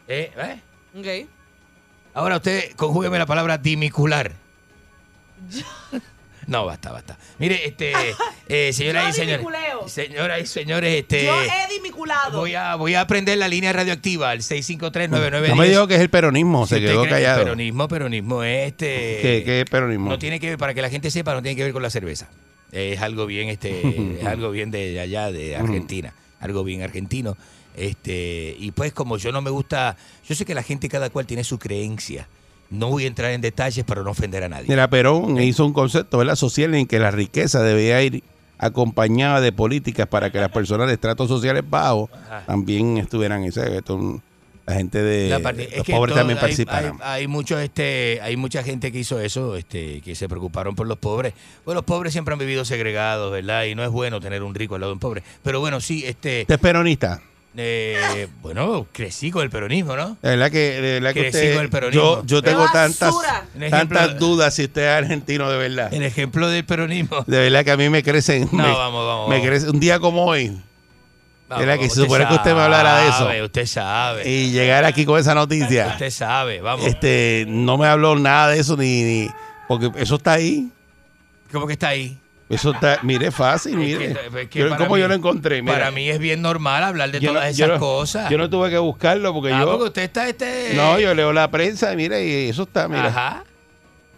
Eh, ¿eh? Ok. Ahora usted conjúgueme la palabra dimicular. No, basta, basta. Mire, este, eh, señoras Yo y señores. Señoras y señores, este. Yo he dimiculado. Voy a, voy a aprender la línea radioactiva al 6539910. No me dijo que es el peronismo, Si se quedó que callado. Peronismo, peronismo es este. ¿Qué, qué es peronismo? No tiene que ver, para que la gente sepa, no tiene que ver con la cerveza. Es algo bien, este, es algo bien de allá, de Argentina. Algo bien argentino. Este, y pues como yo no me gusta, yo sé que la gente cada cual tiene su creencia. No voy a entrar en detalles para no ofender a nadie. Mira, Perón hizo un concepto ¿verdad? social en que la riqueza debía ir acompañada de políticas para que las personas de estratos sociales bajos Ajá. también estuvieran en ese esto, la gente de La parte- los pobres todo- también hay- participaran. Hay, hay mucho, este, hay mucha gente que hizo eso, este, que se preocuparon por los pobres. Bueno, los pobres siempre han vivido segregados, ¿verdad? Y no es bueno tener un rico al lado de un pobre. Pero bueno, sí, este, ¿Usted es peronista? Eh, bueno, crecí con el peronismo, ¿no? De verdad que, de verdad que Crecí usted- con el peronismo. yo, yo tengo ¡Qué tantas, ejemplo- tantas dudas si usted es argentino de verdad. El ejemplo del peronismo. De verdad que a mí me crecen. No, me, vamos, vamos, me vamos. crece un día como hoy. Vamos, Era que se supone que usted me hablara de eso. sabe, Usted sabe. Y llegar aquí con esa noticia. Usted sabe, vamos. Este, no me habló nada de eso ni, ni- porque eso está ahí. ¿Cómo que está ahí? Eso está, mire, fácil, Es mire. que- es que Yo- ¿Cómo mí- yo lo encontré? Mira, Para mí es bien normal hablar de yo todas no- esas yo no- cosas. Yo no tuve que buscarlo porque Ah, yo. porque usted está este. No, yo leo la prensa, mira, y eso está, mira. Ajá.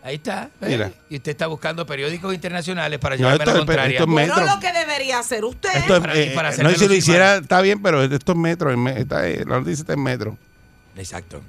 Ahí está. Mira. Y usted está buscando periódicos internacionales para No, llevarme esto la es- contraria. esto es Bueno, metro. lo que debería hacer usted. Esto es, para- eh, para no, si lo hiciera, está bien, pero esto es metro. Está, eh, la noticia está en metro. Exacto.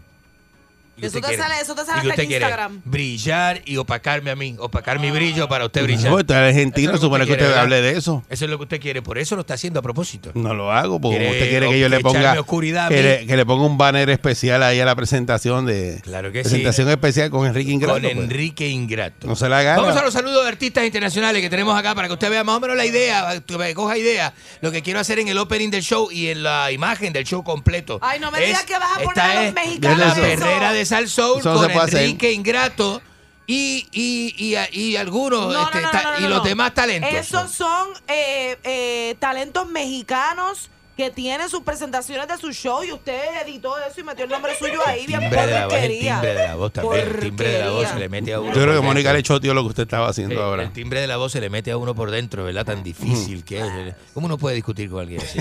¿Y Eso te quiere- sale- eso te sale y hasta usted en quiere Instagram. Brillar y opacarme a mí. Opacar mi brillo para usted brillar. No, usted es argentino, Eso es lo que supone que quiere, usted hable de eso. Eso es lo que usted quiere. Por eso lo está haciendo a propósito. No lo hago, porque como Quiere usted quiere que yo le ponga oscuridad que le, que le ponga un banner especial ahí a la presentación de Claro que sí. presentación especial con Enrique Ingrato. Con pues. Enrique Ingrato. No se la gana. Vamos a los saludos de artistas internacionales que tenemos acá para que usted vea más o menos la idea, que coja idea, lo que quiero hacer en el opening del show y en la imagen del show completo. Ay, no me digas que vas a poner a los mexicanos La perrera de Sal Soul Eso no con se puede hacer. Enrique Ingrato y, y, y, y algunos, No, este, no, no, ta- no, no, y no, los no. demás talentos. Esos son eh, eh, talentos mexicanos que tienen sus presentaciones de su show y usted editó eso y metió el nombre suyo ahí bien timbre de la voz, el timbre de la voz también. El timbre de la voz se le mete a uno. Yo creo por que Mónica le echó tío lo que usted estaba haciendo ahora. El timbre de la voz se le mete a uno por dentro, ¿verdad? Tan difícil que es. ¿Cómo uno puede discutir con alguien así?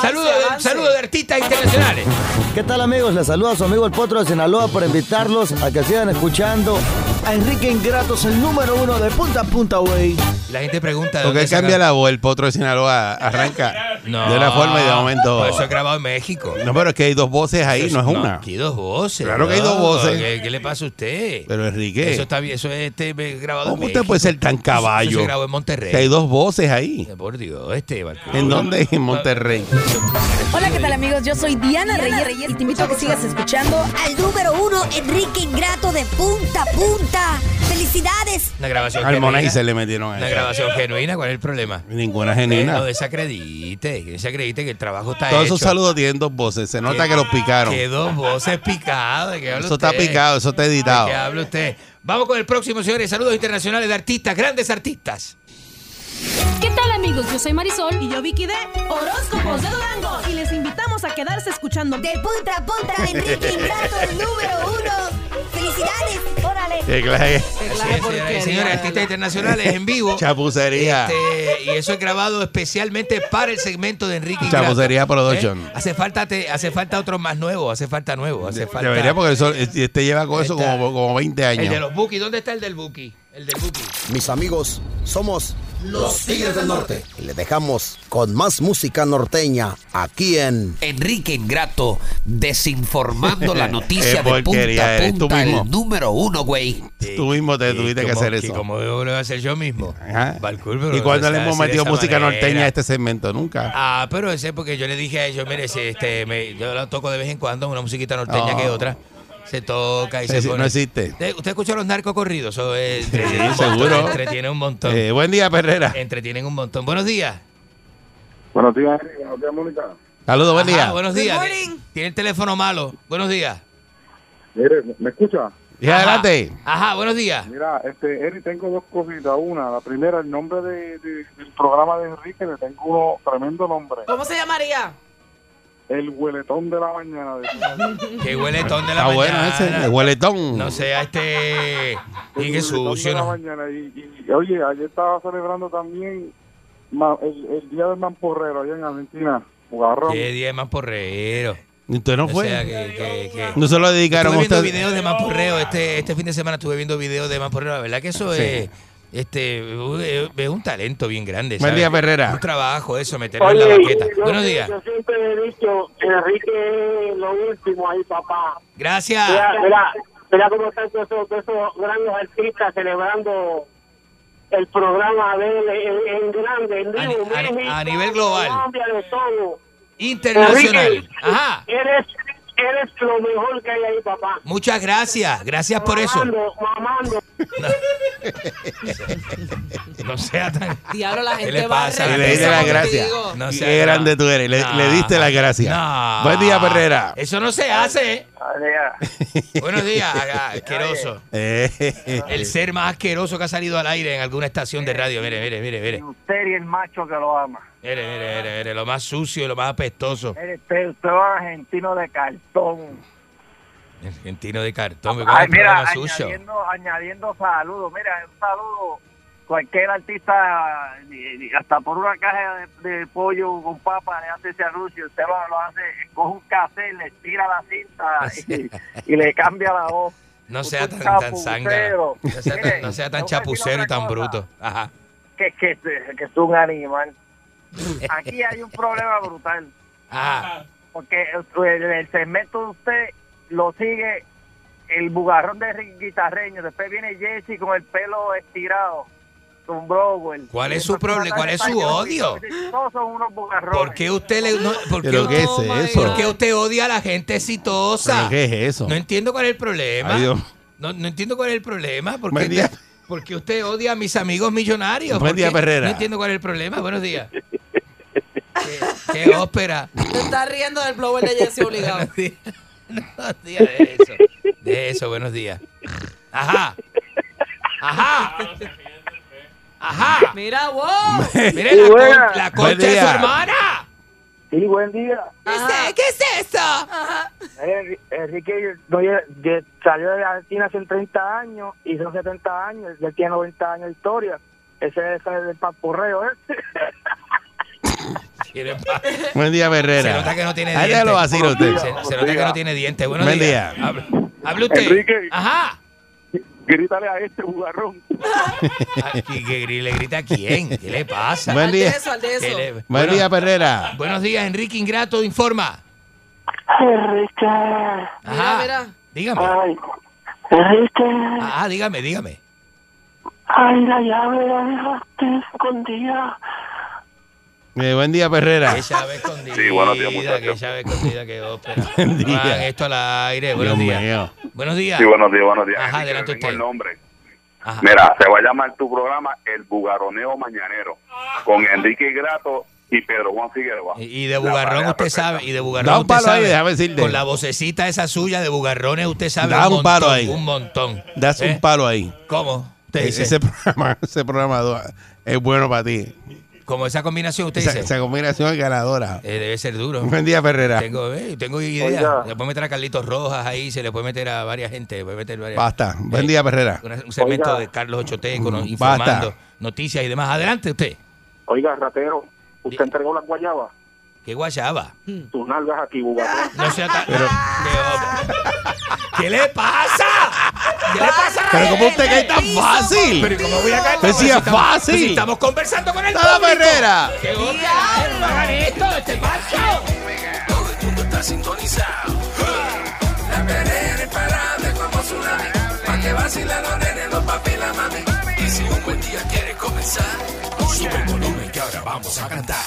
Saludos saludos de artistas internacionales. ¿Qué tal amigos? Les saluda su amigo el Potro de Sinaloa por invitarlos a que sigan escuchando a Enrique Ingratos, el número uno de punta a punta, güey. La gente pregunta. dónde él cambia la voz, el potro de Sinaloa arranca No, de una forma y de momento. Por eso es grabado en México. No, pero es que hay dos voces ahí, no es una. Aquí dos voces. Claro que hay dos voces. ¿Qué, qué le pasa a usted? Pero Enrique, Eso está bien, eso es este, grabado en ¿cómo México. usted puede ser tan Eso caballo? se grabó en Monterrey. Que hay dos voces ahí. Por Dios, este Barco. ¿En dónde? En Monterrey. Hola, ¿qué tal amigos? Yo soy Diana, Reyes, y te invito a que sigas escuchando Al número uno, Enrique Ingrato de punta a punta. ¡Felicidades! Una grabación y genuina. se le metieron a Una eso. grabación genuina, ¿cuál es el problema? Ninguna Eh, No genuina. desacredite, que desacredite que el trabajo está Todos hecho. esos saludos tienen dos voces. Se nota Que- que los picaron. Que dos voces picadas. ¿de qué habla Eso está picado, eso está ¿De editado. qué habla usted? Vamos con el próximo, señores. Saludos internacionales de artistas, grandes artistas. ¿Qué tal amigos? Yo soy Marisol Y yo, Vicky de Horóscopos de Durango. Y les invitamos a quedarse escuchando. De punta a punta, Enrique Ingrato, el número uno. ¡Felicidades! Señoras y porquería, señores, artistas internacionales en vivo. Chapucería. Este, y eso es grabado especialmente para el segmento de Enrique Ingrato. Chapucería Production. ¿Eh? Hace falta te- hace falta otro más nuevo, hace falta nuevo, hace falta. Debería, porque eso, este lleva con eso como, como 20 El de años. los Buki, ¿dónde está el del Buki? El del Buki. Mis amigos, somos Los Tigres del Norte. le dejamos con más música norteña aquí en Enrique Ingrato, desinformando la noticia de punta a punta, el número uno, güey. Tú mismo te tuviste que hacer y eso. como yo lo voy a hacer yo mismo. Ajá. ¿Y cuándo no le hemos metido música manera. norteña a este segmento? Nunca. Ah, pero ese porque yo le dije a ellos, mire, si este, me- yo la toco de vez en cuando, una musiquita norteña No. que otra. Se toca y No se pone. no existe. ¿Usted, usted escucha los narcos corridos? Eso es, entretiene un montón, seguro. Entretiene un montón. Eh, buen día, Perrera. Entretienen un montón. Buenos días. Buenos días, buenos días, Mónica. Saludos, buen Ajá, día. buenos días. Tiene el teléfono malo. Buenos días. Mire, ¿me escucha? Y adelante. Ajá, buenos días. Mira, este, Eri, tengo dos cositas. Una, la primera, el nombre de, de- del programa de Enrique, le tengo uno tremendo nombre. ¿Cómo se llamaría? El hueletón de la mañana. De... Qué hueletón de la Está bueno mañana. ese, el hueletón. No sea este. Y qué sucio, de la ¿no? mañana. Y, y- y, oye, ayer estaba celebrando también ma- el, el Día del Mamporrero allá en Argentina. Jugarrón. Qué día de mamporrero. ¿Y usted no O fue? sea, que, que- que- No se lo dedicaron Estuve a viendo usted. videos de mamporreo. Este, este fin de semana estuve viendo videos de mamporreo. La verdad que eso Sí. es. Este, es un talento bien grande. Buen día, Ferrera. Un trabajo eso, meterlo en la baqueta. yo, Buenos días. yo siempre he dicho, Enrique es lo último ahí, papá. Gracias. Mira, mira, mira cómo están todos esos, esos grandes artistas celebrando el programa de él en, en grande, en A, vivo, a- México, a nivel global. Colombia, de todo. Internacional. Enrique, Ajá. Eres, eres lo mejor que hay ahí, papá. Muchas gracias. Gracias por eso. Mamando, mamando. No sea tan. Diablo, la ¿Qué gente le va a pasa la le diste contigo? gracias. No Qué grande tú eres. Le, No. le diste las gracias. No. Buen día, Ferrera. Eso no se hace. Buenos días, asqueroso. Eh, El ser más asqueroso que ha salido al aire en alguna estación de radio. Mire, mire, mire, mire. Usted y el macho que lo ama. Mire, mire, mire, mire, Lo más sucio y lo más apestoso. Usted, usted argentino de cartón. Argentino de cartón. ¿cuál es Ay, mira, añadiendo, añadiendo saludos. Mira, un saludo. Cualquier artista, hasta por una caja de, de pollo con papa, le hace ese anuncio. Usted lo, lo hace, coge un cassette, le tira la cinta y, y le cambia la voz. No sea tan, tan zángano. No sea tan, no sea chapucero y tan cosa. bruto. Ajá. Que, que, que es un animal. Aquí hay un problema brutal. Ah. Porque el, el segmento de usted lo sigue el bugarrón de Rick guitarreño. Después viene Jesse con el pelo estirado. Con Browell. ¿Cuál es su problema? ¿Cuál es su odio? Todos son unos bugarrones. ¿Por qué usted le, no, por qué ¿Pero qué usted- es eso? ¿Por qué usted odia a la gente exitosa? ¿Pero qué es eso? No entiendo cuál es el problema. Ay. No, no entiendo cuál es el problema. ¿Por qué, día. por qué usted odia a mis amigos millonarios? Buen ¿Por día? Perrera. No entiendo cuál es el problema. Buenos días. qué, qué ópera. Te estás riendo del blower de Jesse obligado. Buenos días. Buenos días de eso. De eso, buenos días. Ajá. Ajá. Ajá. Mira, wow. Mire la, buena. con- la concha de su hermana. Sí, buen día. ¿Qué es eso? Enrique no, salió de Argentina hace 30 años y son 70 años. Ya tiene 90 años de historia. Ese es el papurreo, ¿eh? Buen día, Ferrera. Se nota que no tiene Ahí dientes. déjalo vacío usted. Se, se nota que no tiene dientes. Buenos Buen días. día. Hable, hable usted. Enrique. Ajá. Grítale a este bugarrón. Ah, ¿Y que gri- le grita a quién? ¿Qué le pasa? Buen día. eso, al de eso. ¿Qué le- Buen Bueno, día, Ferrera. Buenos días, Enrique Ingrato, informa. Enrique. Ajá. mira. Dígame. Ay, Enrique. Ah, dígame, dígame. Ay, la llave la dejaste escondida. Eh, buen día, Ferrera. Qué llave escondida. Sí, buenos días, muchachos. Qué llave escondida, qué ópera. Buen día. Hagan esto al aire. Buenos Dios días. mío. Buenos días. Sí, buenos días, buenos días. Ajá, adelante usted. el nombre. Ajá. Mira, se va a llamar tu programa El Bugaroneo Mañanero con Enrique Grato y Pedro Juan Figueroa. Y y de bugarrón usted perfecta. sabe, y de Da bugarrón un usted palo ahí, déjame decirte. Con la vocecita esa suya de bugarrones usted sabe Da un, un palo ahí. un montón. Das ¿Eh? un palo ahí. ¿Cómo? Usted E- dice, Ese programa, ese programa es bueno para ti. Como esa combinación usted Esa, dice. esa combinación es ganadora. Eh, debe ser duro. Buen día, Ferrera. Tengo, eh, tengo idea. Oiga. Le puede meter a Carlitos Rojas ahí, se le puede meter a varias gente. puede meter varias- Basta. Buen Eh, día, Ferrera. un segmento Oiga. de Carlos Ochoteco nos- Mm, informando basta. noticias y demás. Adelante usted. Oiga, ratero, ¿usted entregó las guayabas? ¿Qué guayaba? Tus nalgas aquí, bugarrón. No sea tan... Pero- ¿Qué, ¿Qué le pasa? ¿Qué le pasa? Pero ¿cómo usted cae tan fácil? Pero ¿cómo voy a caer? Pero si es estamos- fácil. si estamos conversando con el ¡Dale, público. Herrera! ¡Qué ópera! ¡No hagan esto, este macho! Todo el mundo está sintonizado. La perrera imparable como tsunami. Pa' que vacilen los nenes, los papi y la mami. Y si un buen día quieres comenzar, sube el volumen vamos a cantar.